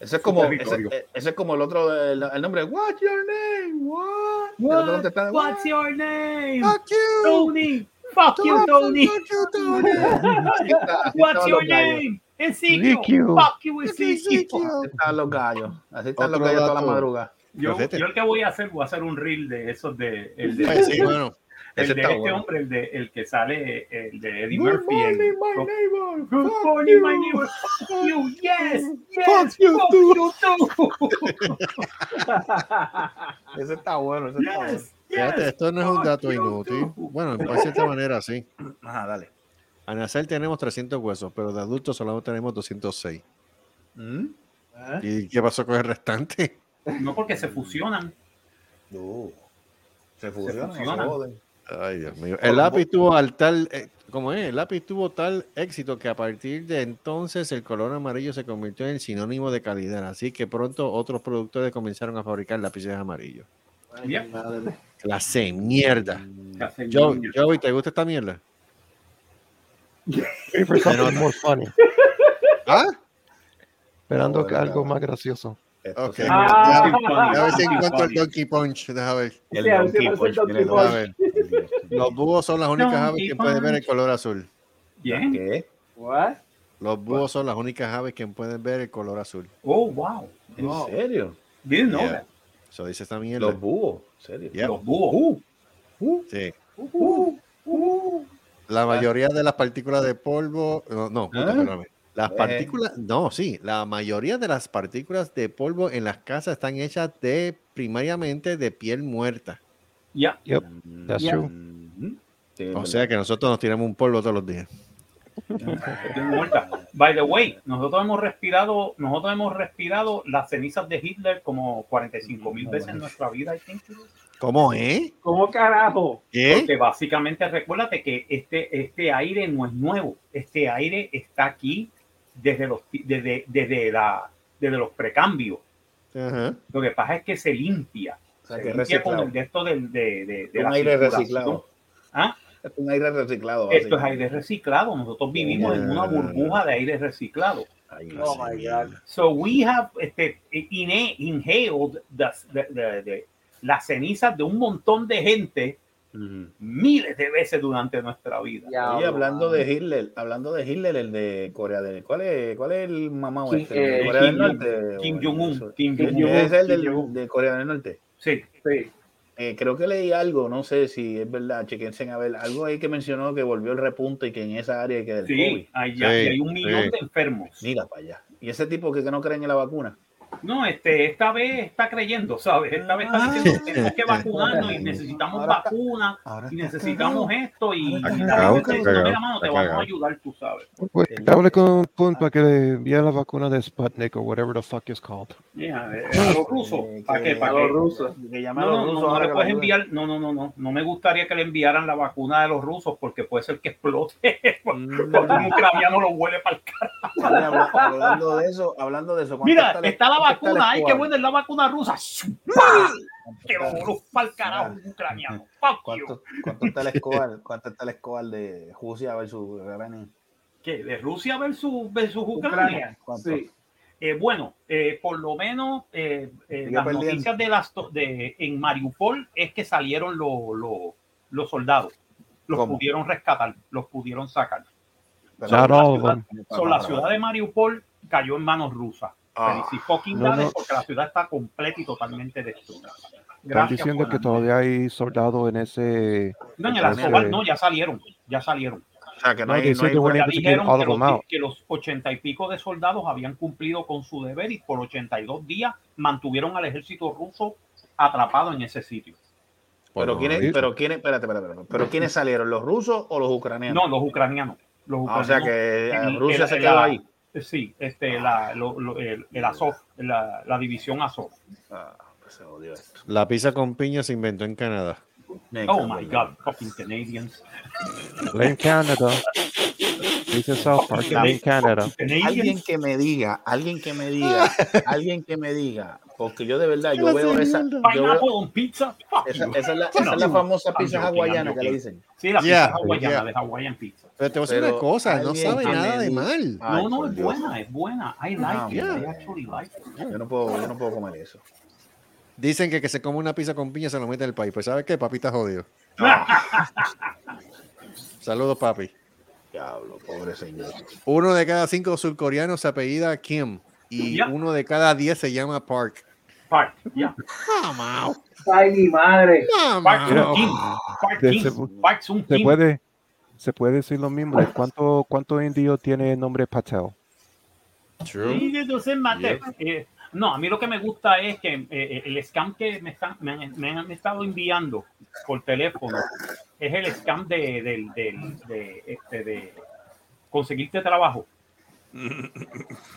Ese es como, ese, territorio. ese es como el otro, el, el nombre, What's your name? What? Otro contestando, What's your name? Fuck you. Tony. Fuck you, Tony. Así está- así What's your name? Ezekiel. Fuck you, Ezekiel. Así están los gallos. Así están los gallos toda la madrugada. Yo, yo el que voy a hacer, voy a hacer un reel de esos de. El de, sí, bueno. El Ese de está este bueno. hombre, el, de, el que sale, el de Eddie Good Murphy. morning, my Good neighbor. Good morning, my neighbor. Fuck you, yes, yes. Fuck you fuck too. you too. Ese está bueno, ese está bueno. Yes, Fíjate, yes. esto no es un dato you inútil. too. Bueno, de cierta manera sí. Ajá, dale. Al nacer tenemos 300 huesos, pero de adultos solo tenemos 206. ¿Mm? ¿Y qué pasó con el restante? No porque se fusionan. Uh, se fusionan, se fusionan. Ay, Dios mío. El lápiz tuvo al tal, eh, ¿cómo es? El lápiz tuvo tal éxito que a partir de entonces el color amarillo se convirtió en el sinónimo de calidad. Así que pronto otros productores comenzaron a fabricar lápices amarillos. Ya. Clase mierda. Hacen Joe, niños. Joey, ¿te gusta esta mierda? ¿Ah? Esperando que algo más gracioso. Esto Ok. sí. Ah. A ver si encuentro el. Donkey Punch. Deja ver. El Sí, Donkey Punch, Donkey. A ver. Los búhos son las únicas aves que pueden ver el color azul. Bien. ¿Qué? What? Los búhos son las únicas aves que pueden ver el color azul. Oh, wow. ¿En serio? Didn't know Yeah. that. Eso dice esta mierda. Los búhos. ¿En serio? Yeah. Los búhos. Sí. Uh, uh. La mayoría de las partículas de polvo. No, no, puta, ¿Ah? perdóname. Las Eh. partículas. No, sí. La mayoría de las partículas de polvo en las casas están hechas de primariamente de piel muerta. Ya. Yep, that's Yeah. true. Mm, O sea que nosotros nos tiramos un polvo todos los días. By the way, nosotros hemos respirado, nosotros hemos respirado las cenizas de Hitler como 45 mil veces en nuestra vida, I think. ¿Cómo, eh? ¿Cómo carajo? ¿Qué? Porque básicamente recuérdate que este, este aire no es nuevo. Este aire está aquí desde los, desde, desde la, desde los precambios. Ajá. Lo que pasa es que se limpia. O sea, se que es limpia con reciclado. el de esto del- de, de, de Un la aire reciclado. ¿Ah? Es un aire reciclado. Esto es aire reciclado. Nosotros vivimos en una burbuja de aire reciclado. Ay, Oh my God. So we have este, inhaled the- the- the- the- las cenizas de un montón de gente. Miles de veces durante nuestra vida. Bro. hablando de Hitler, hablando de Hitler, el de Corea del ¿cuál es, cuál es el mamá Kim- este? ¿El de eh, Corea Kim del Jong- Norte. Kim Jong-un. Kim. Es el del, de Corea del Norte. Sí. Sí. Eh, creo que leí algo, no sé si es verdad, chequense a ver, algo ahí que mencionó que volvió el repunte y que en esa área hay que del COVID. Sí, y hay un millón sí. de enfermos. Mira para allá. Y ese tipo que, que no creen en la vacuna. No, este, esta vez está creyendo, ¿sabes? Esta vez está diciendo que tenemos que vacunarnos y necesitamos vacunas y necesitamos esto y, y la mano, te vamos a ayudar, tú sabes. Pues, hable con Pun para que le envíe la vacuna de Sputnik o whatever the fuck is called. Eh, a los rusos, Eh, ¿para qué? ¿Para A los rusos. No, no, no, no puedes enviar, no, no, no, no, no me gustaría que le enviaran la vacuna de los rusos porque puede ser que explote porque un ucraniano lo huele para el cara. Oye, habla- hablando de eso, hablando de eso. ¿cuánto Mira, está la vacuna, ay, qué buena es la vacuna rusa. Que lo para el carajo ucraniano. ¿Cuánto, cuánto está el escobar? ¿Cuánto está el escobar de Rusia versus Ucrania? ¿Qué? ¿De Rusia versus, versus Ucrania? Ucrania. ¿Cuánto? Sí. Eh, bueno, eh, por lo menos eh, eh, las perdiendo. noticias de las de, en Mariupol es que salieron los los- los soldados. Los ¿Cómo? pudieron rescatar, los pudieron sacar. Pero- la ciudad- la ciudad de Mariupol cayó en manos rusas. Ah. Fucking No, no. porque la ciudad está completa y totalmente destruida. Están diciendo que todavía hay soldados en ese. No, en el ese- Azovstal no, ya salieron, ya salieron. O sea, que no No, hay, Ya dijeron que los, que los ochenta y pico de soldados habían cumplido con su deber y por 82 días mantuvieron al ejército ruso atrapado en ese sitio. Pero Bueno, quiénes, pero quiénes, espérate, espérate, espérate. pero quiénes salieron, los rusos o los ucranianos? No, los ucranianos. Los Ah, o sea ucranianos, que eh, Rusia el- se quedó ahí. Sí, este, la, lo- lo- el, el Azov, la, la división Azov. Ah, pues se odió esto. La pizza con piña se inventó en Canadá. Oh my God, fucking Canadians. En Canadá. Dice South Park, en Canadá. Alguien que me diga, alguien que me diga, alguien que me diga, porque yo de verdad, yo veo esa, yo veo- pizza. Esa, es la, esa es la famosa pizza hawaiana que le dicen. Sí, la pizza hawaiana de Hawaiian Pizza. Pero te voy a decir una cosa, no sabe nada de mal. No, no, es buena, es buena. I like it. I actually like it. Yo no puedo, yo no puedo comer eso. Dicen que que se come una pizza con piña se lo mete en el país. Pues ¿sabes qué? Papi está jodido. Saludos, papi. Diablo, pobre señor. Uno de cada cinco surcoreanos se apellida Kim. Y Ya. uno de cada diez se llama Park. Park, yeah. Mamá. Ay, mi madre. Park Mamá. Sun Kim. Park Kim. se- Park Sun Se Kim. puede, se puede decir lo mismo. ¿Cuánto, cuánto indio tiene el nombre Patel? True. Sí, entonces, mate, eh, no, a mí lo que me gusta es que eh, el scam que me, están, me, han, me han estado enviando por teléfono es el scam de, del- del- de, este, de conseguirte trabajo.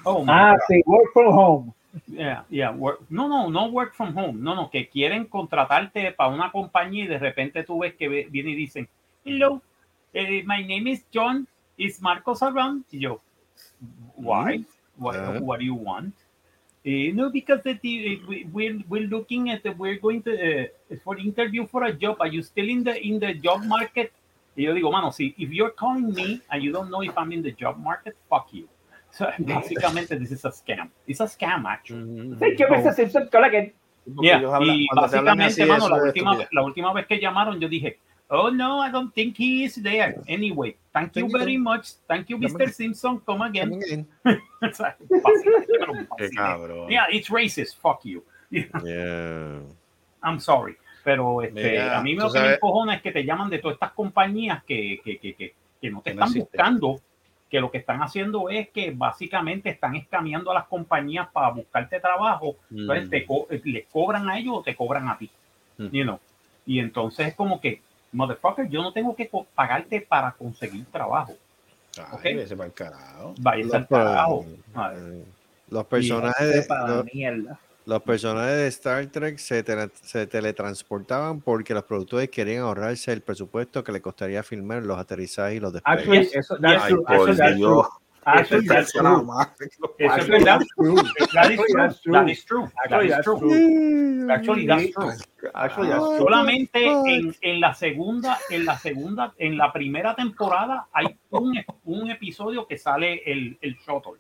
Oh, my Ah, God. sí, work from home. Yeah, yeah, work- no, no, no work from home. No, no, que quieren contratarte para una compañía y de repente tú ves que viene y dicen, hello, eh, my name is John, is Marcos around? Y yo, why? What, Ah. what do you want? Eh, no, because the, the- we- we're, we're looking at, the, we're going to, uh, for interview for a job. Are you still in the, in the job market? Y yo digo, mano, si, if you're calling me and you don't know if I'm in the job market, fuck you. So, básicamente, this is a scam. It's a scam, actually. Thank you, Mr. Simpson. Call again. Yeah, hablan- y básicamente, mano, la es última, la última vez que llamaron, yo dije, oh no, I don't think he is there. Anyway, thank you Thank you. very much. Thank you, Mr. Simpson. Come again. Come again. Básicamente. cabrón. Yeah, it's racist. Fuck you. Yeah. I'm sorry. Pero este, Mira, a mí lo que me encojona es que te llaman de todas estas compañías que, que, que, que, que no te no están buscando, que lo que están haciendo es que básicamente están escameando a las compañías para buscarte trabajo. Entonces Mm. te co- les cobran a ellos o te cobran a ti. Mm. You know? Y entonces es como que, motherfucker, yo no tengo que pagarte para conseguir trabajo. Ay, ¿ok? vete pa'l carajo. Vaya al carajo. Eh, Los personajes de, Para los, los personajes de Star Trek se, tele- se teletransportaban porque los productores querían ahorrarse el presupuesto que le costaría filmar los aterrizajes y los despegues. Actually, eso, that's Ay, true. por Actually, that's Dios. true. Actually, that's true. Es Actually, verdad. that's true. That is Actually, true. that's true. That is true. That Actually, is that's true. true. Actually, that's true. Actually, that's true. Solamente en, en la segunda, en la segunda, en la primera temporada hay un, un episodio que sale el, el shuttle.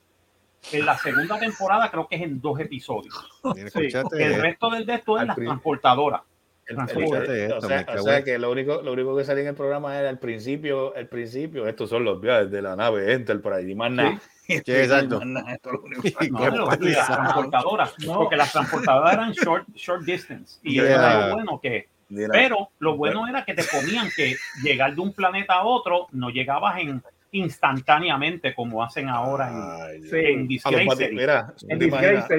En la segunda temporada creo que es en dos episodios. Escúchate, El resto del de esto es la transportadora. El- Escúchate el- o esto, sea, me o sea que lo único, lo único que salía en el programa era el principio, el principio, estos son los viajes de la nave Enterprise y más nada. Sí, exacto. Más nada, esto lo único No, lo- pesado. las transportadoras, No. porque las transportadoras eran short, short distance. Y eso Yeah. era lo bueno que, Mira, pero lo bueno era que te ponían que llegar de un planeta a otro no llegabas en instantáneamente como hacen ahora en, ay, en Disgrace. mira, En Disgrace.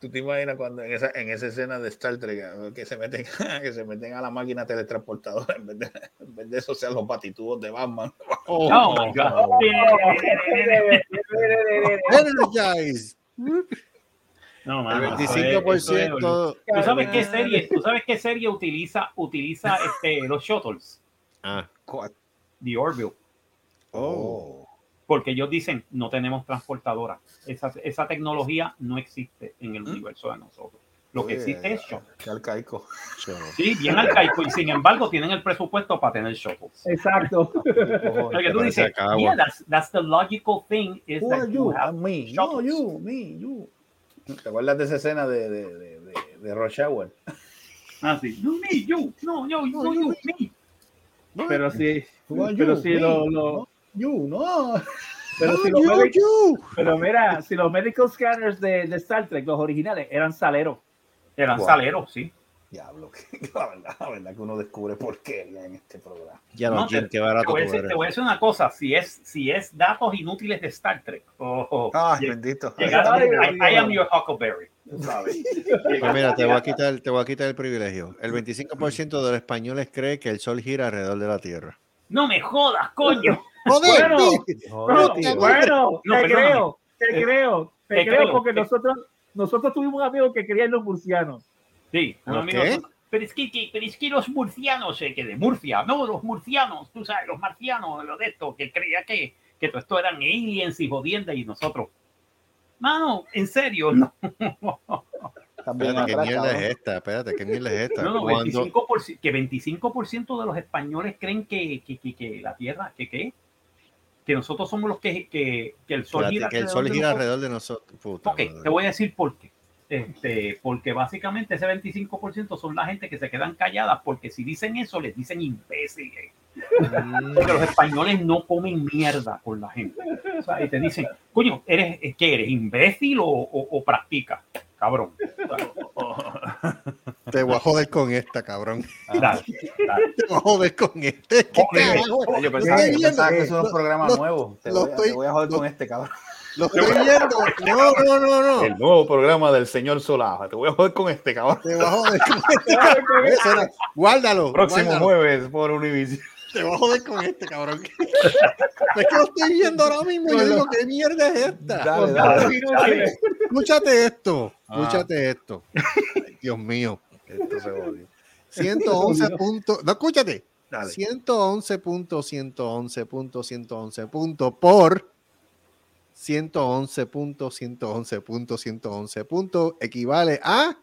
Tú te imaginas- cuando en esa, en esa escena de Star Trek eh, que se meten, que se meten a la máquina teletransportadora en vez de, en vez de eso sean los batitubos de Batman. Oh my God. Energize. No, El es- eso es- 25%. ¿Tú sabes qué serie? ¿Tú sabes qué serie utiliza utiliza este los shuttles? Ah, The Orville. oh. Porque ellos dicen no tenemos transportadora. Esa, esa tecnología no existe en ¿Mm? el universo de nosotros. Lo que existe es shuttle. Qué arcaico. Sí, bien arcaico. Y sin embargo tienen el presupuesto para tener shuttles. Exacto. Lo que tú dices, yeah, that's, that's the logical thing is Who that are you you? have me. No, you, me, you. ¿Te acuerdas de esa escena de, de, de, de, de Rush Hour? Ah, sí. No, me, you. No, yo, yo, you, me. Pero sí, pero you? sí Me. lo, lo- No, you, no. pero si los you, medic- you. pero mira, si los medical scanners de, de Star Trek, los originales, eran saleros. Eran Wow. saleros, sí. Diablo, que la verdad, la verdad que uno descubre porquería en este programa. Ya No, no, Jim, te- qué Te barato voy, a decir, te voy a decir una cosa, si es, si es datos inútiles de Star Trek, oh, oh, Ay, lle- bendito. llegar- I, I am your Huckleberry, sabes. Pues mira, te voy a quitar, te voy a quitar el privilegio. El 25% de los españoles cree que el sol gira alrededor de la Tierra. No me jodas, coño. ¡Joder! Bueno, sí. bueno, tío. bueno, No, te creo, te Eh, creo, te te creo creo, porque te- nosotros, nosotros tuvimos un amigo que quería los murcianos. Sí, un ¿Por amigo- pero es que, que- pero es que los murcianos, eh, que de Murcia, no, los murcianos, tú sabes, los marcianos, lo de esto, que creía que, que todo esto eran aliens y jodiendas y nosotros. Mano, en serio, no. También Espérate, ¿qué mierda es esta? Espérate, ¿qué mierda es esta? No, no, Cuando- 25%, que 25% de los españoles creen que, que, que, que la Tierra, que qué, que nosotros somos los que, que, que el Sol gira que el alrededor sol gira alrededor de nosotros. Puta Ok, madre. te voy a decir por qué. Este, porque básicamente ese 25% son la gente que se quedan calladas porque si dicen eso les dicen imbéciles. Mm. Porque los españoles no comen mierda con la gente. O sea, y te dicen, coño, ¿eres, ¿qué eres? ¿Imbécil o, o, o practica? Cabrón. Te voy a joder con esta, cabrón. Dale, dale. Te voy a joder con este. ¿Qué carajo? Yo pensaba, yo pensaba que eso es un programa lo- nuevo. Te lo voy, a, te estoy- voy a joder lo- con este cabrón. Lo estoy viendo. No, no, no, no. El nuevo programa del señor Solaja. Te voy a joder con este cabrón. Te voy a joder con este, cabrón. Guárdalo. Próximo guárdalo. jueves por Univision. Te voy a joder con este, cabrón. Es que lo estoy viendo ahora mismo y yo digo, ¿qué mierda es esta? Dale, dale. Escúchate esto. Ah. Escúchate esto. Ay, Dios mío. Esto se jodió. 111 puntos. No, escúchate. Dale. 111.111.111 puntos por 111.111.111 puntos equivale a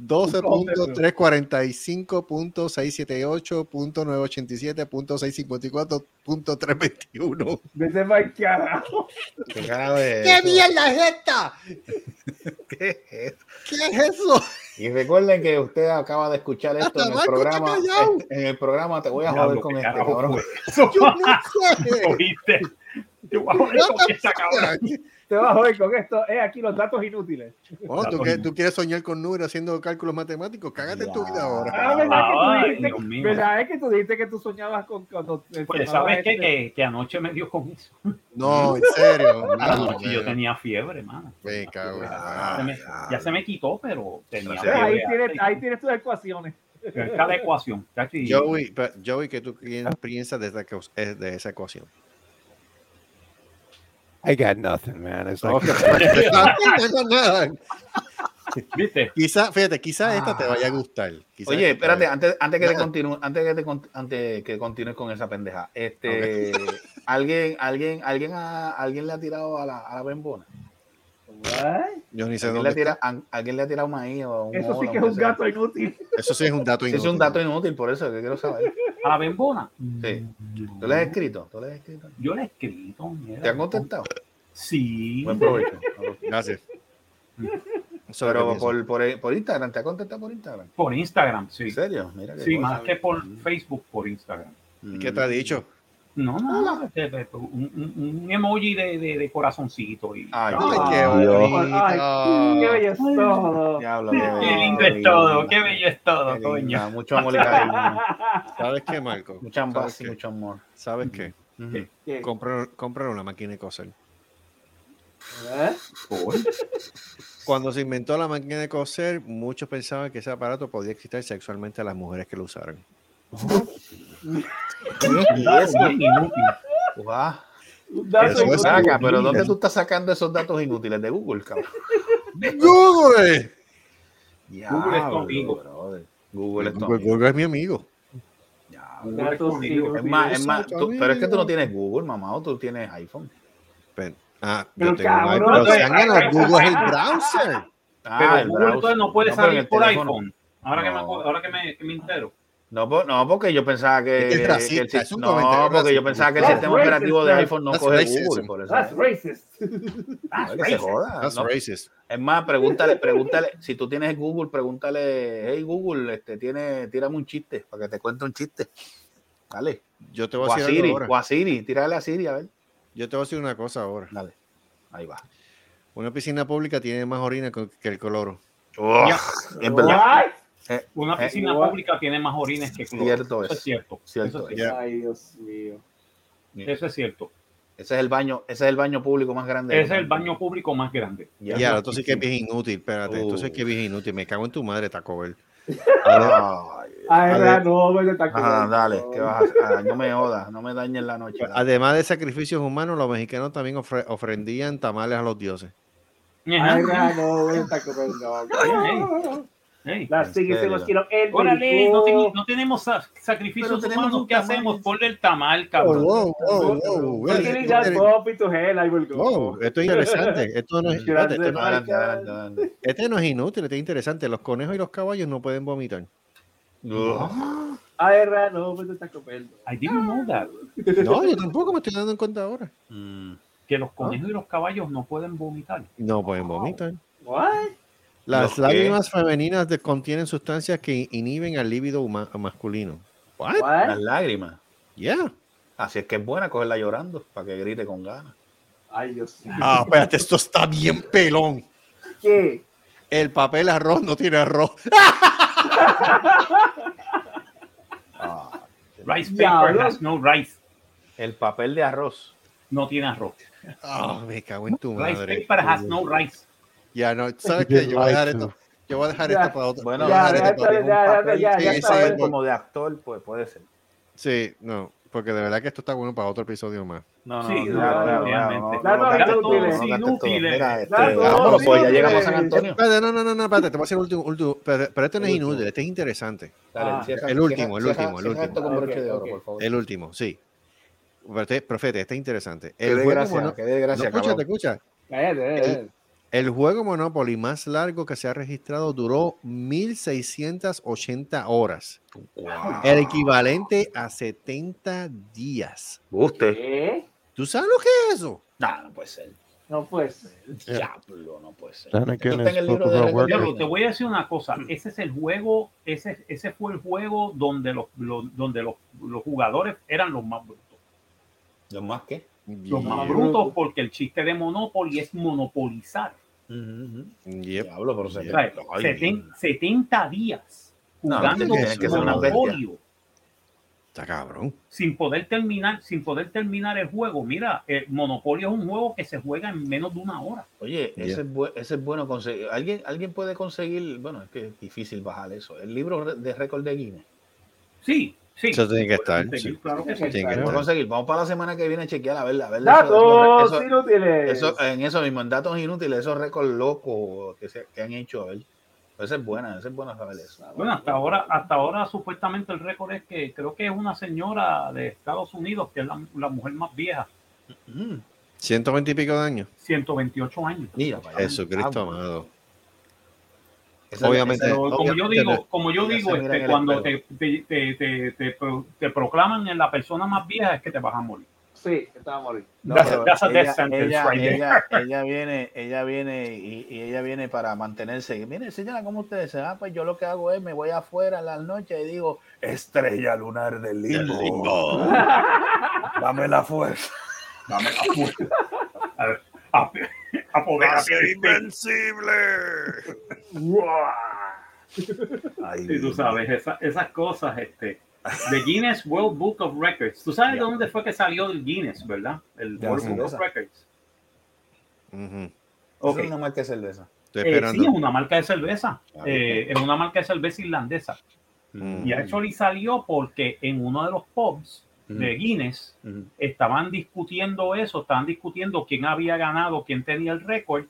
12.345.678.987.654.321. Vete para el carajo. ¿Qué ¿Qué mierda es esta? ¿Qué es eso? ¿Qué es eso? Y recuerden que usted acaba de escuchar esto en el Marco, programa. En el programa te voy a joder ¿qué con este cabrón. Yo no sé. ¿Oíste? Yo voy a joder con esa cabrón. Te vas a joder con esto. Es aquí los datos inútiles. Bueno, ¿tú, quieres, tú quieres soñar con números haciendo cálculos matemáticos? Cágate en tu vida ahora. Ah, ¿verdad, que tú Ay, dijiste, Dios mío. ¿verdad es que tú dijiste que tú soñabas con cuando Pues sabes este- que, que anoche me dio con eso. No, en serio. Anoche yo tenía fiebre, mano. Me cago en- Ya se me, ya se me quitó, pero tenía Pues ahí, fiebre. tienes, ahí tienes tus ecuaciones. De ecuación. Joey, Joey, ¿qué tú piensas de esa, cos- de esa ecuación? I got nothing, man. It's like, No tengo nada. ¿Viste? Quizá, fíjate, quizá esta te vaya a gustar. Quizá Oye, espérate, antes, antes que te continúe, antes que te antes que continúes con esa pendeja, este, alguien, alguien, alguien, a- alguien le ha tirado a la, a la bembona. Yo ni sé ¿Alguien dónde le, ha tirado, alguien le ha tirado maíz o un Eso sí que es un sea? gato inútil. Eso sí es un dato Sí, inútil. es un dato inútil, por eso que quiero saber. A la bembona. Sí. ¿Tú le has escrito? ¿Tú le has escrito? Yo le he escrito. mira. ¿Te han contestado? Sí. Buen provecho. Gracias. Pero por, por, por Instagram, ¿te ha contestado por Instagram? Por Instagram, sí. ¿En serio? Mira Sí, más que por Facebook, por Instagram. ¿Y ¿Qué te ha dicho? No, no, este, un, un- emoji de, de, de corazoncito. Y, Ay, Ay, qué bonito. Ay, qué bello es todo. Diablo, Qué lindo es todo, qué bello es todo, coño. Mucho amor y cariño. ¿Sabes qué, Marco? Mucha ¿Sabes paz y qué? mucho amor. ¿Sabes qué? Ujú. ¿Qué? Comprar, comprar una máquina de coser. ¿Eh? Cuando se inventó la máquina de coser, muchos pensaban que ese aparato podía excitar sexualmente a las mujeres que lo usaran. ¿Y eso? Es. Saca, pero ¿dónde tú estás sacando esos datos inútiles? De Google, cabrón. ¡Google! Google es tu amigo. brother. Google es tu Google, amigo. Google es mi amigo. Google es amigo. más, es más, Exacto, tú- pero es que tú no tienes Google, mamá, o tú tienes iPhone. Ah, Pero yo tengo un cabrón, iPhone, pero pero- Sangana, Google es el browser. Ah, Pero el Google browser. no puede No, salir por iPhone. Ahora, que, me, ahora que, me, que me entero. No, no, porque yo pensaba que. Es que es que racista, el sis- es un no, porque yo pensaba que el That's sistema racist, operativo de iPhone no That's coge racism. Google. Por eso. That's racist. No, joda. That's no. racist. Es más, pregúntale, pregúntale, si tú tienes Google, pregúntale, hey Google, este tiene, tírame un chiste, para que te cuente un chiste. Dale. Yo te voy O a decir Siri, algo ahora. o a Siri, tírale a Siri, a ver. Yo te voy a decir una cosa ahora. Dale. Ahí va. Una piscina pública tiene más orina que el coloro. Oh, es verdad. What? Eh, Una eh, piscina what? pública tiene más orines que cloro. Cierto Eso es. es cierto. Cierto Eso, es. Ya. Ay, Dios mío. Eso es cierto. Ese es el baño, ese es el baño público más grande. Ese es el baño público más grande. Ya. Ya, entonces que es bien inútil, espérate. Uh. Entonces que es bien inútil. Me cago en tu madre, Taco Bell. Ay, Ay, no, me está Ajá, dale, ¿qué vas a hacer? Ah, no me jodas, no me dañes la noche. dale. Además de sacrificios humanos, los mexicanos también ofre- ofrendían tamales a los dioses. Ay, no, comiendo. Ey. Las sigues serio. los quiero. El Órale, no, no tenemos sa- sacrificios Pero tenemos humanos. un ¿Qué tamal. hacemos? Ponle el tamal, Oh, cabrón. getting esto, es- es interesante. Esto no es, espérate, esto no- este no es inútil, este es interesante. Los conejos y los caballos no pueden vomitar. Ugh. Ay, verdad, no, me está comiendo. I didn't know that. No, yo tampoco me estoy dando en cuenta ahora. Mm. Que los conejos y los caballos no pueden vomitar. No pueden vomitar. What? Las lágrimas femeninas de- contienen sustancias que inhiben al líbido masculino. What? Las What? lágrimas. Yeah. Así es que es buena cogerla llorando para que grite con ganas. Ay, Dios mío. Ah, espérate, esto está bien pelón. ¿Qué? El papel arroz no tiene arroz. Rice Diablo. paper has no rice. El papel de arroz. No tiene arroz. Ah, me cago en tu Rice madre. paper has no rice. Ya no, ¿sabes qué? Yo voy a dejar esto. Yo voy a dejar Ya. esto para otro. Bueno, Ya, dejar ya, esto para ya, ya, ya, ya, como de actor, pues puede ser. Sí, no, porque de verdad que esto está bueno para otro episodio más. No, no, Sí, no, no, no, obviamente. no, no, Datos no, no, inútiles. no, no, no, no, no, Inútiles. Mira, Datos vámonos, pues ya llegamos a San Antonio. Espérate, no, no, no, no, espérate, te voy a hacer el último, último pero, pero este no es inútil, este es interesante. Ah. El último, el último, el último. esto con broche de Ok, oro, ok. por favor. El último, sí. Pero este- es interesante. Qué El juego desgracia, mono- qué desgracia, no, escucha, te escucha. El juego Monopoly más largo que se ha registrado duró 1680 horas. El equivalente a 70 días. Usted. ¿Tú sabes lo que es eso? No, no puede ser. No puede ser. Diablo, no puede ser. Diablo, te voy a decir una cosa, ese es el juego, ese, ese fue el juego donde los, los- donde los, los jugadores eran los más brutos. ¿Los más qué? Los más brutos porque el chiste de Monopoly es monopolizar. Yep. Diablo, pero se O sea, Ay, seten- 70 días No, jugando que una Monopolio Está cabrón. sin poder terminar, sin poder terminar el juego. Mira, el Monopolio es un juego que se juega en menos de una hora. Oye, ese, es bu- ese es bueno conseguir. ¿Alguien, alguien puede conseguir, bueno, es que es difícil bajar eso, el libro de récord de Guinness. Sí, sí. Eso tiene que estar. Sí, sí. claro que sí. Tiene que Lo estar. puedo conseguir. Vamos para la semana que viene a chequear a ver, a ver eso- Datos eso- inútiles. eso- en eso mismo, en datos inútiles, esos récords locos que, se, que han hecho, a ver. Esa es buena, esa es buena saber eso. Bueno, hasta ahora, hasta ahora supuestamente el récord es que creo que es una señora de Estados Unidos, que es la, la mujer más vieja, 120 y pico de años. 128 años. Mira. Jesucristo Ah, amado. Obviamente. Como yo digo, como yo digo, este, cuando te, te, te, te, te pro- te proclaman en la persona más vieja es que te vas a morir. Sí, estaba a morir. No, That's- pero that's a death ella, ella- right there. ella- ella viene, ella viene y, y ella viene para mantenerse. Y, Mire, señora, ¿cómo usted dice? Ah, pues yo lo que hago es me voy afuera en las noches y digo, estrella lunar del limbo. Dame la fuerza. Dame la fuerza. A ver, de este. Ay, Sí, tú sabes, esa- esas cosas, este, The Guinness World Book of Records. ¿Tú sabes de dónde fue que salió el Guinness, verdad? El De World Book of. Records. Ok. Es una marca de cerveza. Estoy Eh, sí, es una marca de cerveza. Eh, es una marca de cerveza irlandesa. Mm. Y actually salió porque en uno de los pubs de Guinness estaban discutiendo eso, estaban discutiendo quién había ganado, quién tenía el récord.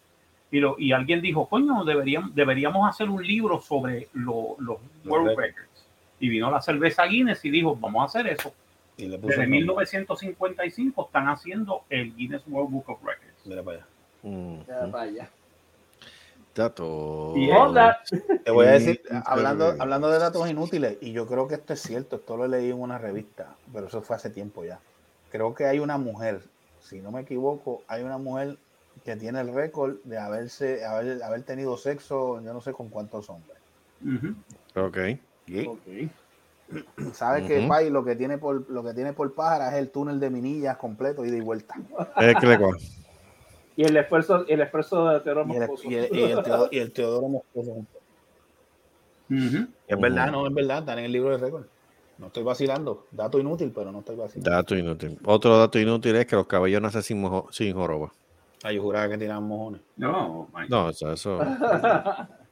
Y, lo, y alguien dijo, coño, deberíamos, deberíamos hacer un libro sobre lo- los World. Records. Y vino la cerveza Guinness y dijo, vamos a hacer eso. Y le puso Desde el nombre. 1955 están haciendo el Guinness World Book of Records. Mira para allá. Mm. Ya para allá. Dato. Y Honda. Te voy a decir, hablando, hablando de datos inútiles, y yo creo que esto es cierto, esto lo leí en una revista, pero eso fue hace tiempo ya. Creo que hay una mujer, si no me equivoco, hay una mujer que tiene el récord de haberse, haber, haber tenido sexo, yo no sé con cuántos hombres. Ujú. Ok. Sabes que. Pai lo que tiene por lo que tiene por pájara es el túnel de Minillas completo ida y vuelta. Es que le. Y el esfuerzo, el esfuerzo de Teodoro Y el, Moscoso. y el- y el Teodoro, y el Teodoro Moscoso. Es verdad, no, es verdad, está en el libro de récord. No estoy vacilando. Dato inútil, pero no estoy vacilando. Dato inútil. Otro dato inútil es que los caballos nacen sin, mojo- sin joroba. Ay, yo juraba que tiraban mojones. No, No, eso. eso-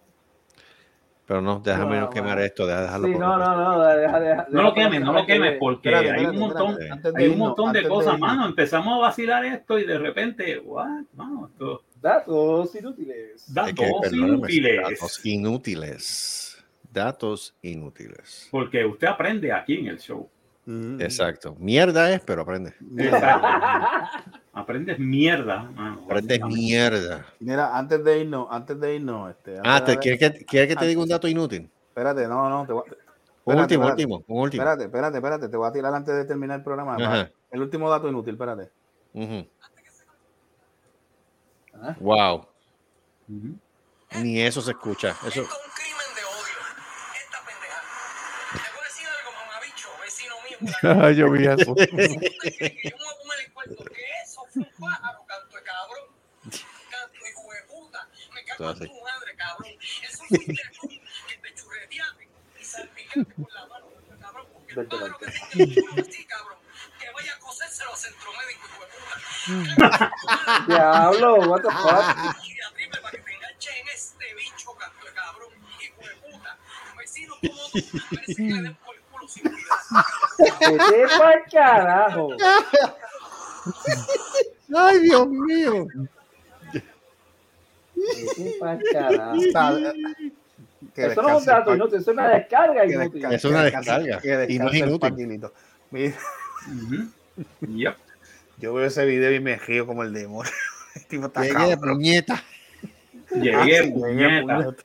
Pero no, déjame No, no quemar bueno. esto, deja dejarlo Sí, no, no, no, deja, deja, No lo quemes, no lo quemes, porque Espérate, hay un montón, espérate. Hay un montón de cosas, mano. Empezamos a vacilar esto y de repente, what? Mano, esto, Datos inútiles. datos que, inútiles. Datos inútiles. Datos inútiles. Porque usted aprende aquí en el show. Exacto. Mierda es, pero aprende. Exacto. Aprendes mierda. mano, Aprende básicamente. mierda. Mira, antes de irnos, antes de irnos, este, Ah, ¿te, ¿quieres, que, quieres que te diga un dato inútil? Espérate, no, no, te voy a- Un espérate, último, espérate. último, un último. Espérate, espérate, espérate, te voy a tirar antes de terminar el programa. El último dato inútil, espérate. Ah. Wow. Ujú. Ni eso se escucha. Eso. Esto es un crimen de odio. Esta pendeja. Te voy a decir algo, mamabicho, vecino mío. Yo vi eso. Eso fue un pájaro, canto de cabrón. Canto de hijo de puta. Me cago en tu madre, cabrón. Eso fuiste tú que te churreteaste y salpicaste con la mano, cabrón. Porque el pájaro que chulo así, cabrón, que vaya a cosérselo a centro médico, hijo de puta. Diablo, what the fuck. Triple para que te enganches en este bicho, canto de cabrón, hijo de puta. Vecino como tú, merece que le den por el culo sin piedad. Vete pa'l carajo. Ay, Dios mío. Que Eso no es un dato eso es una descarga Es una descarga, que y no es inútil. Paquilito. Mira. Yep. Yo veo ese video y me río como el demonio. El tipo está Llegué puñeta. Llegué, Ah, sí, puñeta.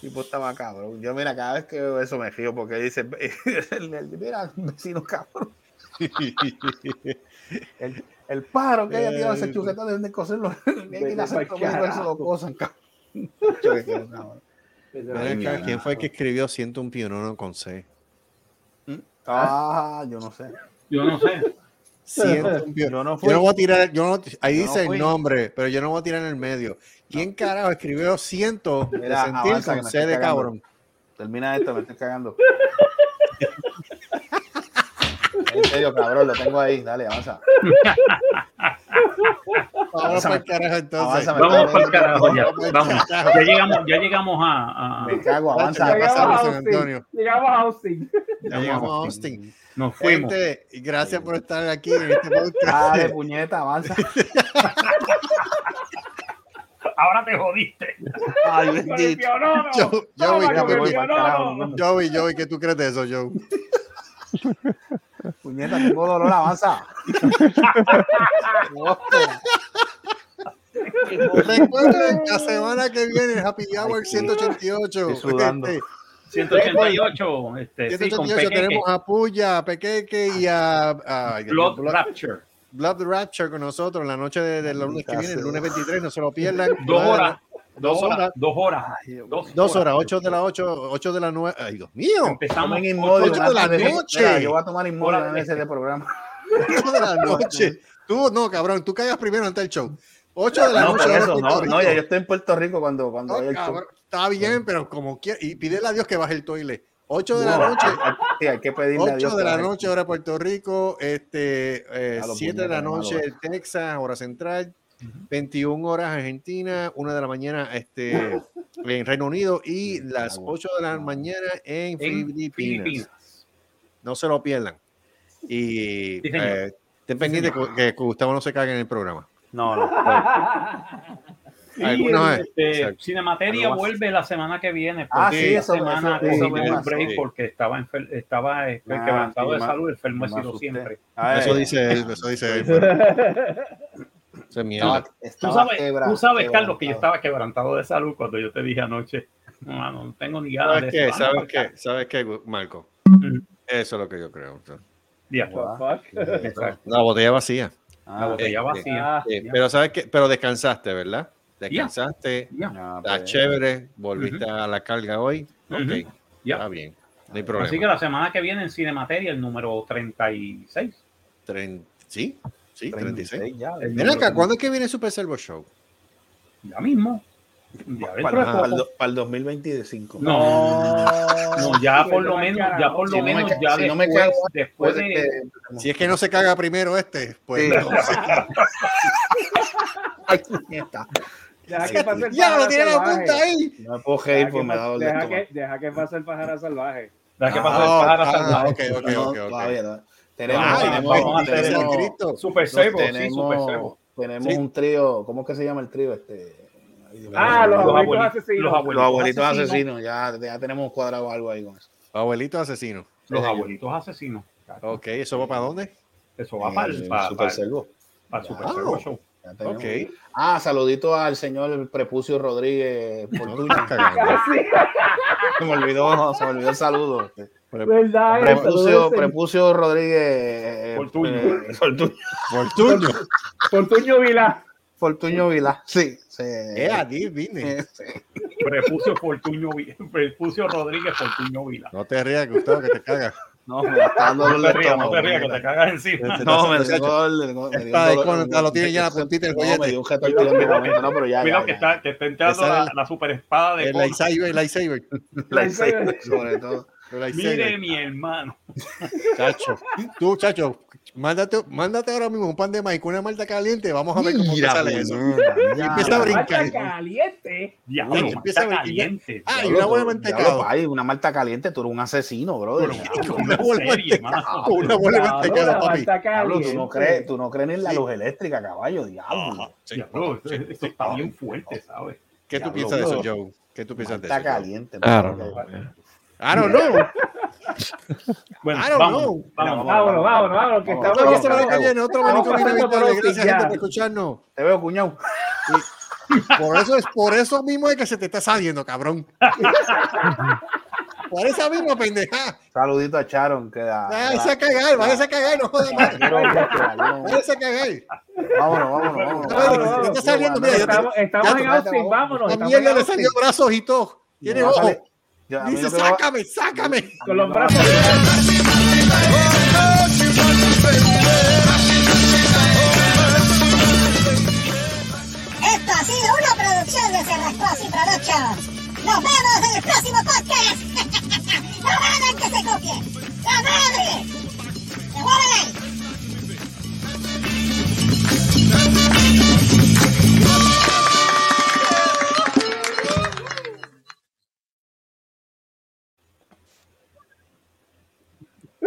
Tipo estaba cabrón. Yo, mira, cada vez que veo eso me fío porque dice, mira, vecino cabrón. El, el pájaro que haya tirado ese chuqueta deben de coserlo. Que hacer como eso, lo cosan, cabrón. Mi ¿Quién fue el que escribió Siento un pionono con C? Ah, yo no sé. Yo no sé. Siento un pionono. Yo no Yo fui. no voy a tirar, yo no, ahí Yo no dice el nombre, pero yo no voy a tirar en el medio. ¿Quién carajo escribió siento de sentir con C de cagando. cabrón? Termina esto, me estoy cagando. En serio, cabrón, lo tengo ahí. Dale, avanza. Vamos para el carajo entonces. Vamos para el carajo ya. Vamos. Ya llegamos, ya llegamos a. a- Me cago, avanza. Ya Llegamos a Austin. Antonio. Llegamos a Austin. Ya llegamos a Austin. nos fuimos. Gente, gracias por estar aquí en este Dale, podcast. puñeta, avanza. Ahora te jodiste. Ay, bendito. Joey, Joey, ¿qué tú crees de eso, Joe? Puñeta, tengo dolor, avanza. Recuerden, la semana que viene, Happy Hour 188. Estoy sudando. Este, 188. Este, sí, con 188 Pequeque. tenemos a Puya, a Pequeque y a, a- Blood Rapture. Blood Rapture con nosotros en la noche de, de lunes que viene, el lunes 23, no se lo pierdan. Dos horas. Dos horas. Dos horas. Dos, horas, 8 de las 8, 8 de las 9. Ay, Dios mío. Empezamos Tomen Inmodium ocho de la noche. Yo voy a tomar Hora en ese de programa. 8 de la noche. Tú, no, cabrón, tú callas primero antes del show. 8 de la No, noche. por eso, no, no, ya yo estoy en Puerto Rico cuando, cuando No, show. cabrón, está bien, pero como quiera. Y pídele a Dios que baje el toile. 8 de la No, noche. Sí, hay que pedirle a 8 Dios de la noche, hora Puerto Rico, este, eh, A lo 7 de la noche Texas, hora central, 21 horas Argentina, 1 de la mañana este, en Reino Unido y las 8 de la mañana en, En Filipinas. Filipinas. No se lo pierdan. Y Sí, eh, estén pendientes que, que Gustavo no se cague en el programa. No, no. Eh, este. Cinemateria vuelve la semana que viene. Ah, porque sí, esta eso- semana eso- eso me un break Sí. porque estaba, enfer- estaba eh, Ah, quebrantado sí, de salud. Enfermo he sido siempre. Ay, Eso dice él, eso dice él. Es mierda. estaba- Tú sabes, quebra- tú sabes Carlos, que yo estaba quebrantado de salud cuando yo te dije anoche. No, no tengo ni ganas ¿Sabes de qué? eso. ¿Sabes Vamos qué? ¿Sabes qué, Marco? Mm. Eso es lo que yo creo. Exacto. La botella vacía. La Ah, botella eh, vacía. Ah, pero sabes qué, pero descansaste, ¿verdad? Descansaste, ya, está pues, chévere, volviste a la carga hoy. Ok, está bien, no hay problema. Así que la semana que viene en Cinemateria, el número 36. Tren- sí, sí, 36. 36 ya. El Ven acá, ¿cuándo es que viene Super Servo Show? Ya mismo. Ya Para, el, poco. do- para el 2025. No, no, ya por lo menos, ya por lo Si no me menos, ya si no me después, cago, después Puede de, que- Si es que no se caga primero este, pues Sí. Deja que pase el ya lo pájaro tiene la salvaje. punta ahí. No me puedo reír Deja que me da pa- dolor de deja que- Deja que pase el pájaro salvaje. que Ah, el pájaro ah, salvaje. ok, ok, No, ok, ok. Tenemos, Ah, tenemos, vamos a hacer tenemos-. Super Sebo, sí, tenemos- Super Sebo. tenemos Sí. un trío, ¿cómo es que se llama el trío? Este, Ah, los Los abuelitos abuelitos- asesinos. los Los abuelitos asesinos, ya, ya tenemos cuadrado algo ahí con eso. Abuelito asesino. Los abuelitos asesinos. Ok, ¿eso va para dónde? Eso va para el, Eh, para, Super para, Servo. para Super Ah. Servo Show. Ya tenemos. Ok. Ah, saludito al señor Prepucio Rodríguez cagando. se me olvidó, se me olvidó el saludo. Saludo Prepucio, del Prepucio Rodríguez eh, Fortuño. eh, Fortuño. Fortuño. Fortuño Vila. Fortuño Vila. Sí, sí. Eh, aquí vine. Eh, sí. Prepucio Fortuño Prepucio Rodríguez Fortuño Vila. No te rías, Gustavo, que te cagas. No, me está dando No te rías, no te rías, que te cagas encima. No, me dio Está lo tiene ya la puntita del No, me dio un gesto no, pero ya, Cuidado que está, que está entrando la, super espada de El lightsaber, el lightsaber. Lightsaber, sobre todo. Mire mi hermano. Chacho. Tú, chacho, mándate, mándate ahora mismo un pan de maíz con una malta caliente. Vamos a ver cómo te Mira, sale eso. mierda, Y ya. empieza a Malta brincar. caliente. Está empieza a ver- caliente. Ah, una mantecado. diablo, pai, una malta caliente, tú eres un asesino, brother. Una bola de mantecado. Una bola de mantecado, papi. malta Diablo, tú no crees, tú no crees en la luz eléctrica, caballo, diablo. Sí. Diablo, esto, esto está bien fuerte, ¿sabes? ¿Qué tú piensas de eso, bro. Joe? ¿Qué tú piensas de Malta eso? Joe? caliente. Claro, I don't know. Bueno, I don't vamos, know. vamos, Vámonos, vámonos, vámonos, que Vamos, estamos vamos, semana que vamos. viene. Otro Vamos manicomio inevitable. Gracias, gente, por escucharnos. Te veo, cuñado. Por eso es por eso mismo es que se te está saliendo, cabrón. Por esa misma pendeja. Saludito a Sharon. Que da, Váyase a cagar, váyase a cagar, no jodas más. Váyase a cagar. Vámonos, vámonos, vámonos. Está saliendo, mira, Estamos, en Austin, vámonos. La mierda en le salió brazos y todo. Tiene ojo. Yo, Dice, lo sácame, sácame. Con los brazos. Esto ha sido una producción de Cerrascosi Productions. Nos vemos en el próximo podcast. no hagan que se copie. ¡La madre! ¡Se mueven ahí!